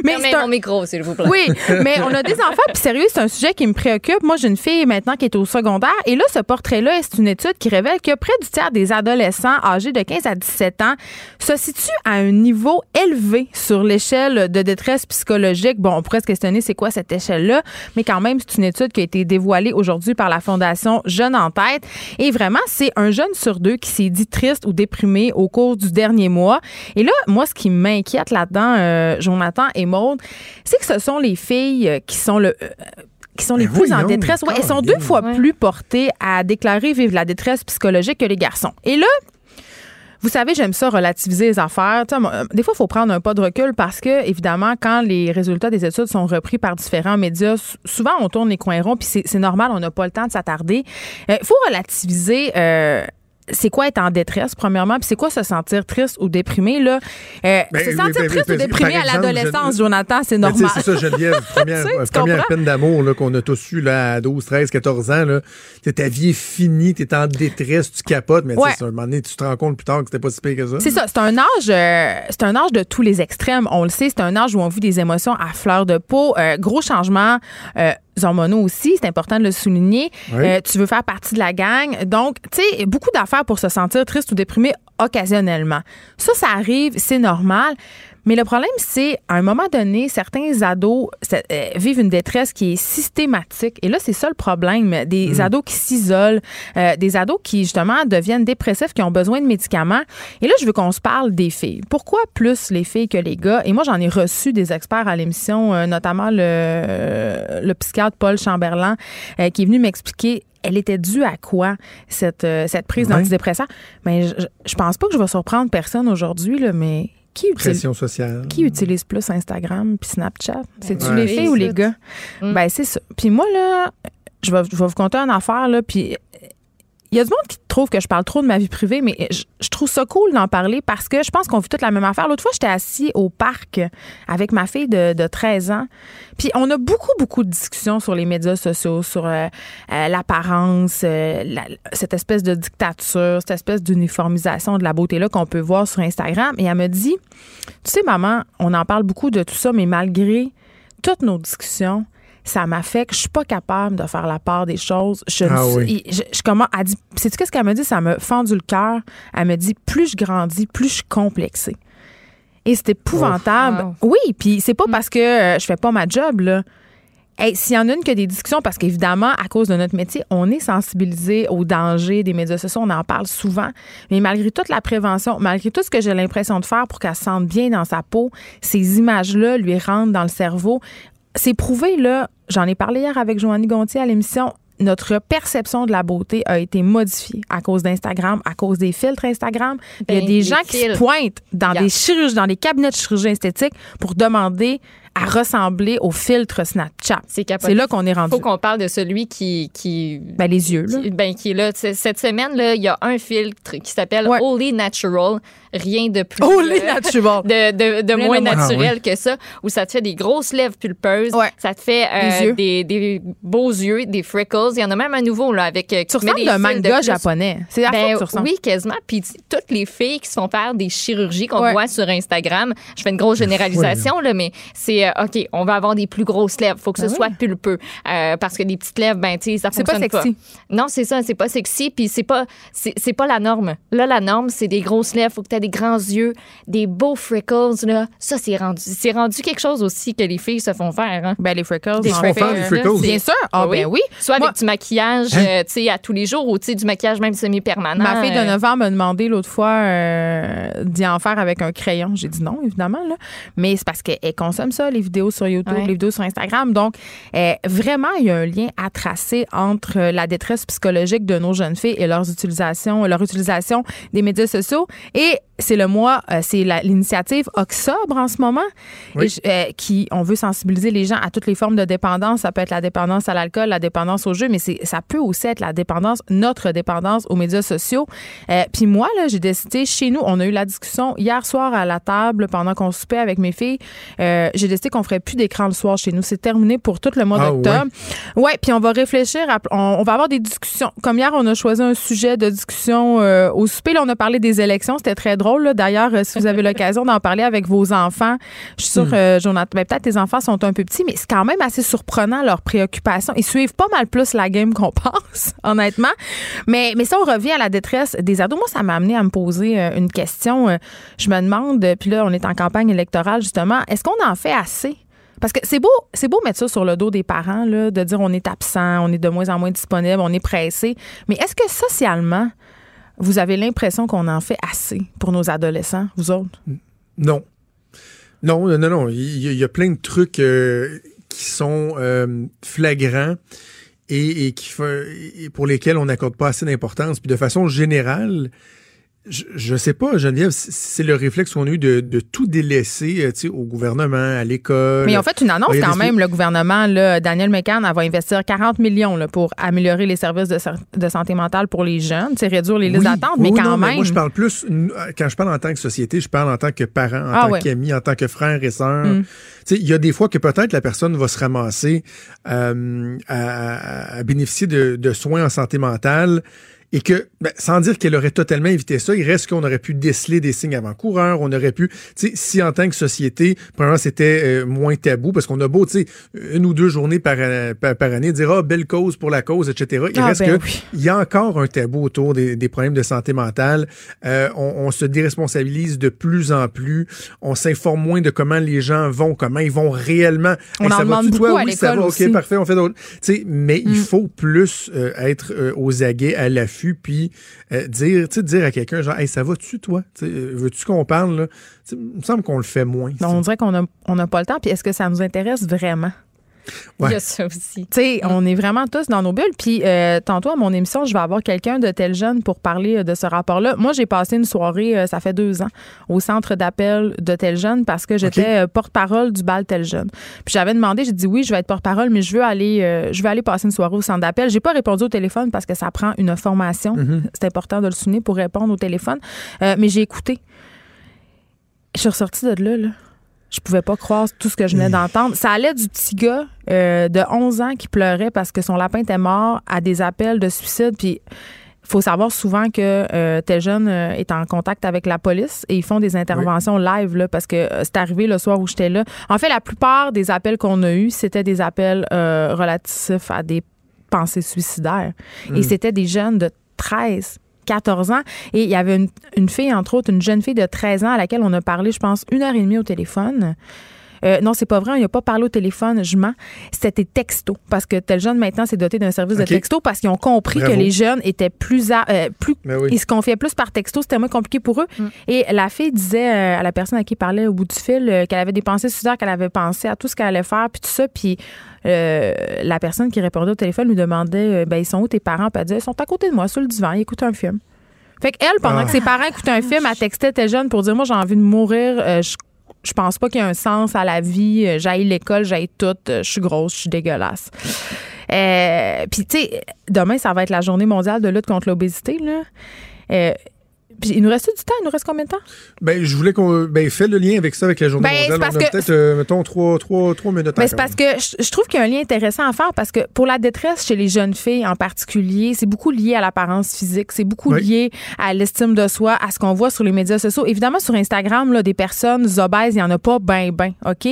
mais Fermez c'est un- mon micro, s'il vous plaît. oui, mais on a des enfants, puis sérieux, c'est un sujet qui me préoccupe. Moi, j'ai une fille maintenant qui est au secondaire, et là, ce portrait-là, c'est une étude qui révèle que près du tiers des adolescents âgés de 15 à 17 ans se situent à un niveau élevé sur l'échelle de détresse psychologique. Bon, on pourrait se questionner c'est quoi cette échelle-là, mais quand même, c'est une étude qui a été dévoilée aujourd'hui par la Fondation Jeune en tête. Et vraiment, c'est un jeune sur deux qui s'est dit triste ou déprimé au cours du dernier mois. Et là, moi, ce qui m'inquiète là-dedans, euh, Jonathan et Maude, c'est que ce sont les filles euh, qui sont le. euh, qui sont les Ben plus en détresse. Ouais, elles sont deux fois plus portées à déclarer vivre la détresse psychologique que les garçons. Et là, vous savez, j'aime ça relativiser les affaires. Euh, des fois, il faut prendre un pas de recul parce que, évidemment, quand les résultats des études sont repris par différents médias, souvent on tourne les coins ronds, puis c'est c'est normal, on n'a pas le temps de s'attarder. Il faut relativiser. euh, c'est quoi être en détresse, premièrement, puis c'est quoi se sentir triste ou déprimé, là? Euh, Ben, se sentir ben, triste ben, ou déprimé à l'adolescence, je- Jonathan, c'est Ben, normal. C'est ça, Geneviève. Première, première peine d'amour là, qu'on a tous eu là, à 12, 13, 14 ans. Là. Ta vie est finie, t'es en détresse, tu capotes, mais Ouais. c'est un moment donné, tu te rends compte plus tard que c'était pas si pire que ça. C'est ça, c'est un âge, euh, c'est un âge de tous les extrêmes. On le sait, c'est un âge où on vit des émotions à fleur de peau, Euh, gros changements euh, hormonaux aussi, c'est important de le souligner. Oui. Euh, tu veux faire partie de la gang, donc tu sais beaucoup d'affaires pour se sentir triste ou déprimé occasionnellement. Ça, ça arrive, c'est normal. Mais le problème, c'est, à un moment donné, certains ados euh, vivent une détresse qui est systématique. Et là, c'est ça le problème. Des Mm. ados qui s'isolent, euh, des ados qui, justement, deviennent dépressifs, qui ont besoin de médicaments. Et là, je veux qu'on se parle des filles. Pourquoi plus les filles que les gars? Et moi, j'en ai reçu des experts à l'émission, euh, notamment le, le psychiatre Paul Chamberlain, euh, qui est venu m'expliquer elle était due à quoi, cette, euh, cette prise d'antidépresseurs? Mais je, je pense pas que je vais surprendre personne aujourd'hui, mais qui utilise, Pression sociale. qui utilise plus Instagram puis Snapchat? C'est-tu Ouais. les filles ou les gars? Ben, c'est ça. Puis moi, là, je vais, je vais vous conter une affaire, là, puis il y a du monde qui trouve que je parle trop de ma vie privée, mais je, trouve ça cool d'en parler parce que je pense qu'on vit toute la même affaire. L'autre fois, j'étais assis au parc avec ma fille de, de 13 ans. Puis on a beaucoup, beaucoup de discussions sur les médias sociaux, sur euh, euh, l'apparence, euh, cette espèce de dictature, cette espèce d'uniformisation de la beauté-là qu'on peut voir sur Instagram. Et elle me dit, tu sais, maman, on en parle beaucoup de tout ça, mais malgré toutes nos discussions, ça m'a fait que je suis pas capable de faire la part des choses. Je, Ah suis- oui. je, je commence à dire, sais-tu qu'est-ce qu'elle me dit? Ça m'a fendu le cœur. Elle me dit, plus je grandis, plus je suis complexée. Et c'est épouvantable. Oui, puis c'est pas parce que euh, je fais pas ma job, là. Hey, S'il y en a une que des discussions, parce qu'évidemment, à cause de notre métier, on est sensibilisé aux dangers des médias sociaux, on en parle souvent. Mais malgré toute la prévention, malgré tout ce que j'ai l'impression de faire pour qu'elle se sente bien dans sa peau, ces images-là lui rentrent dans le cerveau. C'est prouvé, là. J'en ai parlé hier avec Joanny Gontier à l'émission. Notre perception de la beauté a été modifiée à cause d'Instagram, à cause des filtres Instagram. Il y a Ben, des gens qui se pointent dans Yeah. des chirurgies, dans des cabinets de chirurgie esthétique pour demander à ressembler au filtre Snapchat. C'est là qu'on est rendu. faut qu'on parle de celui qui. qui ben, les yeux, là. qui- ben, qui est là. Cette semaine, là, il y a un filtre qui s'appelle Holy Natural. Rien de plus. Holy euh, Natural. De, de, de Rien moins naturel Ah oui. que ça, où ça te fait des grosses lèvres pulpeuses. Ça te fait euh, Des yeux. des, des beaux yeux, des freckles. Il y en a même un nouveau, là, avec. euh, qui Tu ressembles des d'un manga de japonais. C'est à ça Ben, que tu ressembles. Oui, quasiment. Puis tu sais, toutes les filles qui se font faire des chirurgies qu'on Ouais. voit sur Instagram, je fais une grosse généralisation, là, mais c'est euh, OK, on va avoir des plus grosses lèvres. faut que Ben ce soit pulpeux. Euh, parce que des petites lèvres, ben, tu sais, ça C'est pas fonctionne sexy. Non, c'est ça, c'est pas sexy. Puis c'est pas, c'est c'est pas la norme. Là, la norme, c'est des grosses lèvres. Faut que tu aies des grands yeux, des beaux freckles, là. Ça, c'est rendu, c'est rendu quelque chose aussi que les filles se font faire, hein. Ben, les freckles. Des se font faire des freckles? Bien sûr. Ah, ben oui. Soit avec Moi- du maquillage, Hein? euh, tu sais, à tous les jours ou, tu sais, du maquillage même semi-permanent. Ma fille de euh, 9 ans m'a demandé l'autre fois euh, d'y en faire avec un crayon. J'ai dit non, évidemment. Là. Mais c'est parce qu'elle consomme ça, les vidéos sur YouTube, Ouais. les vidéos sur Instagram. Donc, euh, vraiment, il y a un lien à tracer entre euh, la détresse psychologique de nos jeunes filles et leurs utilisations, leur utilisation des médias sociaux. Et c'est le mois, euh, c'est l'initiative Octobre en ce moment, Oui. et je- euh, qui, on veut sensibiliser les gens à toutes les formes de dépendance. Ça peut être la dépendance à l'alcool, la dépendance au jeu, mais ça peut aussi être la dépendance, notre dépendance aux médias sociaux. Euh, Puis moi, là, j'ai décidé, chez nous, on a eu la discussion hier soir à la table pendant qu'on soupait avec mes filles. Euh, j'ai décidé qu'on ferait plus d'écran le soir chez nous. C'est terminé pour tout le mois Ah d'octobre. Ouais, puis on va réfléchir. à- on, on va avoir des discussions. Comme hier, on a choisi un sujet de discussion euh, au souper. Là, on a parlé des élections. C'était très drôle. D'ailleurs, euh, si vous avez l'occasion d'en parler avec vos enfants, je suis sûre, euh, Jonathan, ben, peut-être tes enfants sont un peu petits, mais c'est quand même assez surprenant leurs préoccupations. Ils suivent pas mal plus la game qu'on pense, honnêtement. Mais, mais ça, on revient à la détresse des ados. Moi, ça m'a amené à me poser une question. Je me demande, puis là, on est en campagne électorale, justement, est-ce qu'on en fait Parce que c'est beau, c'est beau mettre ça sur le dos des parents, de dire on est absent, on est de moins en moins disponible, on est pressé. Mais est-ce que socialement, vous avez l'impression qu'on en fait assez pour nos adolescents, vous autres? Non. Non, non, non. Il y, a- plein de trucs euh, qui sont euh, flagrants et, qui et pour lesquels on n'accorde pas assez d'importance. Puis de façon générale, je, je sais pas, Geneviève, si c'est le réflexe qu'on a eu de, de tout délaisser euh, au gouvernement, à l'école. Mais ont fait une annonce quand même, le gouvernement, là, Daniel McCann, elle va investir 40 millions là, pour améliorer les services de, sa- de santé mentale pour les jeunes, c'est réduire les listes Oui, d'attente, oui, mais quand non, même. moi, je parle plus, n- quand je parle en tant que société, je parle en tant que parent, en Ah tant ouais. qu'ami, en tant que frère et sœur. Mm. Il y a des fois que peut-être la personne va se ramasser euh, à, à bénéficier de, de soins en santé mentale et que, ben, sans dire qu'elle aurait totalement évité ça, il reste qu'on aurait pu déceler des signes avant-coureurs, on aurait pu, tu sais, si en tant que société, premièrement, c'était euh, moins tabou, parce qu'on a beau, tu sais, une ou deux journées par, euh, par, par année, dire, ah, belle cause pour la cause, etc. Il Ah, reste ben que oui. il y a encore un tabou autour des, des problèmes de santé mentale. Euh, on, on se déresponsabilise de plus en plus. On s'informe moins de comment les gens vont, comment ils vont réellement. On Hey, en ça demande va-tu, toi? beaucoup à Oui, ça l'école va, aussi. Mm. OK, parfait, on fait d'autres. Tu sais, mais il faut plus euh, être aux aguets, à l'affût, puis euh, dire, dire à quelqu'un, genre, hey, ça va-tu, toi? Euh, Veux-tu qu'on parle, là? Il me semble qu'on le fait moins. Non, on dirait qu'on n'a on a pas le temps. Puis est-ce que ça nous intéresse vraiment? Ouais. Il y a ça aussi. Tu sais, on est vraiment tous dans nos bulles. Puis euh, tantôt à mon émission, je vais avoir quelqu'un de tel jeune pour parler euh, de ce rapport-là. Moi, j'ai passé une soirée, euh, ça fait deux ans, au centre d'appel de tel jeune parce que j'étais porte-parole du bal tel jeune. Puis j'avais demandé, j'ai dit oui, je vais être porte-parole, mais je veux aller, je veux aller passer une soirée au centre d'appel. J'ai pas répondu au téléphone parce que ça prend une formation. C'est important de le souligner pour répondre au téléphone. Mais j'ai écouté. Je suis ressortie de là, là. Je pouvais pas croire tout ce que je venais d'entendre. Ça allait du petit gars euh, de 11 ans qui pleurait parce que son lapin était mort à des appels de suicide. Puis il faut savoir souvent que euh, tel jeune euh, est en contact avec la police et ils font des interventions live là, parce que euh, c'est arrivé le soir où j'étais là. En fait, la plupart des appels qu'on a eus, c'était des appels relatifs à des pensées suicidaires. Et c'était des jeunes de 13, 14 ans. Et il y avait une, fille, entre autres, une jeune fille de 13 ans à laquelle on a parlé, je pense, une heure et demie au téléphone. Euh, non, c'est pas vrai. Il n'a pas parlé au téléphone, je mens. C'était texto. Parce que tel jeune, maintenant, s'est doté d'un service de texto parce qu'ils ont compris Bravo. que les jeunes étaient plus. à- euh, plus Ben oui. Ils se confiaient plus par texto. C'était moins compliqué pour eux. Et la fille disait euh, à la personne à qui il parlait au bout du fil euh, qu'elle avait des pensées suicidaires, qu'elle avait pensé à tout ce qu'elle allait faire, puis tout ça. Puis euh, la personne qui répondait au téléphone lui demandait euh, ben, ils sont où tes parents? Puis elle disait ils sont à côté de moi, sur le divan, ils écoutent un film. Fait qu'elle, pendant Ah. que ses parents écoutaient un film, elle textait tel jeune pour dire Moi, j'ai envie de mourir. euh, je, je pense pas qu'il y a un sens à la vie. euh, J'aille l'école, j'aille tout. euh, Je suis grosse, je suis dégueulasse. Euh, Puis, tu sais, demain, ça va être la journée mondiale de lutte contre l'obésité. là. Euh, puis il nous reste du temps? Il nous reste combien de temps? Ben, je voulais qu'on. Ben, fais le lien avec ça, avec la journée Ben, c'est mondiale. parce On a que- peut-être, euh, mettons, trois, trois, trois minutes Ben, c'est parce que je, je trouve qu'il y a un lien intéressant à faire parce que pour la détresse chez les jeunes filles en particulier, c'est beaucoup lié à l'apparence physique, c'est beaucoup Oui. lié à l'estime de soi, à ce qu'on voit sur les médias sociaux. Évidemment, sur Instagram, là, des personnes obèses, il n'y en a pas ben ben, OK?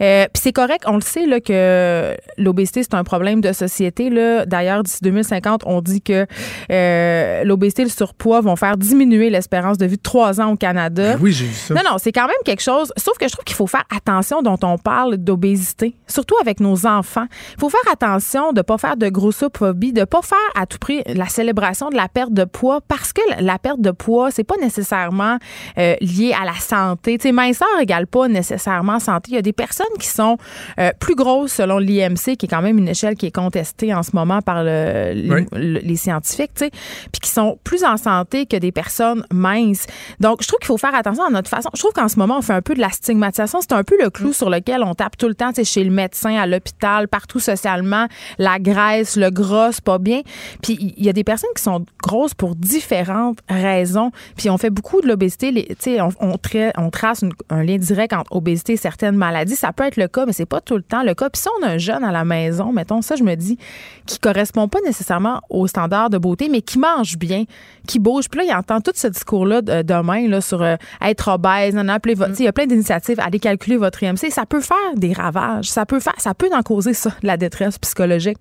Euh, Puis c'est correct, on le sait là, que l'obésité, c'est un problème de société. Là. D'ailleurs, d'ici 2050, on dit que euh, l'obésité et le surpoids vont faire diminuer l'espérance de vie de trois ans au Canada. Ben oui, j'ai vu ça. Non, non, c'est quand même quelque chose. Sauf que je trouve qu'il faut faire attention dont on parle d'obésité, surtout avec nos enfants. Il faut faire attention de ne pas faire de grossophobie, de ne pas faire à tout prix la célébration de la perte de poids parce que la perte de poids, c'est pas nécessairement euh, lié à la santé. Tu sais, minceur égale pas nécessairement santé. Il y a des personnes qui sont euh, plus grosses selon l'IMC, qui est quand même une échelle qui est contestée en ce moment par le- les, Oui. le- les scientifiques, tu sais, puis qui sont plus en santé que des personnes minces. Donc, je trouve qu'il faut faire attention à notre façon. Je trouve qu'en ce moment, on fait un peu de la stigmatisation. C'est un peu le clou sur lequel on tape tout le temps, tu sais, chez le médecin, à l'hôpital, partout socialement. La graisse, le gras, c'est pas bien. Puis, il y a des personnes qui sont grosses pour différentes raisons. Puis, on fait beaucoup de l'obésité. Tu sais, on, on, on trace une- un lien direct entre obésité et certaines maladies. Ça peut être le cas, mais c'est pas tout le temps le cas. Puis, si on a un jeune à la maison, mettons, ça, je me dis, qui correspond pas nécessairement aux standards de beauté, mais qui mange bien, qui bouge. Puis là, il entend tout ce discours-là de- demain là, sur euh, être obèse, nan, appelez votre- il y a plein d'initiatives, allez calculer votre IMC. Ça peut faire des ravages. Ça peut faire, ça peut en causer ça, de la détresse psychologique.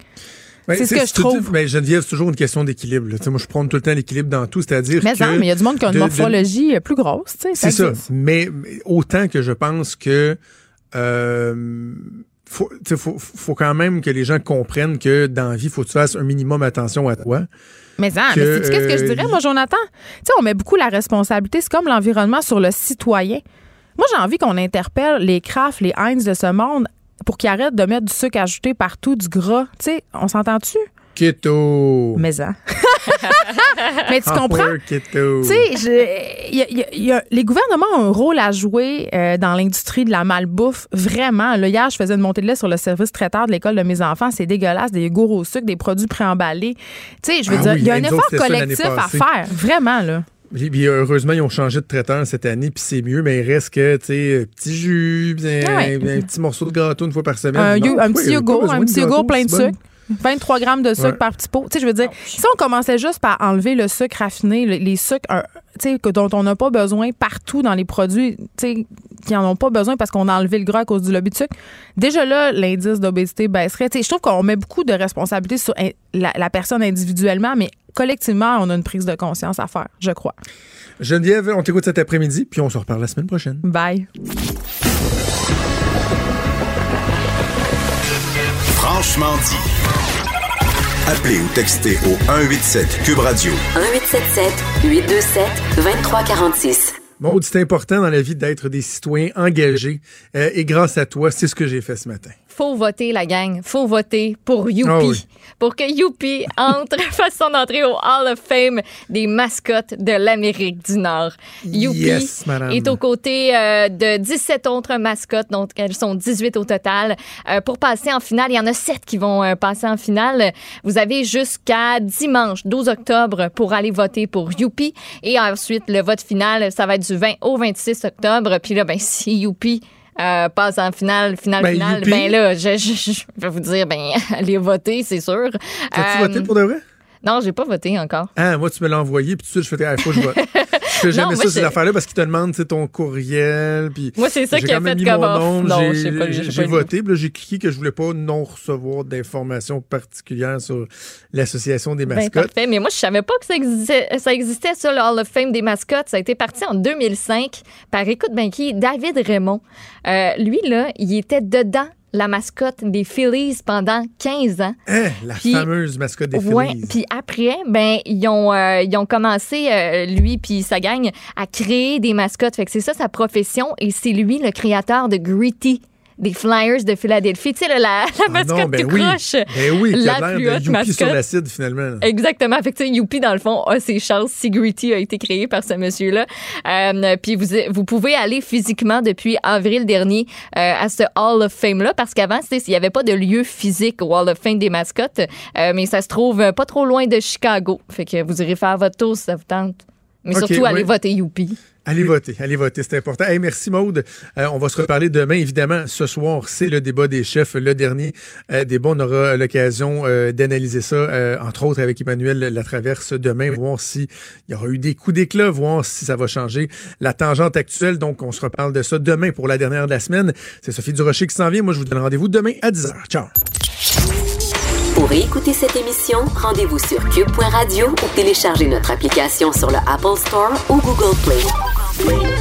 Ben, c'est ce que je trouve. Ben, Geneviève, c'est toujours une question d'équilibre. Moi, je prends tout le temps l'équilibre dans tout, c'est-à-dire Mais non, il y a du monde qui a une de- de- morphologie euh, plus grosse. C'est ça. Mais, mais autant que je pense que euh, faut, quand même que les gens comprennent que dans la vie, il faut que tu fasses un minimum attention à toi. Mais, hein, que, mais sais-tu qu'est-ce que je euh, dirais, moi, Jonathan? Tu sais, on met beaucoup la responsabilité, c'est comme l'environnement sur le citoyen. Moi, j'ai envie qu'on interpelle les Kraft, les Heinz de ce monde pour qu'ils arrêtent de mettre du sucre ajouté partout, du gras. Tu sais, on s'entend-tu? Keto. Mais hein. Mais tu comprends? Tu sais, les gouvernements ont un rôle à jouer euh, dans l'industrie de la malbouffe. Vraiment. Là, hier, je faisais une montée de lait sur le service traiteur de l'école de mes enfants. C'est dégueulasse. Des yogourts au sucre, des produits préemballés. Tu sais, je veux Ah dire, oui, il y a un effort collectif à faire. Vraiment, là. Puis, heureusement, ils ont changé de traiteur cette année, puis c'est mieux, mais il reste que, tu sais, petit jus, un, Ah ouais. un petit morceau de gâteau une fois par semaine. Un, Non, petit yogourt, un petit yogourt plein de sucre. 23 grammes de sucre Ouais. par petit pot. Tu sais, je veux dire, si on commençait juste par enlever le sucre raffiné, le- les sucres un- tu sais, que- dont on n'a pas besoin partout dans les produits, tu sais, qui en ont pas besoin parce qu'on a enlevé le gras à cause du lobby de sucre, déjà là, l'indice d'obésité baisserait. Tu sais, je trouve qu'on met beaucoup de responsabilités sur la, la personne individuellement, mais collectivement, on a une prise de conscience à faire, je crois. Geneviève, on t'écoute cet après-midi, puis on se reparle la semaine prochaine. Bye. Franchement dit. Appelez ou textez au 187 Cube Radio. 1877 827 2346. Bon, c'est important dans la vie d'être des citoyens engagés. euh, et grâce à toi, c'est ce que j'ai fait ce matin. Faut voter, la gang. Faut voter pour Youpi. Ah oui. Pour que Youpi entre, fasse son entrée au Hall of Fame des mascottes de l'Amérique du Nord. Youpi Yes, est aux côtés euh, de 17 autres mascottes, donc elles sont 18 au total. Euh, pour passer en finale, il y en a 7 qui vont euh, passer en finale. Vous avez jusqu'à dimanche 12 octobre pour aller voter pour Youpi. Et ensuite, le vote final, ça va être du 20 au 26 octobre. Puis là, ben, si Youpi euh, passe en finale, finale, Ben, finale, youpi. ben là, je, je- je vais vous dire, ben, allez voter, c'est sûr. T'as-tu Euh, voté pour de vrai? Non, j'ai pas voté encore. Ah, moi, tu me l'as envoyé, puis tout de suite, je fais, ah, faut que je vote. Je fais jamais moi, ça, ces affaires-là, parce qu'ils te demandent, ton courriel, puis... Moi, c'est ça qui a fait mis comme mon nom, Non, j'ai- voté, puis j'ai cliqué que je voulais pas non recevoir d'informations particulières sur l'association des Ben, mascottes. parfait. Mais moi, je savais pas que ça existait, ça existait, ça, le Hall of Fame des mascottes. Ça a été parti en 2005 par, écoute, ben qui? David Raymond. Euh, lui, là, il était dedans la mascotte des Phillies pendant 15 ans. Hein, la Puis- fameuse mascotte des Ouais, Phillies. puis après, ben ils ont euh, ils ont commencé euh, lui puis sa gang à créer des mascottes. Fait que c'est ça sa profession et c'est lui le créateur de Gritty des Flyers de Philadelphie. Tu sais, la, la Ah mascotte non, ben tout oui. croche. Ben oui, la a plus l'air haute de Youpi mascotte. sur l'acide, finalement. Exactement. Fait que, tu sais, Youpi, dans le fond, a ses chances si Gritty a été créé par ce monsieur-là. Euh, puis vous, vous pouvez aller physiquement depuis avril dernier euh, à ce Hall of Fame-là, parce qu'avant, il n'y avait pas de lieu physique au Hall of Fame des mascottes, euh, mais ça se trouve pas trop loin de Chicago. Fait que vous irez faire votre tour si ça vous tente. Mais surtout, allez oui. voter Youpi. Allez voter, allez voter, c'est important. Hey, merci Maude. Euh, on va se reparler demain, évidemment. Ce soir, c'est le débat des chefs, le dernier euh, débat. On aura l'occasion euh, d'analyser ça, euh, entre autres avec Emmanuel Latraverse demain, voir s'il y aura eu des coups d'éclat, voir si ça va changer la tangente actuelle. Donc, on se reparle de ça demain pour la dernière de la semaine. C'est Sophie Durocher qui s'en vient. Moi, je vous donne rendez-vous demain à 10h. Ciao. Pour écouter cette émission, rendez-vous sur cube.radio ou téléchargez notre application sur le Apple Store ou Google Play. Thank